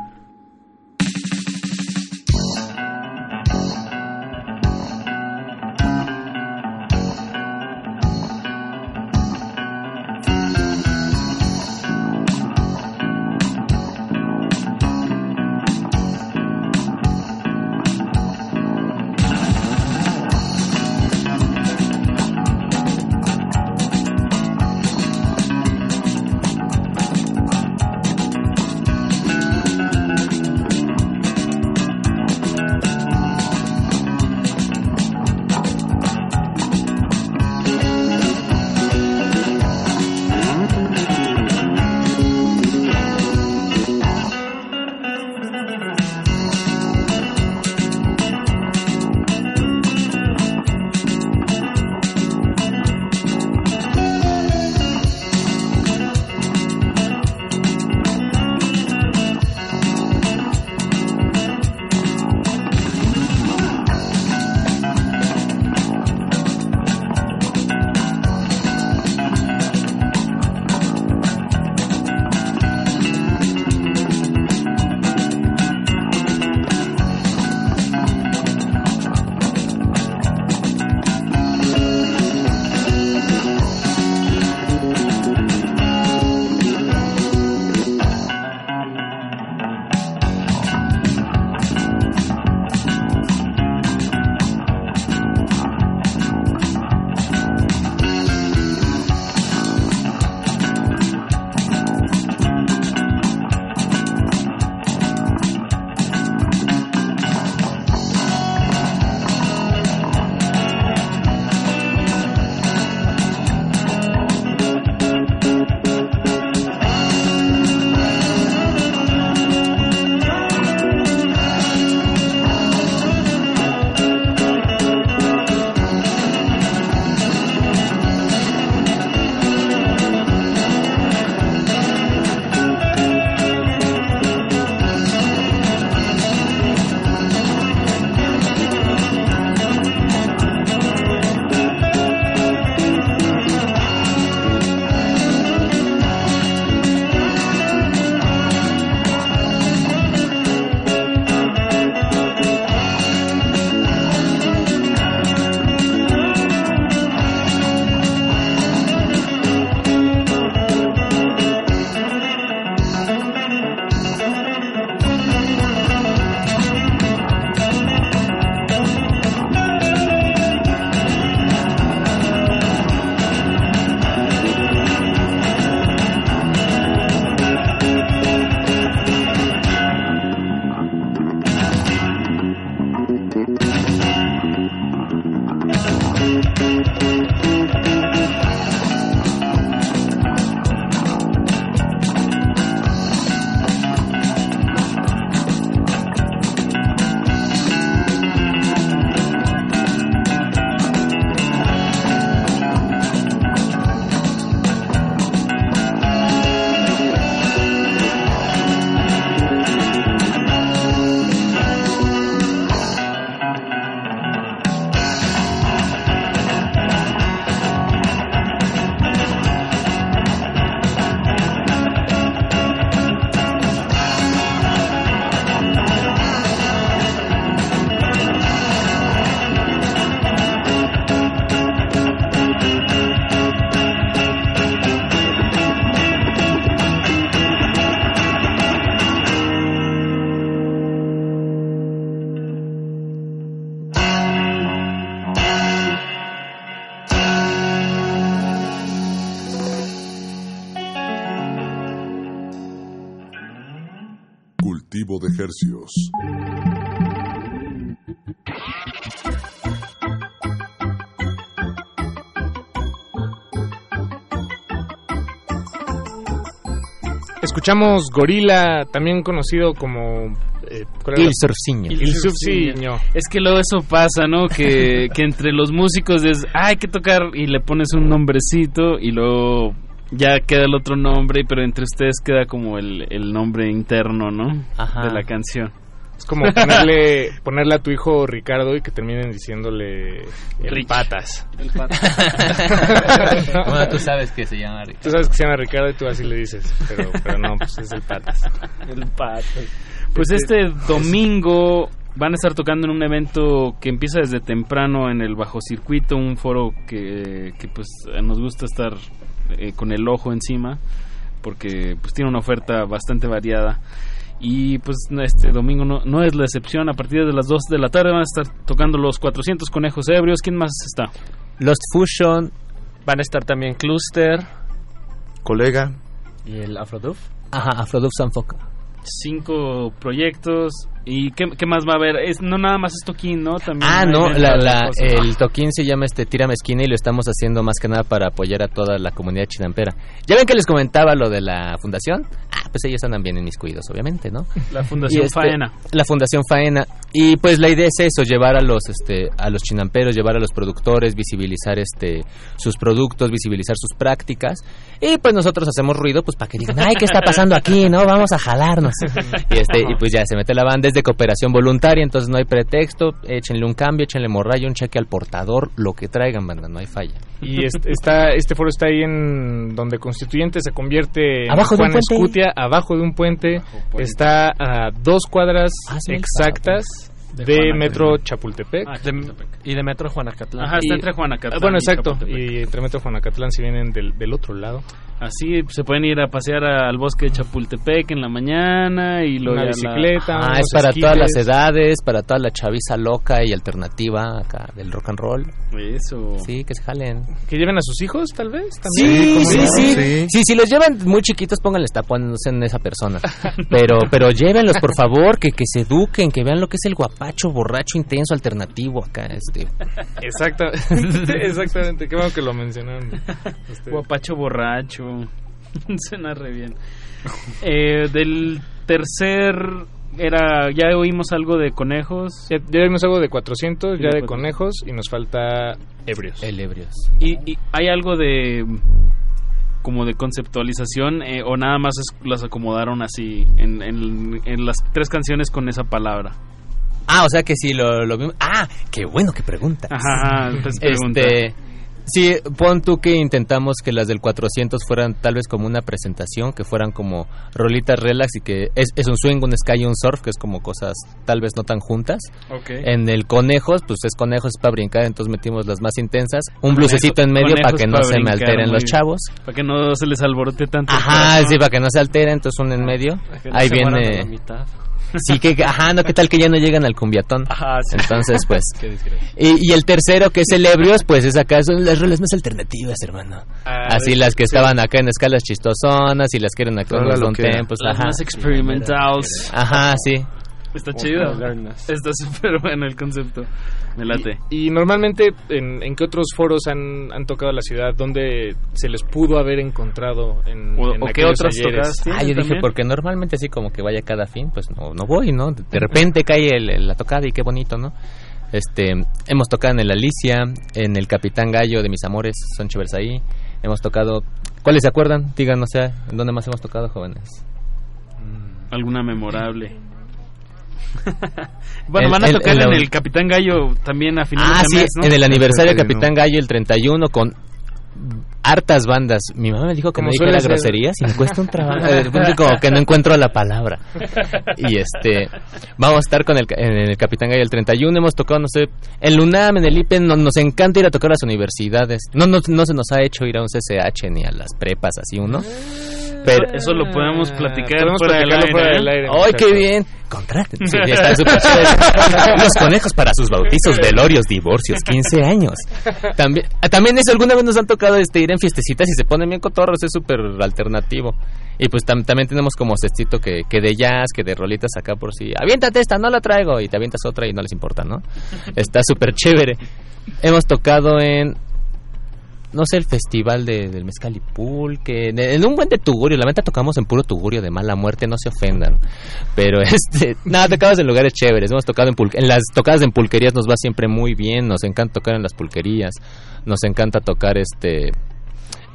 Hercios. Escuchamos Gorila, también conocido como... eh, ¿cuál era Il la- Surciño. Il Surciño. Es que luego eso pasa, ¿no? Que, que entre los músicos es, "Ah, hay que tocar y le pones un nombrecito y luego ya queda el otro nombre, pero entre ustedes queda como el, el nombre interno, ¿no? Ajá. De la canción. Es como ponerle, ponerle a tu hijo Ricardo y que terminen diciéndole el Rich. patas. El patas. bueno, tú sabes que se llama Ricardo. Tú sabes que se llama Ricardo y tú así le dices, pero, pero no, pues es el patas. El patas. Pues este domingo van a estar tocando en un evento que empieza desde temprano en el Bajo Circuito, un foro que, que pues nos gusta estar eh, con el ojo encima porque pues tiene una oferta bastante variada. Y pues este domingo no, no es la excepción. A partir de las 2 de la tarde van a estar tocando los 400 conejos ebrios. ¿Quién más está? Lost Fusion. Van a estar también Cluster Colega. y el Afroduf. Ajá, Afroduf Sanfoca. Cinco proyectos. ¿Y qué, qué más va a haber? Es, no nada más es toquín, ¿no? También Ah, no, la, la- el toquín se llama este Tírame Esquina y lo estamos haciendo más que nada para apoyar a toda la comunidad chinampera. ¿Ya ven que les comentaba lo de la fundación? Pues ellos andan bien inmiscuidos, obviamente, ¿no? La Fundación este, Faena. La Fundación Faena. Y pues la idea es eso, llevar a los este a los chinamperos, llevar a los productores, visibilizar este sus productos, visibilizar sus prácticas. Y pues nosotros hacemos ruido pues para que digan, "Ay, ¿qué está pasando aquí? No, vamos a jalarnos." y este y pues ya se mete la banda es de cooperación voluntaria, entonces no hay pretexto, échenle un cambio, échenle morralla, un cheque al portador, lo que traigan, banda, no hay falla. Y este, está, este foro está ahí en donde Constituyente se convierte en Abajo de Juan puente. Escutia, abajo de un puente. Está a dos cuadras Ah, sí, exactas De de. Metro Chapultepec. Ah, de- y de Metro Juanacatlán. Ajá, está Y- entre Juanacatlán Bueno, exacto. Y entre Metro Juanacatlán si vienen del, del otro lado. Así se pueden ir a pasear al bosque de Chapultepec en la mañana y luego Una ya la- bicicleta. Ah, es para esquites. todas las edades, para toda la chaviza loca y alternativa acá del rock and roll. Eso. Sí, que se jalen. Que lleven a sus hijos, tal vez. Sí, También. sí, ¿Cómo sí, no? sí. Sí, si los llevan muy chiquitos, pónganles tapones en esa persona. Pero, pero llévenlos, por favor, que, que se eduquen, que vean lo que es el guapacho, borracho, intenso, alternativo acá. Este. Exacto. Exactamente. Qué bueno que lo mencionaron. Este, Guapacho borracho. Suena re bien. Eh, del tercer era ya oímos algo de conejos. Ya, ya vimos algo de 400, ya de de 400. conejos y nos falta ebrios. El ebrios. Y, y hay algo de como de conceptualización eh, o nada más es- las acomodaron así en, en- en las tres canciones con esa palabra. Ah, o sea que sí, lo, lo vimos. Ah, qué bueno que preguntas. Ajá, pues pregunta. Este, sí, pon tú que intentamos que las del 400 fueran tal vez como una presentación, que fueran como rolitas relax y que es, es un swing, un sky y un surf, que es como cosas tal vez no tan juntas. Ok. En el conejos, pues es conejos para brincar, entonces metimos las más intensas. Un Conejo- blusecito en medio para que no se me alteren los chavos. Para que no se les alborote tanto. Ajá, sí, para que no se alteren, entonces un en medio. que no Ahí viene... Sí, que, ajá, no, ¿qué tal que ya no llegan al cumbiatón? Ajá, sí. Entonces, pues... Qué. Y, y el tercero, que es el ebrios, pues es acá, son las rolas más alternativas, hermano. Ah, Así sí, las que sí. estaban acá en escalas chistosonas y las quieren actuar en Toda los tempos, Las ajá. más experimentals. Ajá, sí. Está chido. modernas. Está súper bueno el concepto. Me late. Y, y normalmente, ¿en, en qué otros foros han, han tocado la ciudad? ¿Dónde se les pudo haber encontrado en, O- en o qué otras tocadas Ah, yo ¿Tienen dije, porque normalmente así como que vaya cada fin, pues no, no voy, ¿no? De de repente cae el- el- la tocada y qué bonito, ¿no? Este, hemos tocado en el Alicia, en el Capitán Gallo de mis amores, son chéveres ahí. Hemos tocado, ¿cuáles se acuerdan? Digan, no sé, ¿en dónde más hemos tocado, jóvenes? Alguna memorable. bueno, El- van a tocar el- en el Capitán Gallo también a finales Ah, de sí, mes, ¿no? en el aniversario de 31. Capitán Gallo, el 31, con hartas bandas. Mi mamá me dijo que Como no dijera ser. groserías y me cuesta un trabajo. De repente como que no encuentro la palabra. Y este, vamos a estar con el, en el Capitán Gallo el 31. Hemos tocado, no sé, en Lunam, en el IPEN, no- nos encanta ir a tocar a las universidades. No, no, no se nos ha hecho ir a un CCH ni a las prepas, así uno. Pero, Eso lo podemos platicar Podemos fuera del aire, fuera del aire. ¡Ay, qué bien! Contraten. Sí, ya está súper chévere. Los conejos para sus bautizos, velorios, divorcios, 15 años. También, ah, también eso, alguna vez nos han tocado este, ir hacen fiestecitas y se ponen bien cotorros, es súper alternativo. Y pues tam- también tenemos como cestito que, que de jazz, que de rolitas acá por si, aviéntate esta, no la traigo, y te avientas otra y no les importa, ¿no? Está súper chévere. Hemos tocado en, no sé, el festival de, del Mezcal y Pulque, en, en un buen de tugurio, la neta tocamos en puro tugurio de mala muerte, no se ofendan. Pero este, nada, tocamos en lugares chéveres, hemos tocado en, pulque- en las tocadas en pulquerías nos va siempre muy bien, nos encanta tocar en las pulquerías, nos encanta tocar este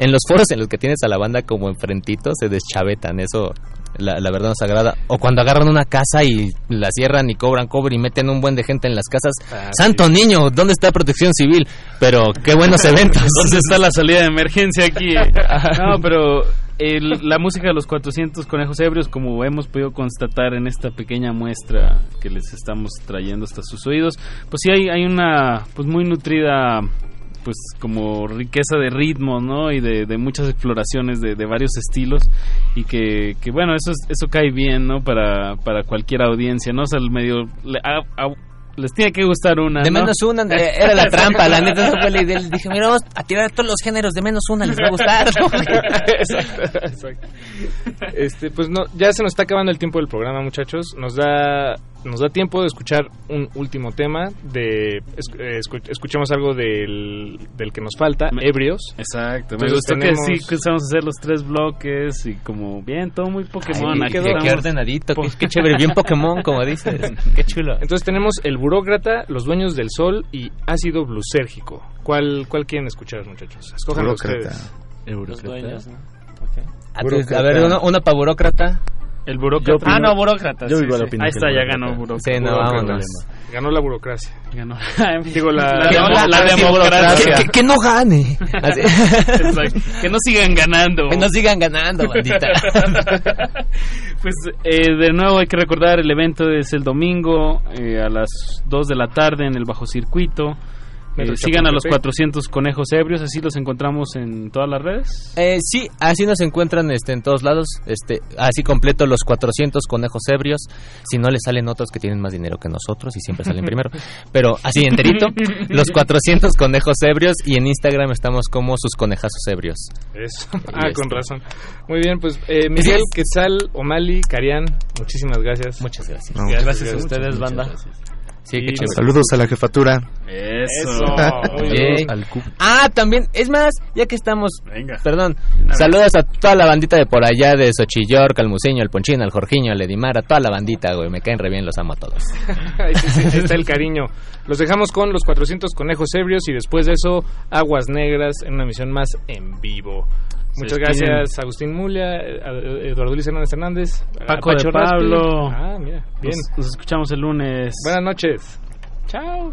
en los foros en los que tienes a la banda como enfrentito se deschavetan, eso la, la verdad nos agrada. O cuando agarran una casa y la cierran y cobran cobre y meten un buen de gente en las casas. Santo niño, ¿dónde está protección civil? Pero qué buenos eventos. ¿Dónde está la salida de emergencia aquí? No, pero el- la música de los 400 conejos ebrios, como hemos podido constatar en esta pequeña muestra que les estamos trayendo hasta sus oídos, pues sí hay, hay una pues muy nutrida pues como riqueza de ritmos, ¿no? Y de, de muchas exploraciones de, de varios estilos y que, que bueno, eso es- eso cae bien, ¿no? Para, para cualquier audiencia, ¿no? O sea, el medio... le- a- a- les tiene que gustar una, De ¿no? menos una, era la trampa, la neta esa fue la idea. Dije, mira, vamos a tirar todos los géneros de menos una, les va a gustar. exacto, exacto. Este, pues no, ya se nos está acabando el tiempo del programa, muchachos. Nos da, nos da tiempo de escuchar un último tema. De eh, escu- escuchemos algo del, del que nos falta, ebrios. Exacto, me Entonces gustó tenemos- que sí que empezamos a hacer los tres bloques y como bien, todo muy Pokémon. Ay, quedó- qué ordenadito, qué- qué chévere, bien Pokémon, como dices. Qué chulo. Entonces tenemos el burócrata, los dueños del sol y ácido glucérgico. ¿Cuál, cuál quieren escuchar, muchachos? Escojan Burócrata. ustedes. Los dueños, ¿no? Pues, a ver, uno- una para burócrata. El burócrata. ah, no, burócrata. yo sí, igual sí. opino Ahí está, ya ganó burócrata. Sí, no, Burócrata. vámonos. Ganó la burocracia. Ganó. Digo, la, La- la- la- la la- democracia. Que, que- que no gane. Que no sigan ganando. Que no sigan ganando, bandita. Pues eh, de nuevo hay que recordar, el evento es el domingo eh, a las 2 de la tarde en el Bajo Circuito. Eh, sigan a los Chapultepec. 400 conejos ebrios, así los encontramos en todas las redes. Eh, sí, así nos encuentran este, en todos lados. Este, así completo los 400 conejos ebrios. Si no, les salen otros que tienen más dinero que nosotros y siempre salen primero. Pero así enterito, los 400 conejos ebrios. Y en Instagram estamos como sus conejazos ebrios. Eso. Ah, este- con razón. Muy bien, pues eh, Miguel, Quetzal, Omali, Carián, muchísimas gracias. Muchas gracias. No, Gracias a ustedes, banda. Sí, qué Y- chévere. Saludos a la jefatura. Eso. Bien. Ah, también, es más, ya que estamos, Venga. perdón, saludos a toda la bandita de por allá, de Xochillor, al Museño, al Ponchín, al Jorgiño, al Edimar, a toda la bandita, güey, me caen re bien, los amo a todos. Ahí sí, sí, está el cariño. Los dejamos con los 400 conejos ebrios y después de eso, Aguas Negras en una emisión más en vivo. Muchas gracias, Agustín Mulia, Eduardo Luis Hernández Hernández, Paco de. Pablo. Ah, mira, bien. Nos, nos escuchamos el lunes. Buenas noches. Chao.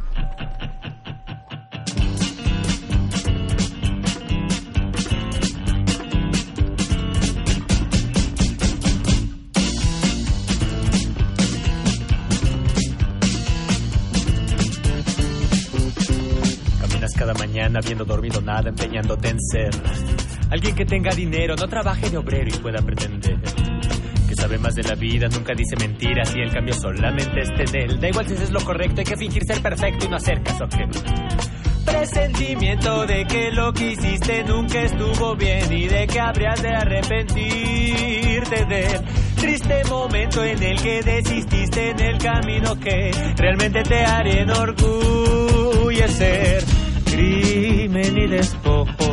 Cada mañana habiendo dormido nada, empeñándote en ser alguien que tenga dinero, no trabaje de obrero y pueda pretender que sabe más de la vida, nunca dice mentiras y el cambio solamente es él. Da igual si es lo correcto, hay que fingir ser perfecto y no hacer caso ajeno. Presentimiento de que lo que hiciste nunca estuvo bien y de que habrías de arrepentirte del triste momento en el que desististe en el camino que realmente te haría enorgullecer. Crimen y despojo,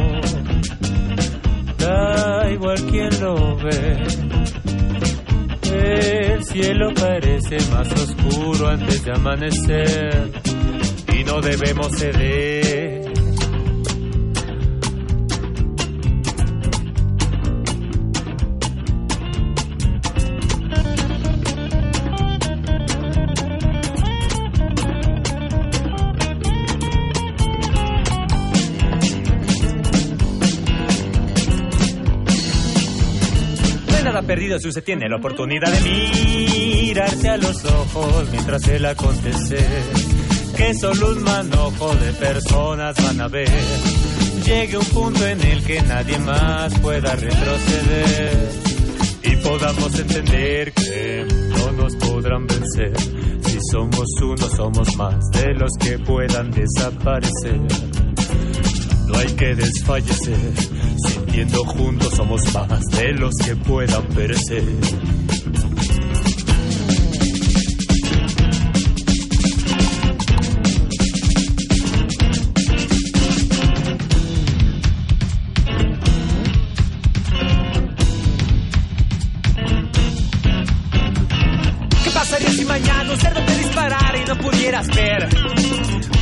da igual quien lo ve. El cielo parece más oscuro antes de amanecer y no debemos ceder. Perdido si usted tiene la oportunidad de mirarse a los ojos mientras el acontecer que solo un manojo de personas van a ver. Llegue un punto en el que nadie más pueda retroceder y podamos entender que no nos podrán vencer. Si somos uno, somos más de los que puedan desaparecer. No hay que desfallecer, Sintiendo juntos somos más de los que puedan perecer.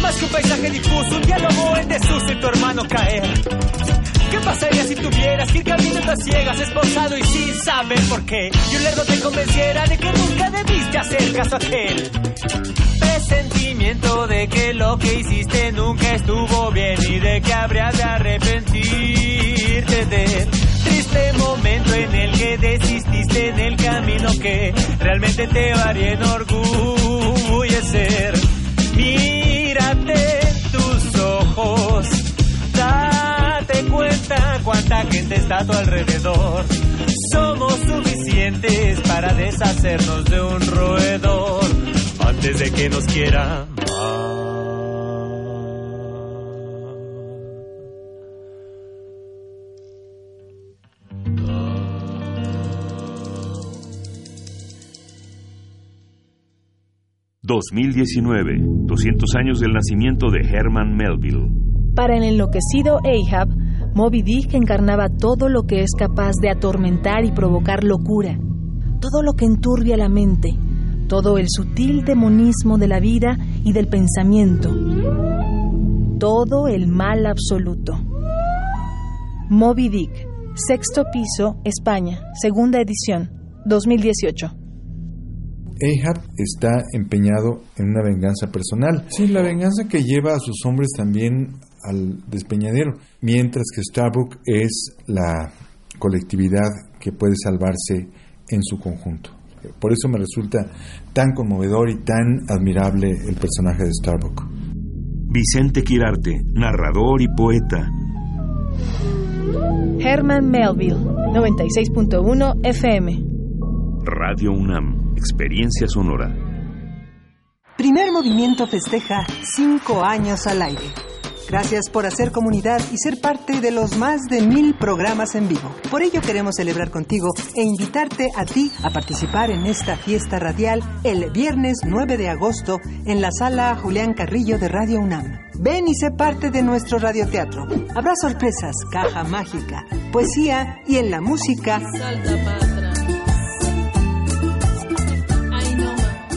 Más que un paisaje difuso, un diálogo en desuso y tu hermano caer. ¿Qué pasaría si tuvieras que ir caminando a ciegas, esposado y sin saber por qué? Y un lerdo te convenciera de que nunca debiste hacer caso a aquel. Presentimiento de que lo que hiciste nunca estuvo bien y de que habrías de arrepentirte de triste momento en el que desististe en el camino que realmente te haría enorgullecer. Cuánta gente está a tu alrededor. Somos suficientes para deshacernos de un roedor antes de que nos quiera ...2019... ...200 años del nacimiento de Herman Melville... Para el enloquecido Ahab, Moby Dick encarnaba todo lo que es capaz de atormentar y provocar locura, todo lo que enturbia la mente, todo el sutil demonismo de la vida y del pensamiento, todo el mal absoluto. Moby Dick, sexto piso, España, segunda edición, 2018. Ahab está empeñado en una venganza personal. Sí, la venganza que lleva a sus hombres también al despeñadero, mientras que Starbuck es la colectividad que puede salvarse en su conjunto. Por eso me resulta tan conmovedor y tan admirable el personaje de Starbuck. Vicente Quirarte, narrador y poeta. Herman Melville, 96.1 FM. Radio UNAM, experiencia sonora. Primer movimiento festeja cinco años al aire. Gracias por hacer comunidad y ser parte de los más de mil programas en vivo. Por ello queremos celebrar contigo e invitarte a ti a participar en esta fiesta radial el viernes 9 de agosto en la sala Julián Carrillo de Radio UNAM. Ven y sé parte de nuestro radioteatro. Habrá sorpresas, caja mágica, poesía y en la música.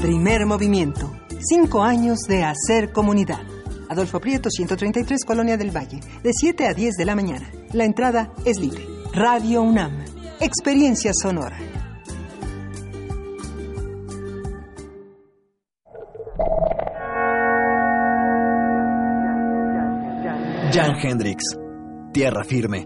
Primer movimiento. Cinco años de hacer comunidad. Adolfo Prieto, 133, Colonia del Valle, de 7 a 10 de la mañana. La entrada es libre. Radio UNAM. Experiencia sonora. Jan Hendrix, Tierra Firme.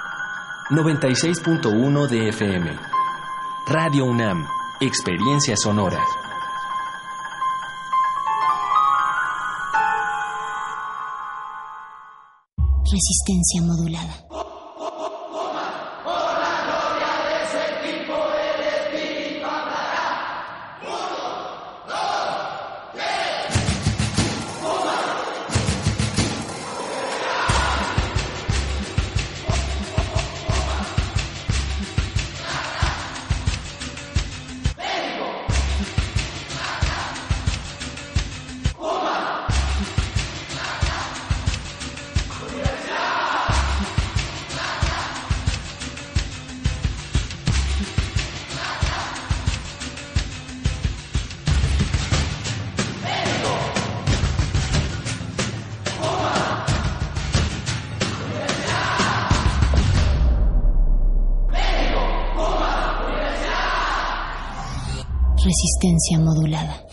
96.1 de FM. Radio UNAM, Experiencia Sonora. Resistencia modulada. Modulada.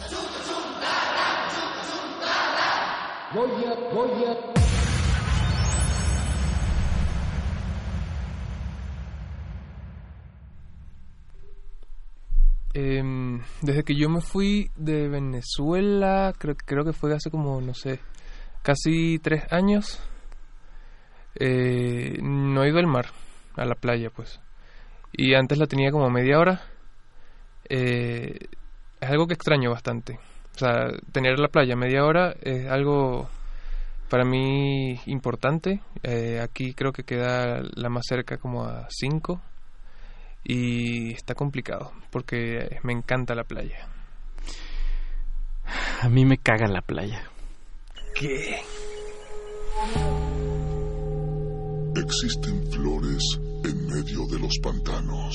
Em, desde que yo me fui de Venezuela, creo, creo que fue hace como, no sé, casi tres años, eh, no he ido al mar, a la playa, pues. Y antes la tenía como media hora. Eh, es algo que extraño bastante. O sea, tener la playa media hora es algo para mí importante. Eh, aquí creo que queda la más cerca como a cinco y está complicado porque me encanta la playa. A mí me caga la playa. ¿Qué? Existen flores en medio de los pantanos.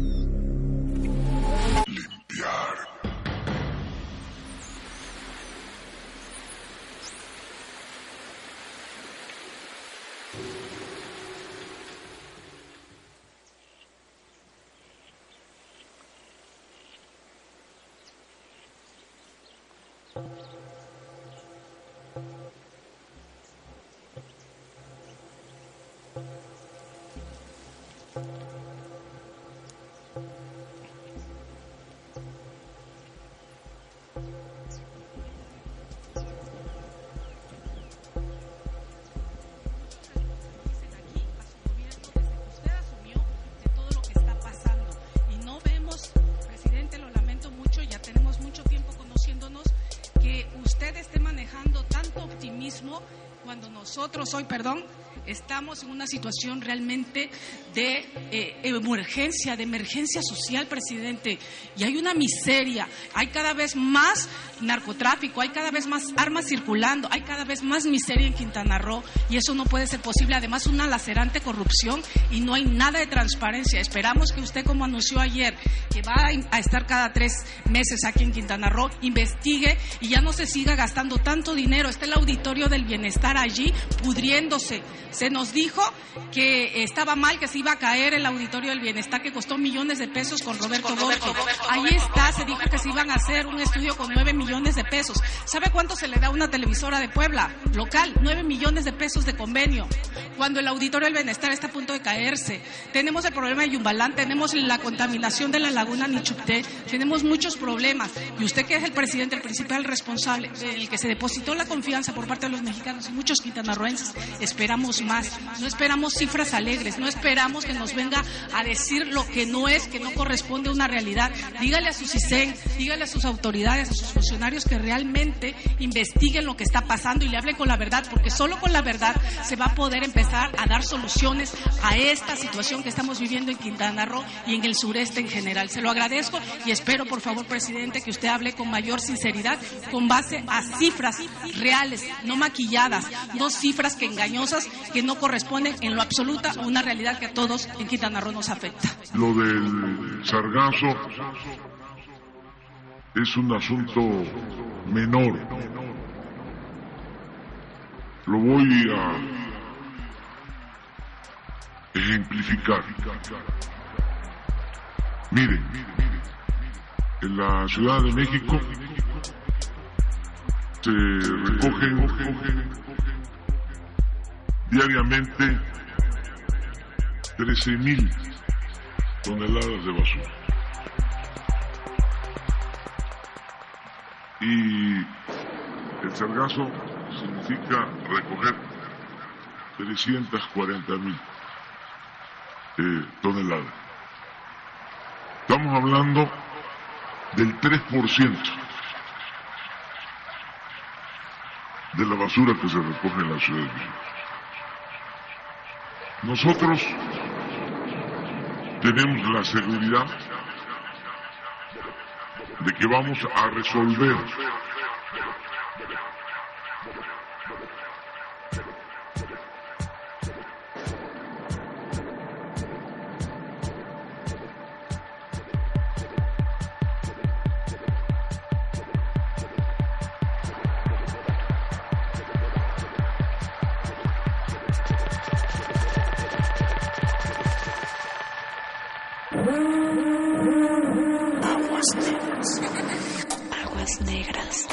Hoy, perdón, estamos en una situación realmente de eh, emergencia, de emergencia social, presidente. Y hay una miseria, hay cada vez más narcotráfico, hay cada vez más armas circulando, hay cada vez más miseria en Quintana Roo y eso no puede ser posible. Además, una lacerante corrupción y no hay nada de transparencia. Esperamos que usted, como anunció ayer, que va a estar cada tres meses aquí en Quintana Roo, investigue y ya no se siga gastando tanto dinero. Está el auditorio del bienestar allí pudriéndose. Se nos dijo que estaba mal, que se iba a caer el auditorio del bienestar que costó millones de pesos con Roberto Borgo. Ahí está, se dijo que se iban a hacer un estudio con nueve millones de pesos. ¿Sabe cuánto se le da a una televisora de Puebla local? Nueve millones de pesos de convenio. Cuando el auditorio del bienestar está a punto de caerse. Tenemos el problema de Yumbalán, tenemos la contaminación de la laguna Nichupté, tenemos muchos problemas. Y usted que es el presidente, el principal responsable, el que se depositó la confianza por parte de los mexicanos y muchos quintanarroenses, esperamos más. No esperamos cifras alegres, no esperamos que nos venga a decir lo que no es, que no corresponde a una realidad. Dígale a su CISEN, dígale a sus autoridades, a sus funcionarios que realmente investiguen lo que está pasando y le hablen con la verdad, porque solo con la verdad se va a poder empezar a dar soluciones a esta situación que estamos viviendo en Quintana Roo y en el sureste en general. Se lo agradezco y espero, por favor, presidente, que usted hable con mayor sinceridad, con base a cifras reales, no maquilladas, no cifras que engañosas que no corresponden en lo absoluto a una realidad que a todos en Quintana Roo nos afecta. Lo del sargazo es un asunto menor. Lo voy a ejemplificar. Miren, en la Ciudad de México se recogen diariamente 13.000 toneladas de basura. Y el sargazo significa recoger 340.000 eh, toneladas. Estamos hablando del 3% de la basura que se recoge en la Ciudad de México. Nosotros tenemos la seguridad de que vamos a resolver. Negras.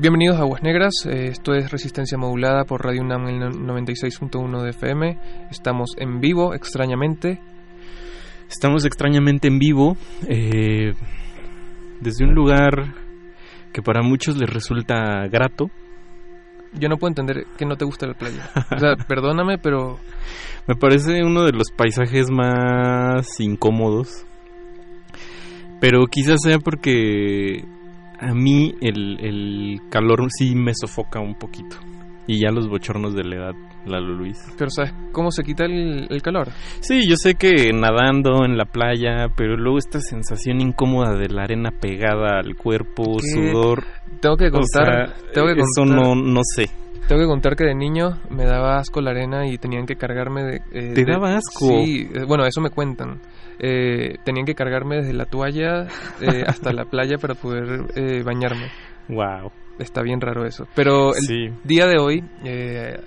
Bienvenidos a Aguas Negras, eh, esto es Resistencia Modulada por Radio UNAM el 96.1 de FM. Estamos en vivo, extrañamente. Estamos extrañamente en vivo, eh, desde un lugar que para muchos les resulta grato. Yo no puedo entender que no te gusta la playa. O sea, perdóname, pero... Me parece uno de los paisajes más incómodos. Pero quizás sea porque a mí el, el calor sí me sofoca un poquito. Y ya los bochornos de la edad, Lalo Luis. Pero ¿sabes cómo se quita el, el calor? Sí, yo sé que nadando en la playa, pero luego esta sensación incómoda de la arena pegada al cuerpo, ¿Qué? sudor. Tengo que O contar... sea, tengo que eso contar- no, no sé. Tengo que contar que de niño me daba asco la arena y tenían que cargarme de... eh, ¿Te de- daba asco? Sí, eh, bueno, eso me cuentan. Eh, tenían que cargarme desde la toalla eh, hasta la playa para poder eh, bañarme. Wow. Está bien raro eso. Pero el Sí. día de hoy eh,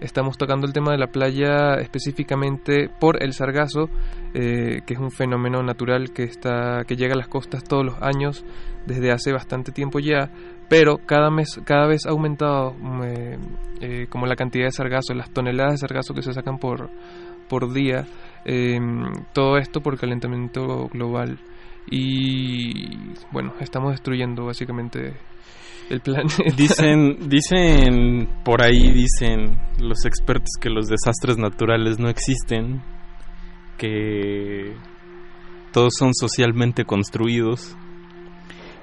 estamos tocando el tema de la playa específicamente por el sargazo, eh, que es un fenómeno natural que está que llega a las costas todos los años desde hace bastante tiempo ya, pero cada mes cada vez ha aumentado mm, como la cantidad de sargazo, las toneladas de sargazo que se sacan por por día. Eh, todo esto por calentamiento global y bueno estamos destruyendo básicamente el planeta. Dicen, dicen, por ahí dicen los expertos que los desastres naturales no existen, que todos son socialmente construidos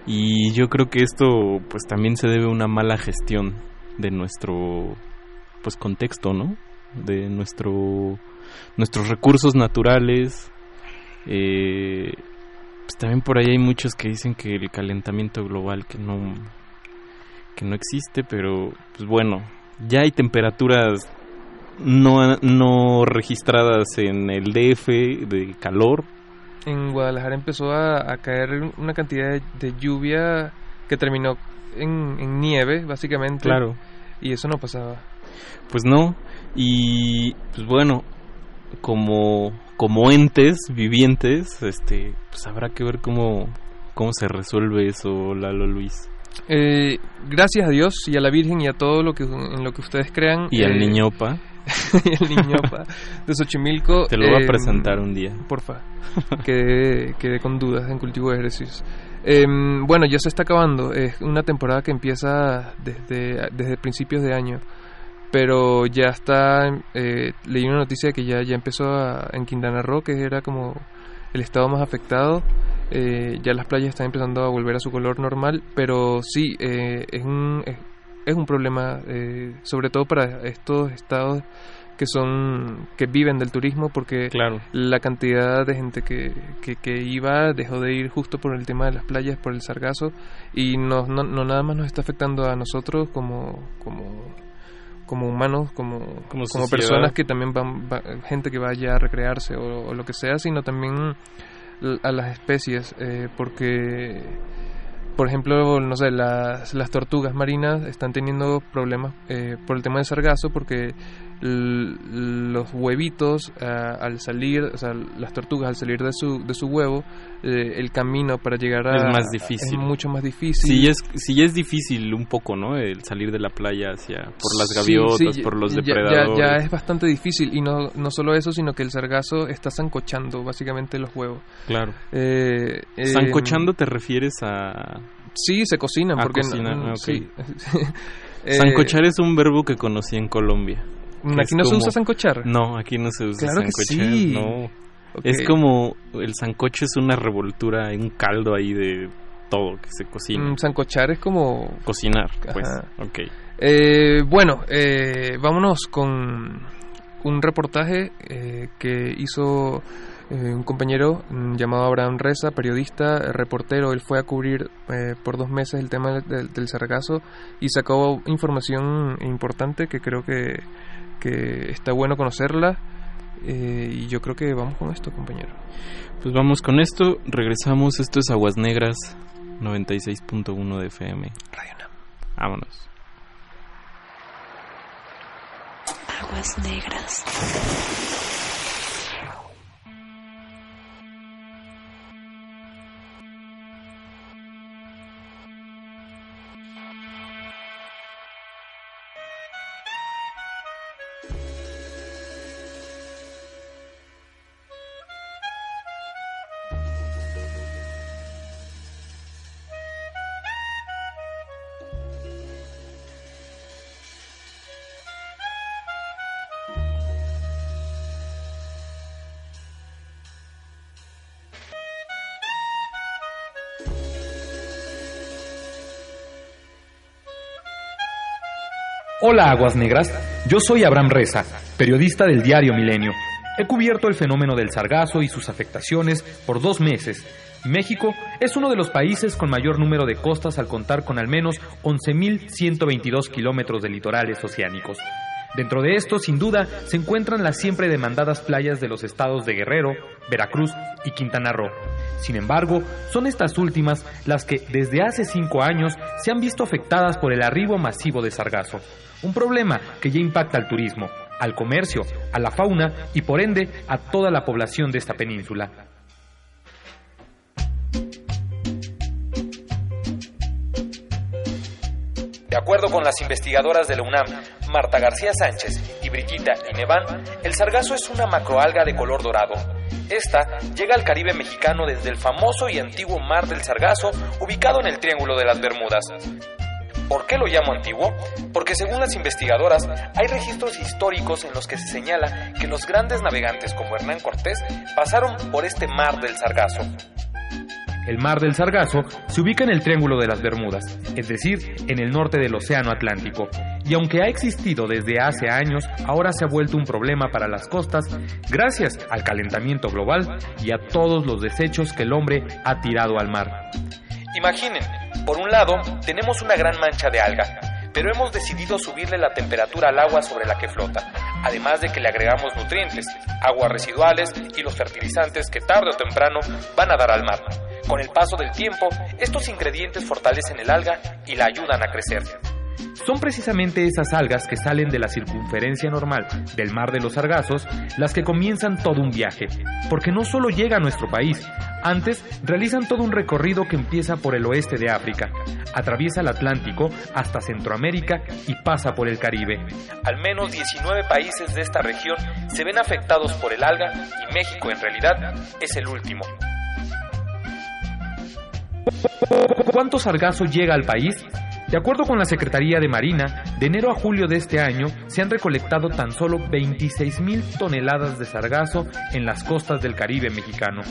y yo creo que esto pues también se debe a una mala gestión de nuestro pues contexto, ¿no? De nuestro nuestros recursos naturales. Eh, pues también por ahí hay muchos que dicen que el calentamiento global que no que no existe, pero pues bueno, ya hay temperaturas no, no registradas en el DF de calor. En Guadalajara empezó a, a caer una cantidad de, de lluvia que terminó en, en nieve, básicamente. Claro. Y eso no pasaba. Pues no, y pues bueno, como, como entes vivientes, este, pues habrá que ver cómo, cómo se resuelve eso, Lalo Luis. Eh, gracias a Dios y a la Virgen y a todo lo que en lo que ustedes crean. Y al eh, niñopa. y al niñopa de Xochimilco. Te lo voy a eh, presentar un día. Porfa. Quedé, quedé con dudas en cultivo de ejercicios. Eh, bueno, ya se está acabando. Es una temporada que empieza desde, desde principios de año. Pero ya está. Eh, leí una noticia de que ya, ya empezó a- en Quintana Roo, que era como el estado más afectado. Eh, ya las playas están empezando a volver a su color normal. Pero sí, eh, es, un, es, es un problema, eh, sobre todo para estos estados que son que viven del turismo porque Claro. la cantidad de gente que, que, que iba dejó de ir justo por el tema de las playas por el sargazo y no, no, no nada más nos está afectando a nosotros como como como humanos como como, personas que también van va- gente que vaya a recrearse o, o lo que sea sino también a las especies eh, porque por ejemplo, no sé, las, las tortugas marinas están teniendo problemas eh, por el tema del sargazo porque los huevitos ah, al salir, o sea, las tortugas al salir de su, de su huevo, eh, el camino para llegar a... Es más difícil. Es mucho más difícil. Sí, es, sí es difícil un poco, ¿no? El salir de la playa hacia por las Sí, gaviotas, sí, por los ya- ya- depredadores. Ya, es bastante difícil y no, no solo eso, sino que el sargazo está zancochando básicamente los huevos. Claro. Eh, eh, Sancochando te refieres a Sí, se cocinan a porque cocinar, no- ok. sí. Eh, Sancochar es un verbo que conocí en Colombia. ¿Aquí que no se como- usa sancochar? No, aquí no se usa Claro que sancochar, sí. no. Ok. Es como el sancocho es una revoltura, un caldo ahí de todo que se cocina. Mm, sancochar es como Cocinar, pues. Ajá. Ok. Eh, bueno, eh, vámonos con un reportaje eh, que hizo eh, un compañero mm, llamado Abraham Reza, periodista, eh, reportero. Él fue a cubrir eh, por dos meses el tema del, del sargazo y sacó información importante que creo que, que está bueno conocerla. Eh, y yo creo que vamos con esto, compañero. Pues vamos con esto, regresamos. Esto es Aguas Negras 96.1 de FM. Radio Nam. Vámonos. Aguas negras. Hola Aguas Negras, yo soy Abraham Reza, periodista del diario Milenio. He cubierto el fenómeno del sargazo y sus afectaciones por dos meses. México es uno de los países con mayor número de costas al contar con al menos 11.122 kilómetros de litorales oceánicos. Dentro de esto, sin duda, se encuentran las siempre demandadas playas de los estados de Guerrero, Veracruz y Quintana Roo. Sin embargo, son estas últimas las que desde hace cinco años se han visto afectadas por el arribo masivo de sargazo, un problema que ya impacta al turismo, al comercio, a la fauna y por ende a toda la población de esta península. De acuerdo con las investigadoras de la UNAM, Marta García Sánchez y Brigitta Inevan, el sargazo es una macroalga de color dorado. Esta llega al Caribe mexicano desde el famoso y antiguo Mar del Sargazo, ubicado en el Triángulo de las Bermudas. ¿Por qué lo llamo antiguo? Porque según las investigadoras, hay registros históricos en los que se señala que los grandes navegantes como Hernán Cortés pasaron por este Mar del Sargazo. El mar del Sargazo se ubica en el Triángulo de las Bermudas, es decir, en el norte del Océano Atlántico, y aunque ha existido desde hace años, ahora se ha vuelto un problema para las costas gracias al calentamiento global y a todos los desechos que el hombre ha tirado al mar. Imaginen, por un lado, tenemos una gran mancha de alga, pero hemos decidido subirle la temperatura al agua sobre la que flota, además de que le agregamos nutrientes, aguas residuales y los fertilizantes que tarde o temprano van a dar al mar. Con el paso del tiempo, estos ingredientes fortalecen el alga y la ayudan a crecer. Son precisamente esas algas que salen de la circunferencia normal del mar de los sargazos las que comienzan todo un viaje, porque no solo llega a nuestro país, antes realizan todo un recorrido que empieza por el oeste de África, atraviesa el Atlántico hasta Centroamérica y pasa por el Caribe. Al menos 19 países de esta región se ven afectados por el alga y México en realidad es el último. ¿Cuánto sargazo llega al país? De acuerdo con la Secretaría de Marina, de enero a julio de este año se han recolectado tan solo 26 mil toneladas de sargazo en las costas del Caribe mexicano.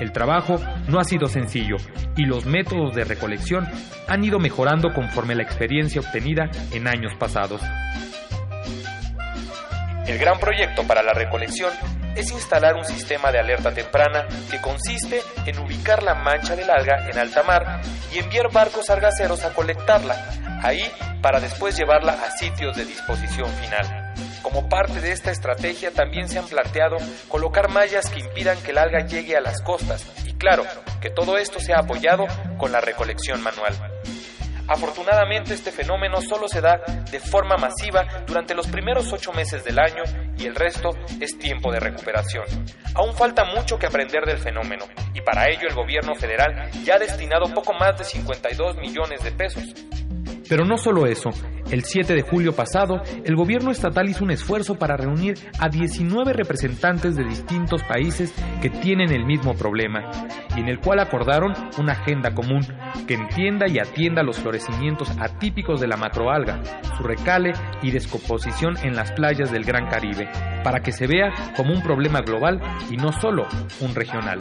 El trabajo no ha sido sencillo y los métodos de recolección han ido mejorando conforme la experiencia obtenida en años pasados. El gran proyecto para la recolección es instalar un sistema de alerta temprana que consiste en ubicar la mancha del alga en alta mar y enviar barcos sargaceros a colectarla, ahí para después llevarla a sitios de disposición final. Como parte de esta estrategia también se han planteado colocar mallas que impidan que el alga llegue a las costas y claro, que todo esto sea apoyado con la recolección manual. Afortunadamente este fenómeno solo se da de forma masiva durante los primeros ocho meses del año y el resto es tiempo de recuperación. Aún falta mucho que aprender del fenómeno y para ello el gobierno federal ya ha destinado poco más de 52 millones de pesos. Pero no solo eso, el 7 de julio pasado, el gobierno estatal hizo un esfuerzo para reunir a 19 representantes de distintos países que tienen el mismo problema, y en el cual acordaron una agenda común que entienda y atienda los florecimientos atípicos de la macroalga, su recale y descomposición en las playas del Gran Caribe, para que se vea como un problema global y no solo un regional.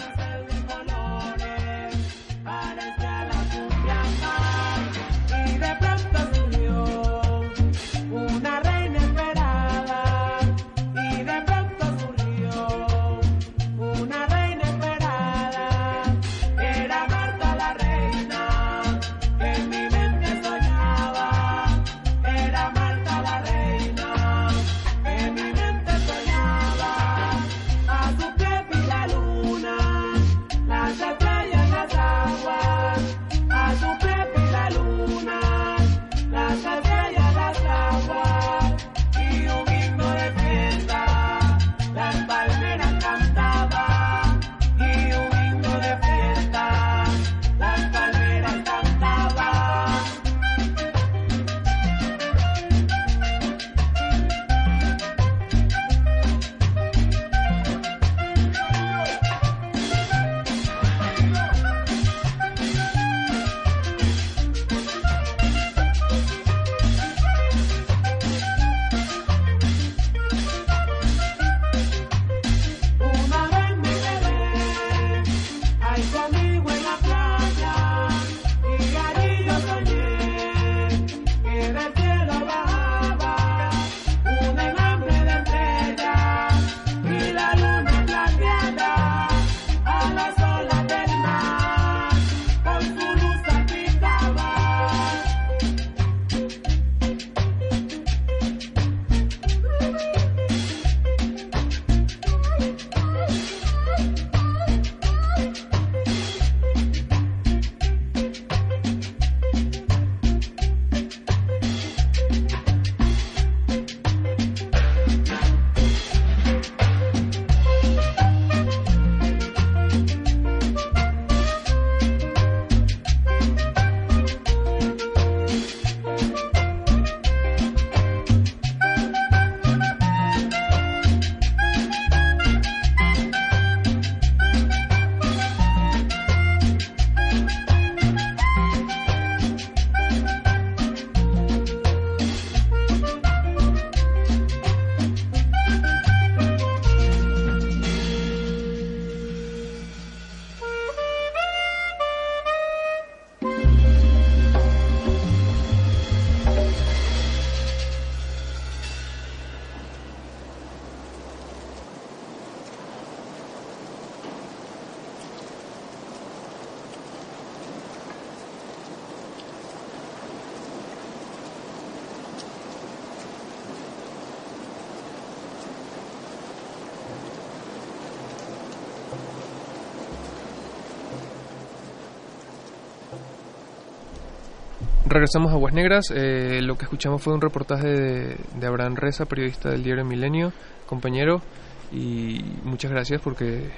Regresamos a Aguas Negras. Eh, lo que escuchamos fue un reportaje de, de Abraham Reza, periodista del diario Milenio, compañero. Y muchas gracias porque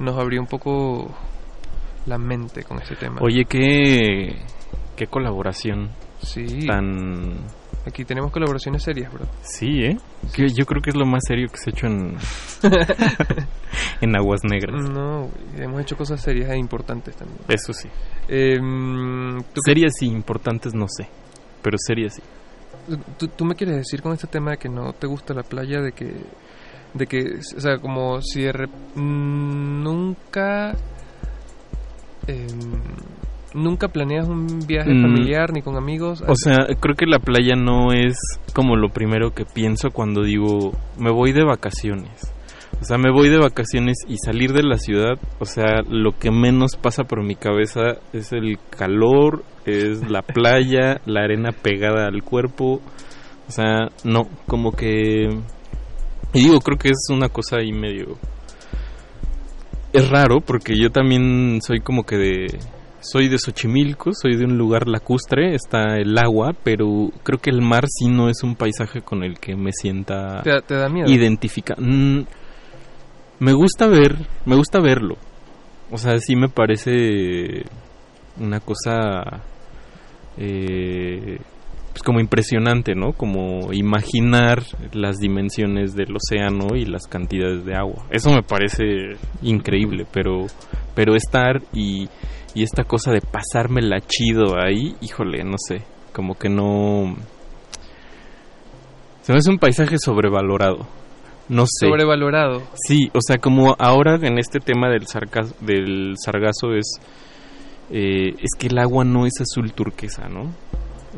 nos abrió un poco la mente con este tema. Oye, qué, qué colaboración Sí. tan... Aquí tenemos colaboraciones serias, bro. Sí, ¿eh? Que yo creo que es lo más serio que se ha hecho en, en Aguas Negras. No, hemos hecho cosas serias e importantes también. Eso sí. Em, ¿tú, qué- Serias y importantes no sé, pero serias sí. tú, tú me quieres decir con este tema de que no te gusta la playa, de que, de que, o sea, como si de rep- nunca, em, nunca planeas un viaje Mm. familiar ni con amigos. O sea, creo que la playa no es como lo primero que pienso cuando digo me voy de vacaciones. O sea, me voy de vacaciones y salir de la ciudad, o sea, lo que menos pasa por mi cabeza es el calor, es la playa, la arena pegada al cuerpo. O sea, no, como que... Y digo, creo que es una cosa ahí medio... Es raro porque yo también soy como que de... Soy de Xochimilco, soy de un lugar lacustre, está el agua, pero creo que el mar sí no es un paisaje con el que me sienta ¿Te, da- te da miedo? identifica. Mm, me gusta ver, me gusta verlo. O sea, sí me parece una cosa eh, pues como impresionante, ¿no? Como imaginar las dimensiones del océano y las cantidades de agua. Eso me parece increíble, pero pero estar y y esta cosa de pasármela chido ahí, híjole, no sé, como que no se me hace un paisaje sobrevalorado. No sé. Sobrevalorado. Sí, o sea, como ahora en este tema del, sarcas- del sargazo es, eh, es que el agua no es azul turquesa, ¿no?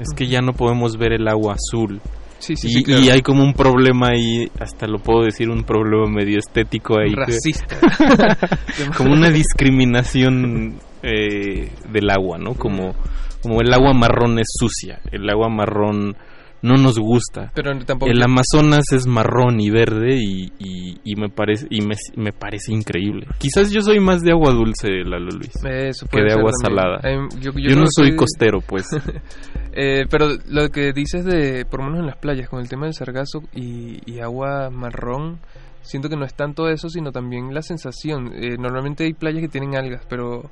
Es que ya no podemos ver el agua azul. Sí, sí, y, sí, claro. y hay como un problema ahí, hasta lo puedo decir, un problema medio estético ahí. que- Racista. como una discriminación eh, del agua, ¿no? Como, como el agua marrón es sucia, el agua marrón no nos gusta. Pero tampoco- El Amazonas es marrón y verde y, y, y me parece y me, me parece increíble. Quizás yo soy más de agua dulce, Lalo Luis, Eso que de agua también. salada. Yo- yo, yo no soy que- costero, pues. Eh, pero lo que dices de, por lo menos en las playas, con el tema del sargazo y, y agua marrón, siento que no es tanto eso, sino también la sensación. Eh, normalmente hay playas que tienen algas, pero,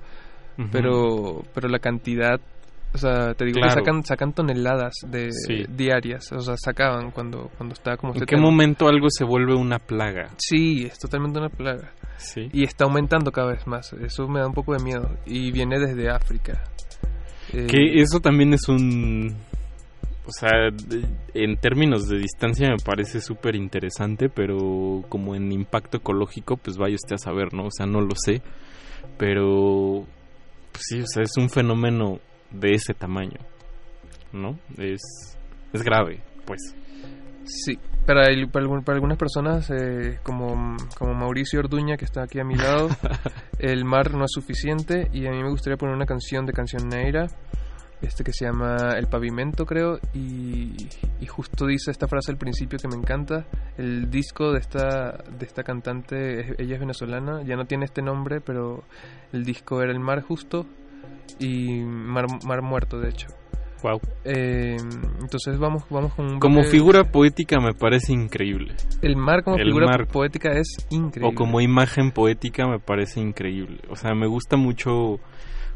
Pero, pero la cantidad, o sea, te digo Claro. que sacan, sacan toneladas de Sí. diarias, o sea, sacaban cuando, cuando estaba como ¿En este qué tema. momento algo se vuelve una plaga? Sí, es totalmente una plaga. Sí. Y está aumentando cada vez más. Eso me da un poco de miedo. Y viene desde África. Eh, Que eso también es un... O sea, en términos de distancia me parece súper interesante, pero como en impacto ecológico, pues vaya usted a saber, ¿no? O sea, no lo sé. Pero, pues sí, o sea, es un fenómeno de ese tamaño, ¿no? Es, es grave, pues. Sí, para, el- para, algunas personas, eh, como, como Mauricio Orduña, que está aquí a mi lado, el mar no es suficiente y a mí me gustaría poner una canción de Canción Neira, este que se llama El Pavimento, creo, y, y justo dice esta frase al principio que me encanta. El disco de esta, de esta cantante, es- ella es venezolana, ya no tiene este nombre, pero el disco era El Mar Justo y Mar, Mar Muerto, de hecho. Wow. Eh, entonces vamos, vamos con un Como bloque- figura poética me parece increíble. El mar como El figura mar. poética es increíble. O como imagen poética me parece increíble. O sea, me gusta mucho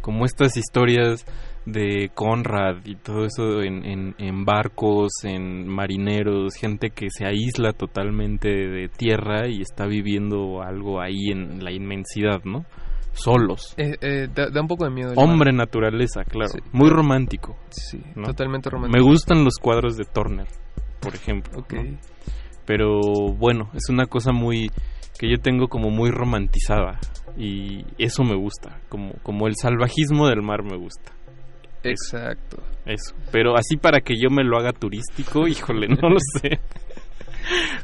como estas historias de Conrad y todo eso en, en, en barcos, en marineros, gente que se aísla totalmente de tierra y está viviendo algo ahí en la inmensidad, ¿no? Solos. Eh, eh, da, da un poco de miedo. Hombre mar. naturaleza, claro. Sí. Muy romántico. Sí, ¿no? totalmente romántico. Me gustan los cuadros de Turner, por ejemplo. Ok. ¿no? Pero bueno, es una cosa muy que yo tengo como muy romantizada y eso me gusta, como como el salvajismo del mar me gusta. Exacto. Eso, pero así para que yo me lo haga turístico, híjole, no lo sé.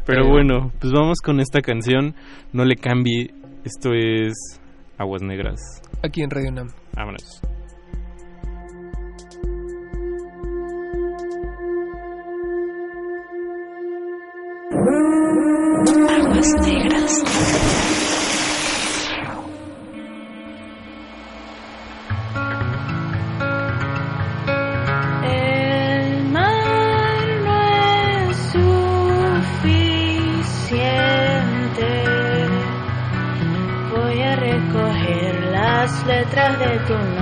Pero bueno, pues vamos con esta canción, no le cambie, esto es Aguas Negras. Aquí en Radio Nam. Vámonos. Aguas negras. Letras de tu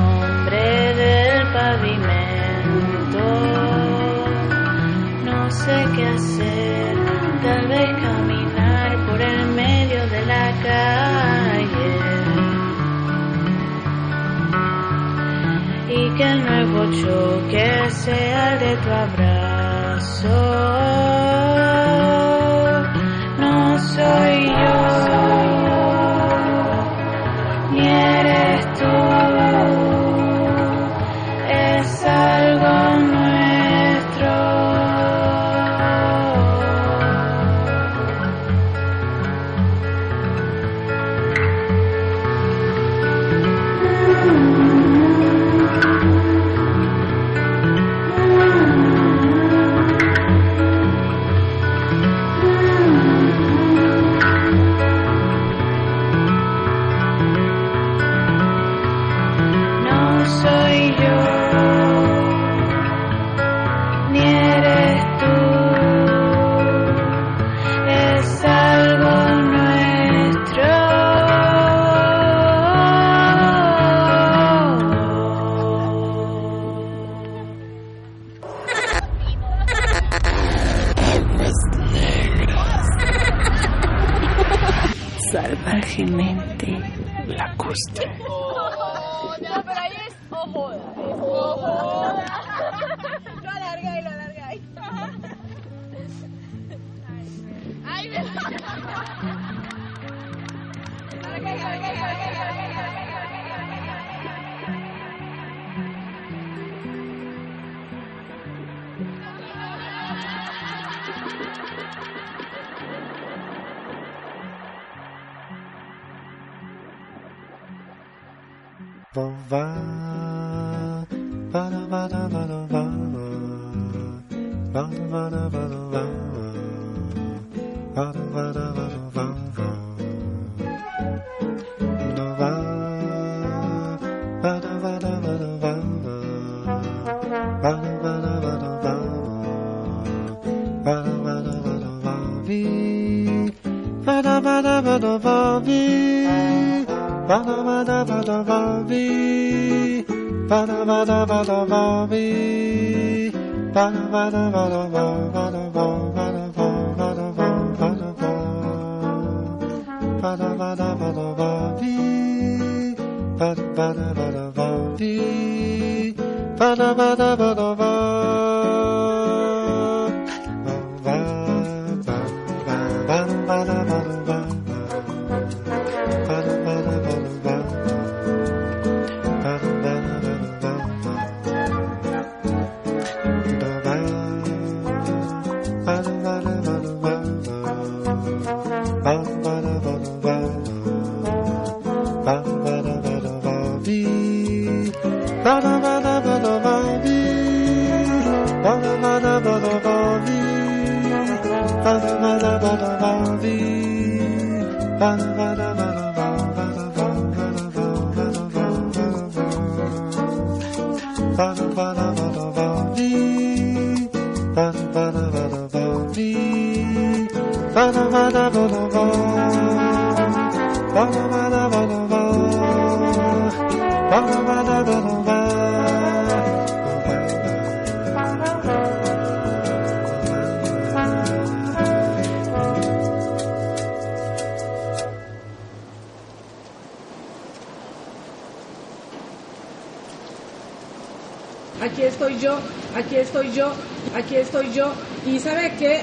aquí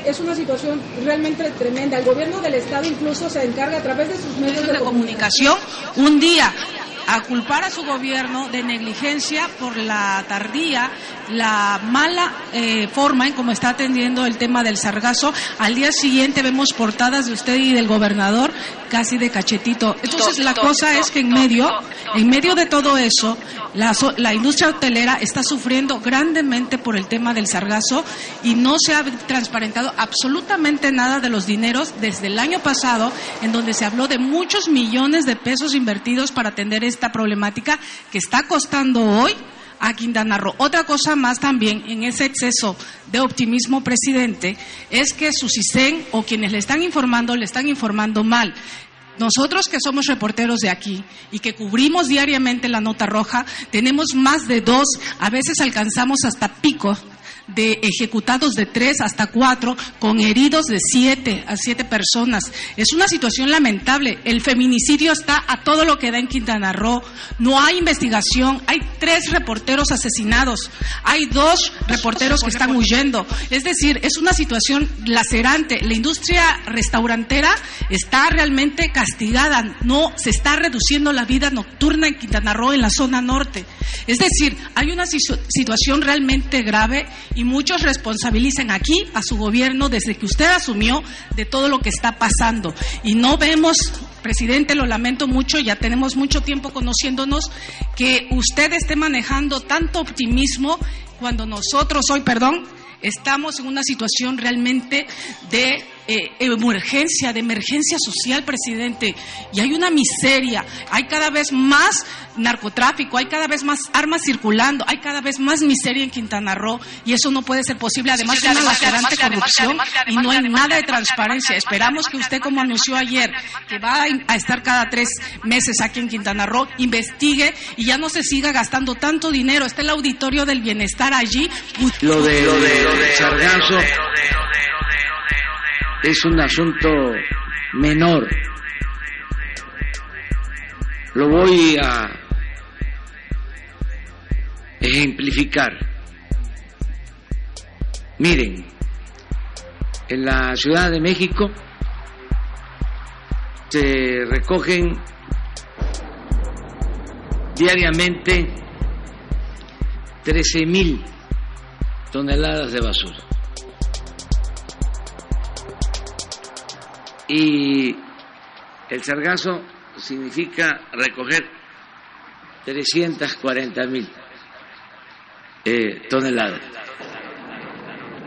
es una situación realmente tremenda. El gobierno del Estado incluso se encarga a través de sus medios de comunicación un día a culpar a su gobierno de negligencia por la tardía, la mala eh, forma en cómo está atendiendo el tema del sargazo. Al día siguiente vemos portadas de usted y del gobernador casi de cachetito. Entonces la cosa es que en medio, en medio de todo eso, la, la industria hotelera está sufriendo grandemente por el tema del sargazo y no se ha transparentado absolutamente nada de los dineros desde el año pasado, en donde se habló de muchos millones de pesos invertidos para atender esta problemática que está costando hoy a Quintana Roo. Otra cosa más también en ese exceso de optimismo, presidente, es que su CISEN o quienes le están informando le están informando mal. Nosotros que somos reporteros de aquí y que cubrimos diariamente la nota roja, tenemos más de dos, a veces alcanzamos hasta pico de ejecutados de tres hasta cuatro, con heridos de siete a siete personas. Es una situación lamentable. El feminicidio está a todo lo que da en Quintana Roo. No hay investigación. Hay tres reporteros asesinados. Hay dos reporteros que están huyendo. Es decir, es una situación lacerante. La industria restaurantera está realmente castigada. No se está reduciendo la vida nocturna en Quintana Roo, en la zona norte. Es decir, hay una situ- situación realmente grave y muchos responsabilizan aquí a su gobierno desde que usted asumió de todo lo que está pasando. Y no vemos, presidente, lo lamento mucho, ya tenemos mucho tiempo conociéndonos, que usted esté manejando tanto optimismo cuando nosotros hoy, perdón, estamos en una situación realmente de eh, emergencia, de emergencia social, presidente, y hay una miseria, hay cada vez más narcotráfico, hay cada vez más armas circulando, hay cada vez más miseria en Quintana Roo, y eso no puede ser posible, además de una lacerante corrupción y no hay nada de transparencia. Esperamos que usted, como anunció ayer, que va a estar cada tres meses aquí en Quintana Roo, investigue y ya no se siga gastando tanto dinero. Está el auditorio del bienestar allí. Lo de, lo de Sargazo es un asunto menor. Lo voy a ejemplificar. Miren, en la Ciudad de México se recogen diariamente 13 mil toneladas de basura. Y el sargazo significa recoger 340 mil eh, toneladas.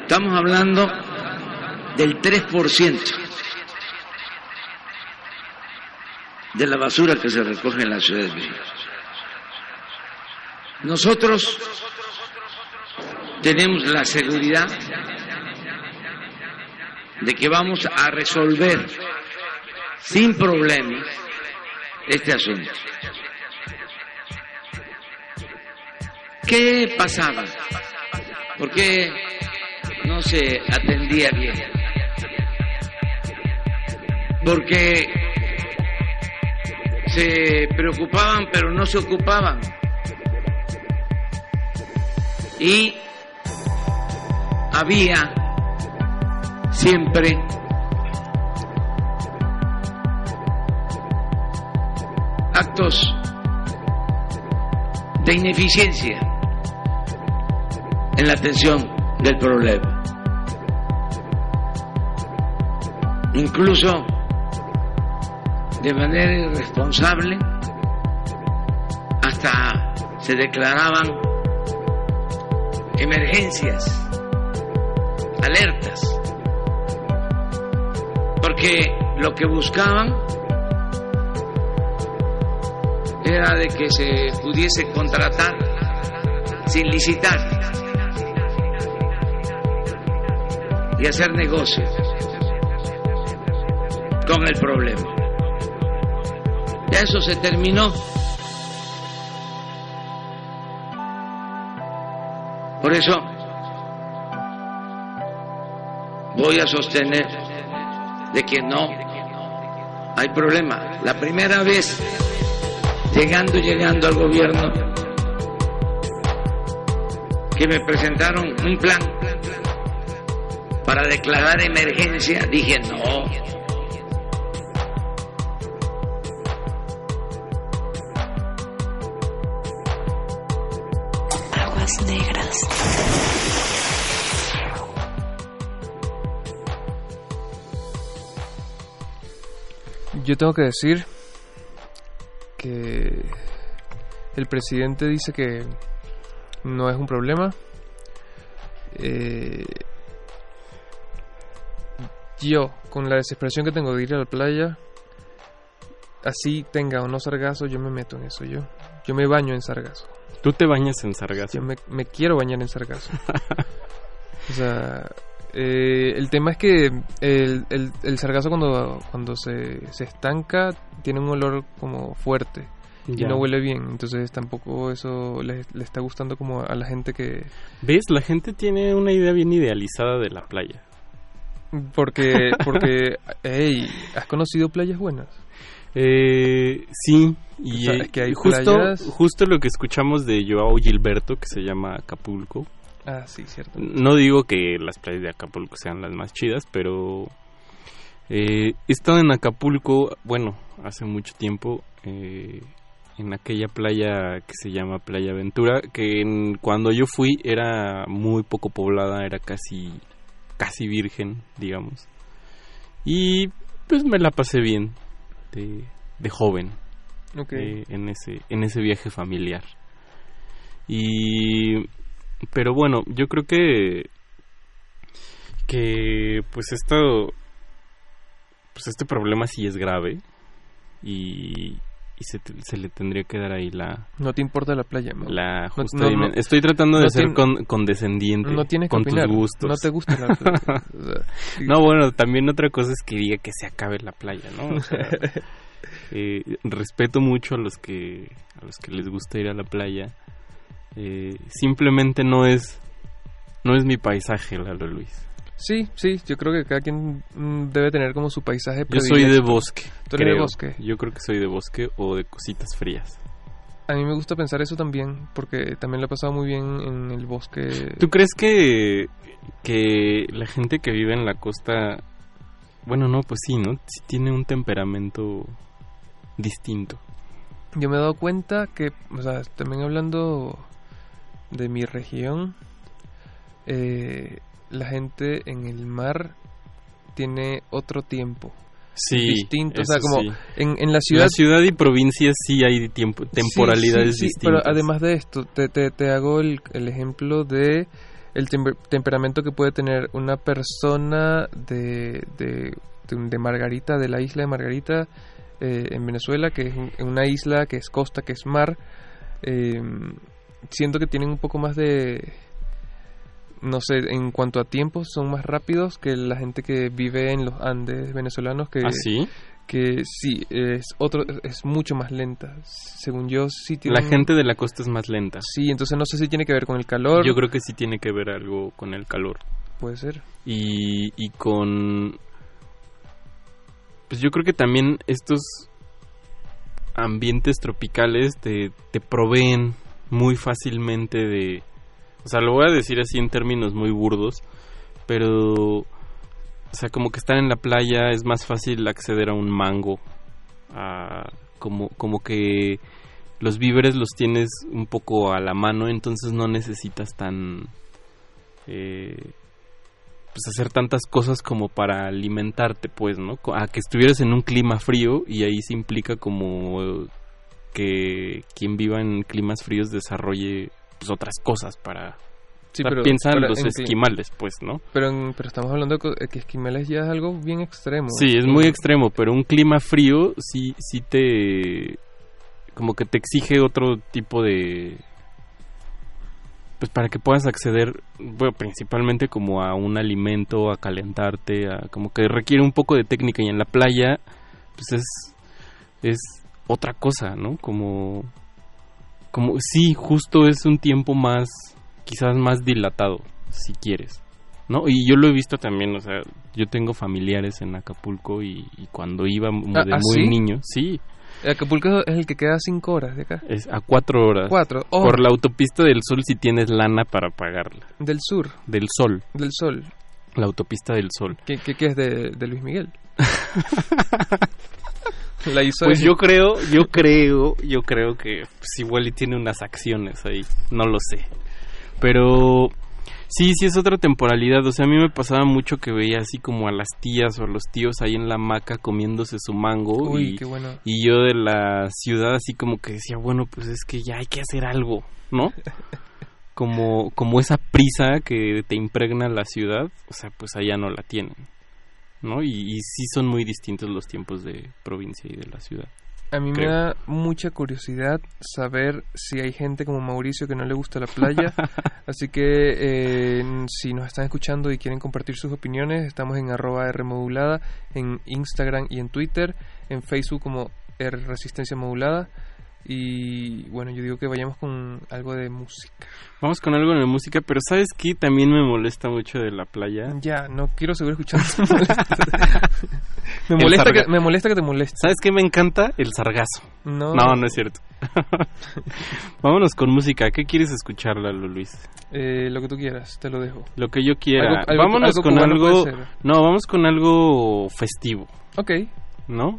Estamos hablando del 3% de la basura que se recoge en la Ciudad de México. Nosotros tenemos la seguridad de que vamos a resolver sin problemas este asunto. ¿Qué pasaba? ¿Por qué no se atendía bien? Porque se preocupaban pero no se ocupaban. Y había siempre actos de ineficiencia en la atención del problema. Incluso de manera irresponsable hasta se declaraban emergencias, alertas, porque lo que buscaban era de que se pudiese contratar sin licitar y hacer negocio con el problema. Ya eso se terminó. Por eso voy a sostener de que no hay problema. La primera vez llegando, llegando al gobierno, que me presentaron un plan para declarar emergencia, dije no. Aguas negras. Yo tengo que decir que el presidente dice que no es un problema. Eh, yo, con la desesperación que tengo de ir a la playa, así tenga o no sargazo, yo me meto en eso. Yo, yo me baño en sargazo. ¿Tú te bañas en sargazo? Yo me, me quiero bañar en sargazo. o sea, Eh, el tema es que el, el, el sargazo cuando, cuando se, se estanca tiene un olor como fuerte Ya. y no huele bien. Entonces tampoco eso le, le está gustando como a la gente que... ¿Ves? La gente tiene una idea bien idealizada de la playa. Porque, porque, hey, ¿has conocido playas buenas? Eh, sí, y O sea, eh, que hay justo, playas- justo lo que escuchamos de Joao Gilberto, que se llama Acapulco. Ah, sí, cierto. No digo que las playas de Acapulco sean las más chidas, pero eh, he estado en Acapulco, bueno, hace mucho tiempo, eh, en aquella playa que se llama Playa Aventura, que en- cuando yo fui era muy poco poblada, era casi, casi virgen, digamos. Y pues me la pasé bien, de, de joven, eh, en, ese, en ese viaje familiar. Y pero bueno, yo creo que que pues esto pues este problema sí es grave y, y se, te- se le tendría que dar ahí la No te importa la playa, Mau. la justa no- dimen- no- Estoy tratando de ser con- condescendiente No tienes que con opinar. tus gustos. No te gusta la playa. O sea, sí. No, bueno, también otra cosa es que diga que se acabe la playa, ¿no? O sea, eh, respeto mucho a los que a los que les gusta ir a la playa. Eh, simplemente no es no es mi paisaje, Lalo Luis. Sí, sí, yo creo que cada quien mm, debe tener como su paisaje Yo soy de bosque. Tú eres de bosque. Yo creo que soy de bosque o de cositas frías. A mí me gusta pensar eso también, porque también lo he pasado muy bien en el bosque. ¿Tú crees que, que la gente que vive en la costa, bueno, no, pues sí, ¿no? Sí tiene un temperamento distinto. Yo me he dado cuenta que, o sea, también hablando de mi región, eh, la gente en el mar tiene otro tiempo. Sí, distinto, o sea, como sí. en, en la ciudad La ciudad y provincia sí hay tiempo, temporalidades Sí, sí, distintas. pero además de esto, te, te, te hago el, el ejemplo de el temper- temperamento que puede tener una persona de, de, de- Margarita, de la isla de Margarita, eh, en Venezuela, que es un- una isla que es costa, que es mar. eh, siento que tienen un poco más de no sé, en cuanto a tiempos son más rápidos que la gente que vive en los Andes venezolanos que ¿Ah, sí? que sí es otro es mucho más lenta según yo sí La tienen gente de la costa es más lenta. sí entonces no sé si tiene que ver con el calor Yo creo que sí tiene que ver algo con el calor. puede ser Y, y con... Pues yo creo que también estos ambientes tropicales te, te proveen muy fácilmente de... O sea, lo voy a decir así en términos muy burdos, pero... O sea, como que estar en la playa es más fácil acceder a un mango. a- como, como que los víveres los tienes un poco a la mano, entonces no necesitas tan... eh, pues hacer tantas cosas como para alimentarte, pues, ¿no? A que estuvieras en un clima frío y ahí se implica como que quien viva en climas fríos desarrolle pues otras cosas para Sí, o sea, pero- piensa en pero los esquimales, pues, ¿no? pero en- pero estamos hablando de que esquimales ya es algo bien extremo Sí, es muy extremo, pero un clima frío sí, sí te... como que te exige otro tipo de... Pues para que puedas acceder, bueno, principalmente como a un alimento, a calentarte, a como que requiere un poco de técnica y en la playa, pues es, es otra cosa, ¿no? Como, como, sí, justo es un tiempo más, quizás más dilatado, si quieres. ¿no? Y yo lo he visto también, o sea, yo tengo familiares en Acapulco y, y cuando iba Ah, de ¿ah, muy sí? niño, sí, Acapulco es el que queda a cinco horas de acá es a cuatro horas. Cuatro, oh. Por la autopista del Sol si tienes lana para pagarla. del sur Del Sol, del sol la autopista del Sol. ¿Qué, qué, qué es de, de Luis Miguel? La hizo Pues yo creo, yo creo, yo creo que pues, igual y tiene unas acciones ahí, no lo sé. Pero sí, sí es otra temporalidad, o sea, a mí me pasaba mucho que veía así como a las tías o a los tíos ahí en la hamaca comiéndose su mango Uy, y, qué bueno. y yo de la ciudad así como que decía, bueno, pues es que ya hay que hacer algo, ¿no? Como, como esa prisa que te impregna la ciudad, o sea, pues allá no la tienen, ¿no? Y, y sí son muy distintos los tiempos de provincia y de la ciudad. A mí creo. me da mucha curiosidad saber si hay gente como Mauricio que no le gusta la playa. Así que eh, si nos están escuchando y quieren compartir sus opiniones, estamos en arroba R modulada, en Instagram y en Twitter, en Facebook como R Resistencia Modulada. Y bueno, yo digo que vayamos con algo de música. Vamos con algo de música, pero ¿sabes qué? También me molesta mucho de la playa. Ya, no quiero seguir escuchando. me, molesta que, me molesta que te moleste. ¿Sabes qué me encanta? El sargazo. No. no, no es cierto. Vámonos con música. ¿Qué quieres escuchar, Lalo Luis? Eh, lo que tú quieras, te lo dejo. Lo que yo quiera. Algo- algo- Vámonos algo con algo. No, vamos con algo festivo. Ok. ¿No?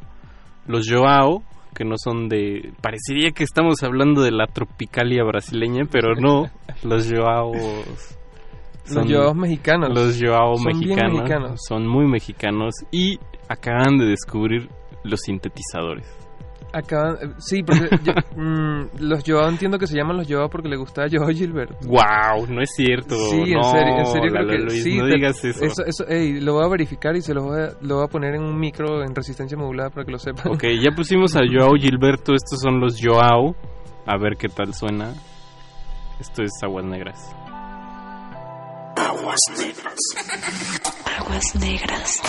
Los Joao, que no son de. Parecería que estamos hablando de la tropicalia brasileña, pero no. Los Joao. Los Joaos mexicanos. Los Joao Son bien mexicanos. mexicanos. Son muy mexicanos y acaban de descubrir los sintetizadores. Acaban, eh, sí, porque yo- mm, los Joao entiendo que se llaman los Joao porque le gustaba a Joao Gilbert. ¡Wow! No es cierto. Sí, en No, serio, en serio creo que Luis, sí. No te- digas eso. eso, ey, lo voy a verificar y se lo voy a, lo voy a poner en un micro en resistencia modulada para que lo sepan. Ok, ya pusimos a Joao Gilberto. Estos son los Joao. A ver qué tal suena. Esto es Aguas Negras. Aguas negras. Aguas negras.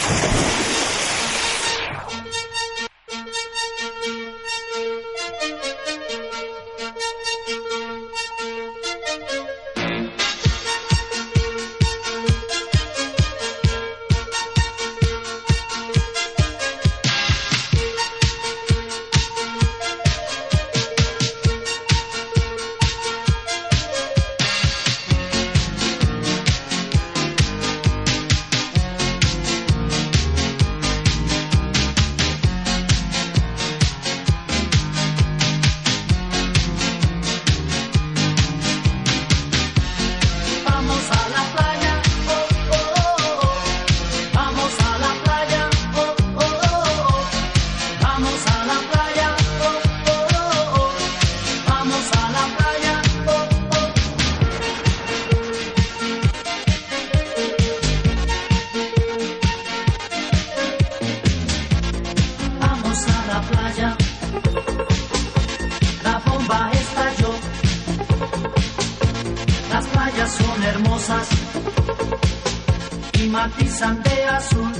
Y matizan de azul.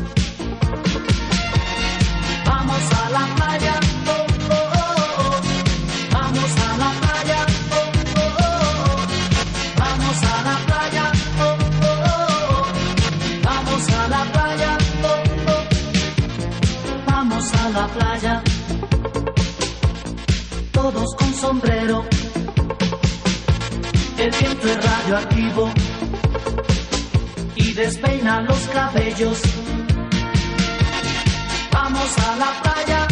Vamos a la playa, oh, oh, oh. Vamos a la playa. Vamos a la playa. Vamos a la playa. Vamos a la playa. Todos con sombrero. El viento es radioactivo despeina los cabellos. Vamos a la playa,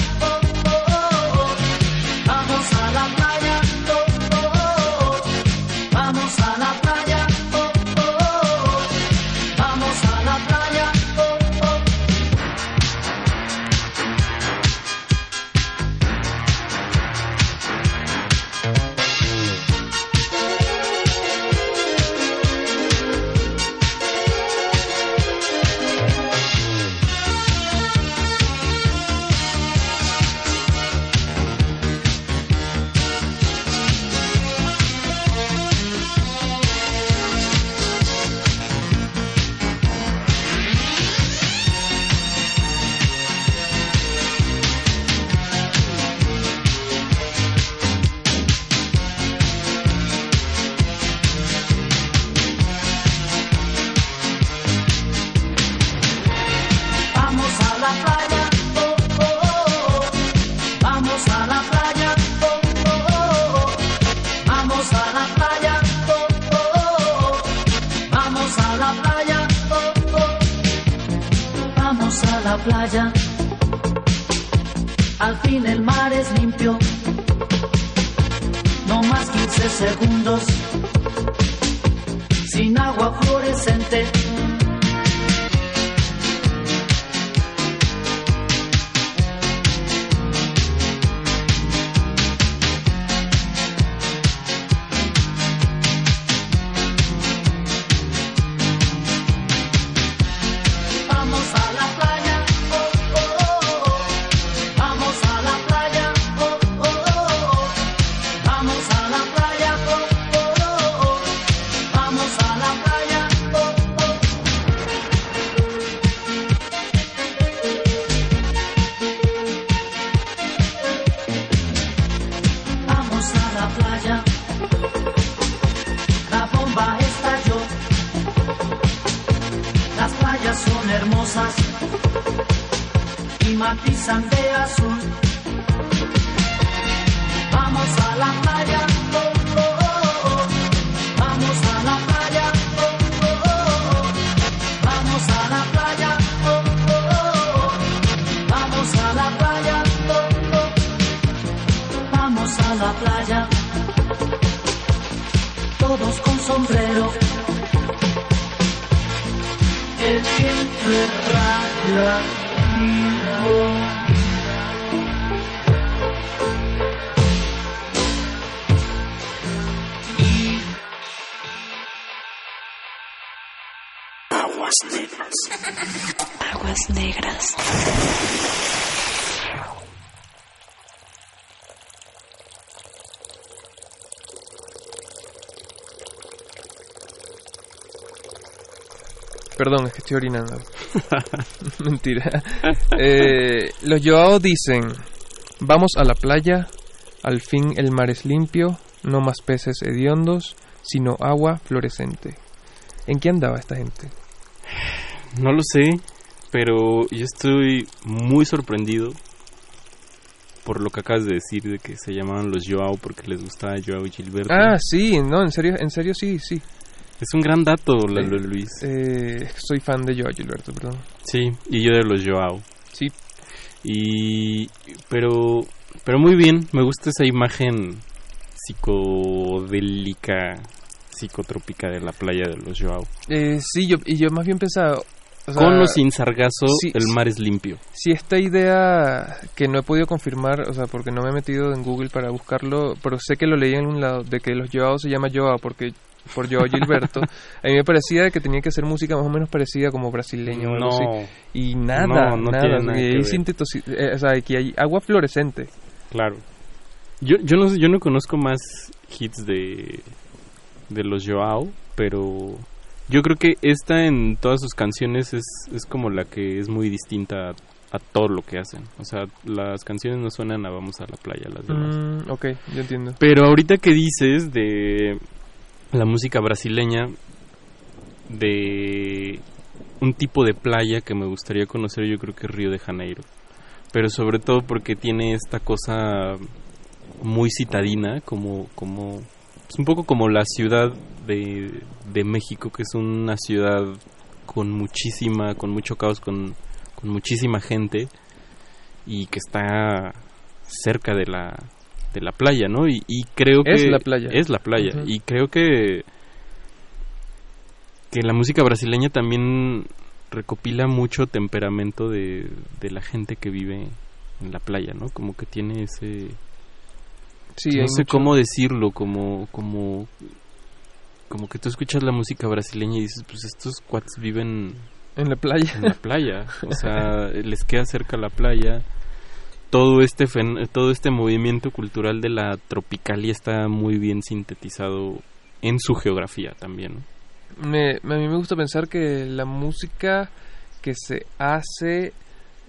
estoy orinando. Mentira. Eh, los Joao dicen, vamos a la playa, al fin el mar es limpio, no más peces hediondos, sino agua fluorescente. ¿En qué andaba esta gente? No lo sé, pero yo estoy muy sorprendido por lo que acabas de decir de que se llamaban los Joao porque les gustaba Joao Gilberto. Ah, sí, no, en serio, en serio sí, sí. Es un gran dato, Lalo Luis. Eh, soy fan de Joao Gilberto, perdón. Sí, y yo de los Joao. Sí. Y pero pero muy bien, me gusta esa imagen psicodélica, psicotrópica de la playa de los Joao. Eh, sí, yo, y yo más bien pensaba... o sea, Con o sin sargazo, sí, el mar es limpio. Si esta idea que no he podido confirmar, o sea, porque no me he metido en Google para buscarlo, pero sé que lo leí en un lado, de que los Joao se llama Joao porque por Joao Gilberto, a mí me parecía que tenía que ser música más o menos parecida como brasileña o algo No. así. Y nada, No, no nada, nada que hay eh, o sea, que hay agua fluorescente. Claro. Yo, yo, no, yo no conozco más hits de, de los Joao, pero yo creo que esta en todas sus canciones es, es como la que es muy distinta a, a todo lo que hacen. O sea, las canciones no suenan a Vamos a la playa, las demás. Mm, ok, yo entiendo. Pero ahorita que dices de la música brasileña, de un tipo de playa que me gustaría conocer, yo creo que es Río de Janeiro. Pero sobre todo porque tiene esta cosa muy citadina, como, como es un poco como la ciudad de, de México, que es una ciudad con muchísima, con mucho caos, con, con muchísima gente y que está cerca de la de la playa, ¿no? Y, y creo que Es la playa. es la playa y creo que que la música brasileña también recopila mucho temperamento de, de la gente que vive en la playa, ¿no? Como que tiene ese Sí, no sé mucho- cómo decirlo, como como como que tú escuchas la música brasileña y dices, pues estos cuates viven En la playa. en la playa, o sea, les queda cerca la playa. Todo este fen- todo este movimiento cultural de la tropicalia está muy bien sintetizado en su geografía también. ¿no? me, a mí me gusta pensar que la música que se hace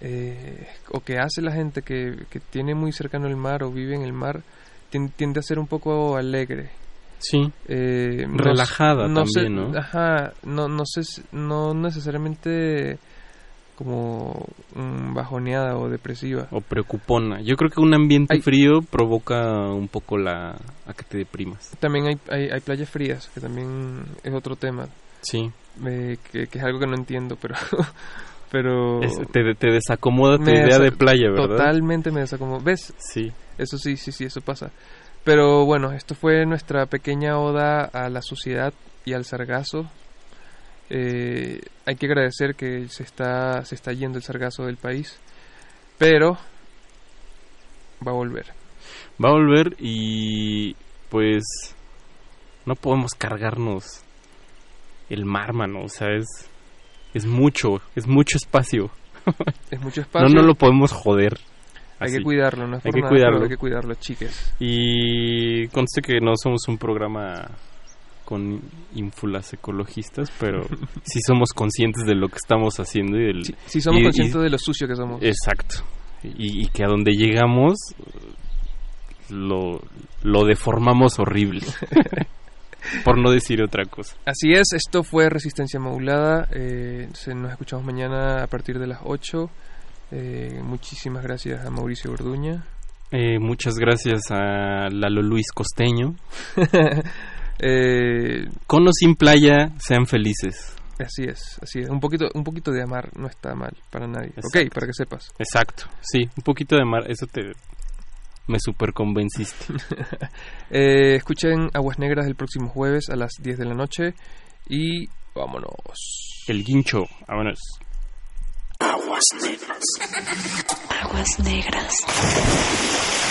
eh, o que hace la gente que, que tiene muy cercano el mar o vive en el mar tien- tiende a ser un poco alegre. Sí. Eh, no Relajada no sé- también, ¿no? Ajá, no, no sé, no necesariamente como mm, bajoneada o depresiva. O preocupona. Yo creo que un ambiente frío provoca un poco la a que te deprimas. También hay, hay, hay playas frías, que también es otro tema. Sí. eh, que, que es algo que no entiendo, pero... pero Es- te, te desacomoda tu idea de playa, ¿verdad? Totalmente me desacomodo. ¿Ves? Sí. Eso sí, sí, sí, eso pasa. Pero bueno, esto fue nuestra pequeña oda a la sociedad y al sargazo. Eh, hay que agradecer que se está, se está yendo el sargazo del país, pero va a volver. Va a volver y pues no podemos cargarnos el mar, mano. O sea, es, es mucho, es mucho espacio. Es mucho No, espacio. no lo podemos joder. Hay que cuidarlo, no es Hay por que nada, cuidarlo. hay que cuidarlo, chiques. Y conste que no somos un programa con ínfulas ecologistas, pero sí somos conscientes de lo que estamos haciendo y del... Sí somos y- y- conscientes de lo sucio que somos. Exacto. Y, y que a donde llegamos, lo, lo deformamos horrible. Por no decir otra cosa. Así es, esto fue Resistencia Modulada. Eh, se, nos escuchamos mañana a partir de las 8. Eh, muchísimas gracias a Mauricio Gorduña. Eh, muchas gracias a Lalo Luis Costeño. Eh, Con o sin playa, sean felices. Así es, así es. Un poquito, un poquito de amar no está mal para nadie. Ok, Exacto. para que sepas. Exacto, sí, un poquito de mar, eso te me super convenciste. Eh, escuchen Aguas Negras el próximo jueves a las 10 de la noche y vámonos. El guincho, vámonos. Aguas negras. Aguas negras.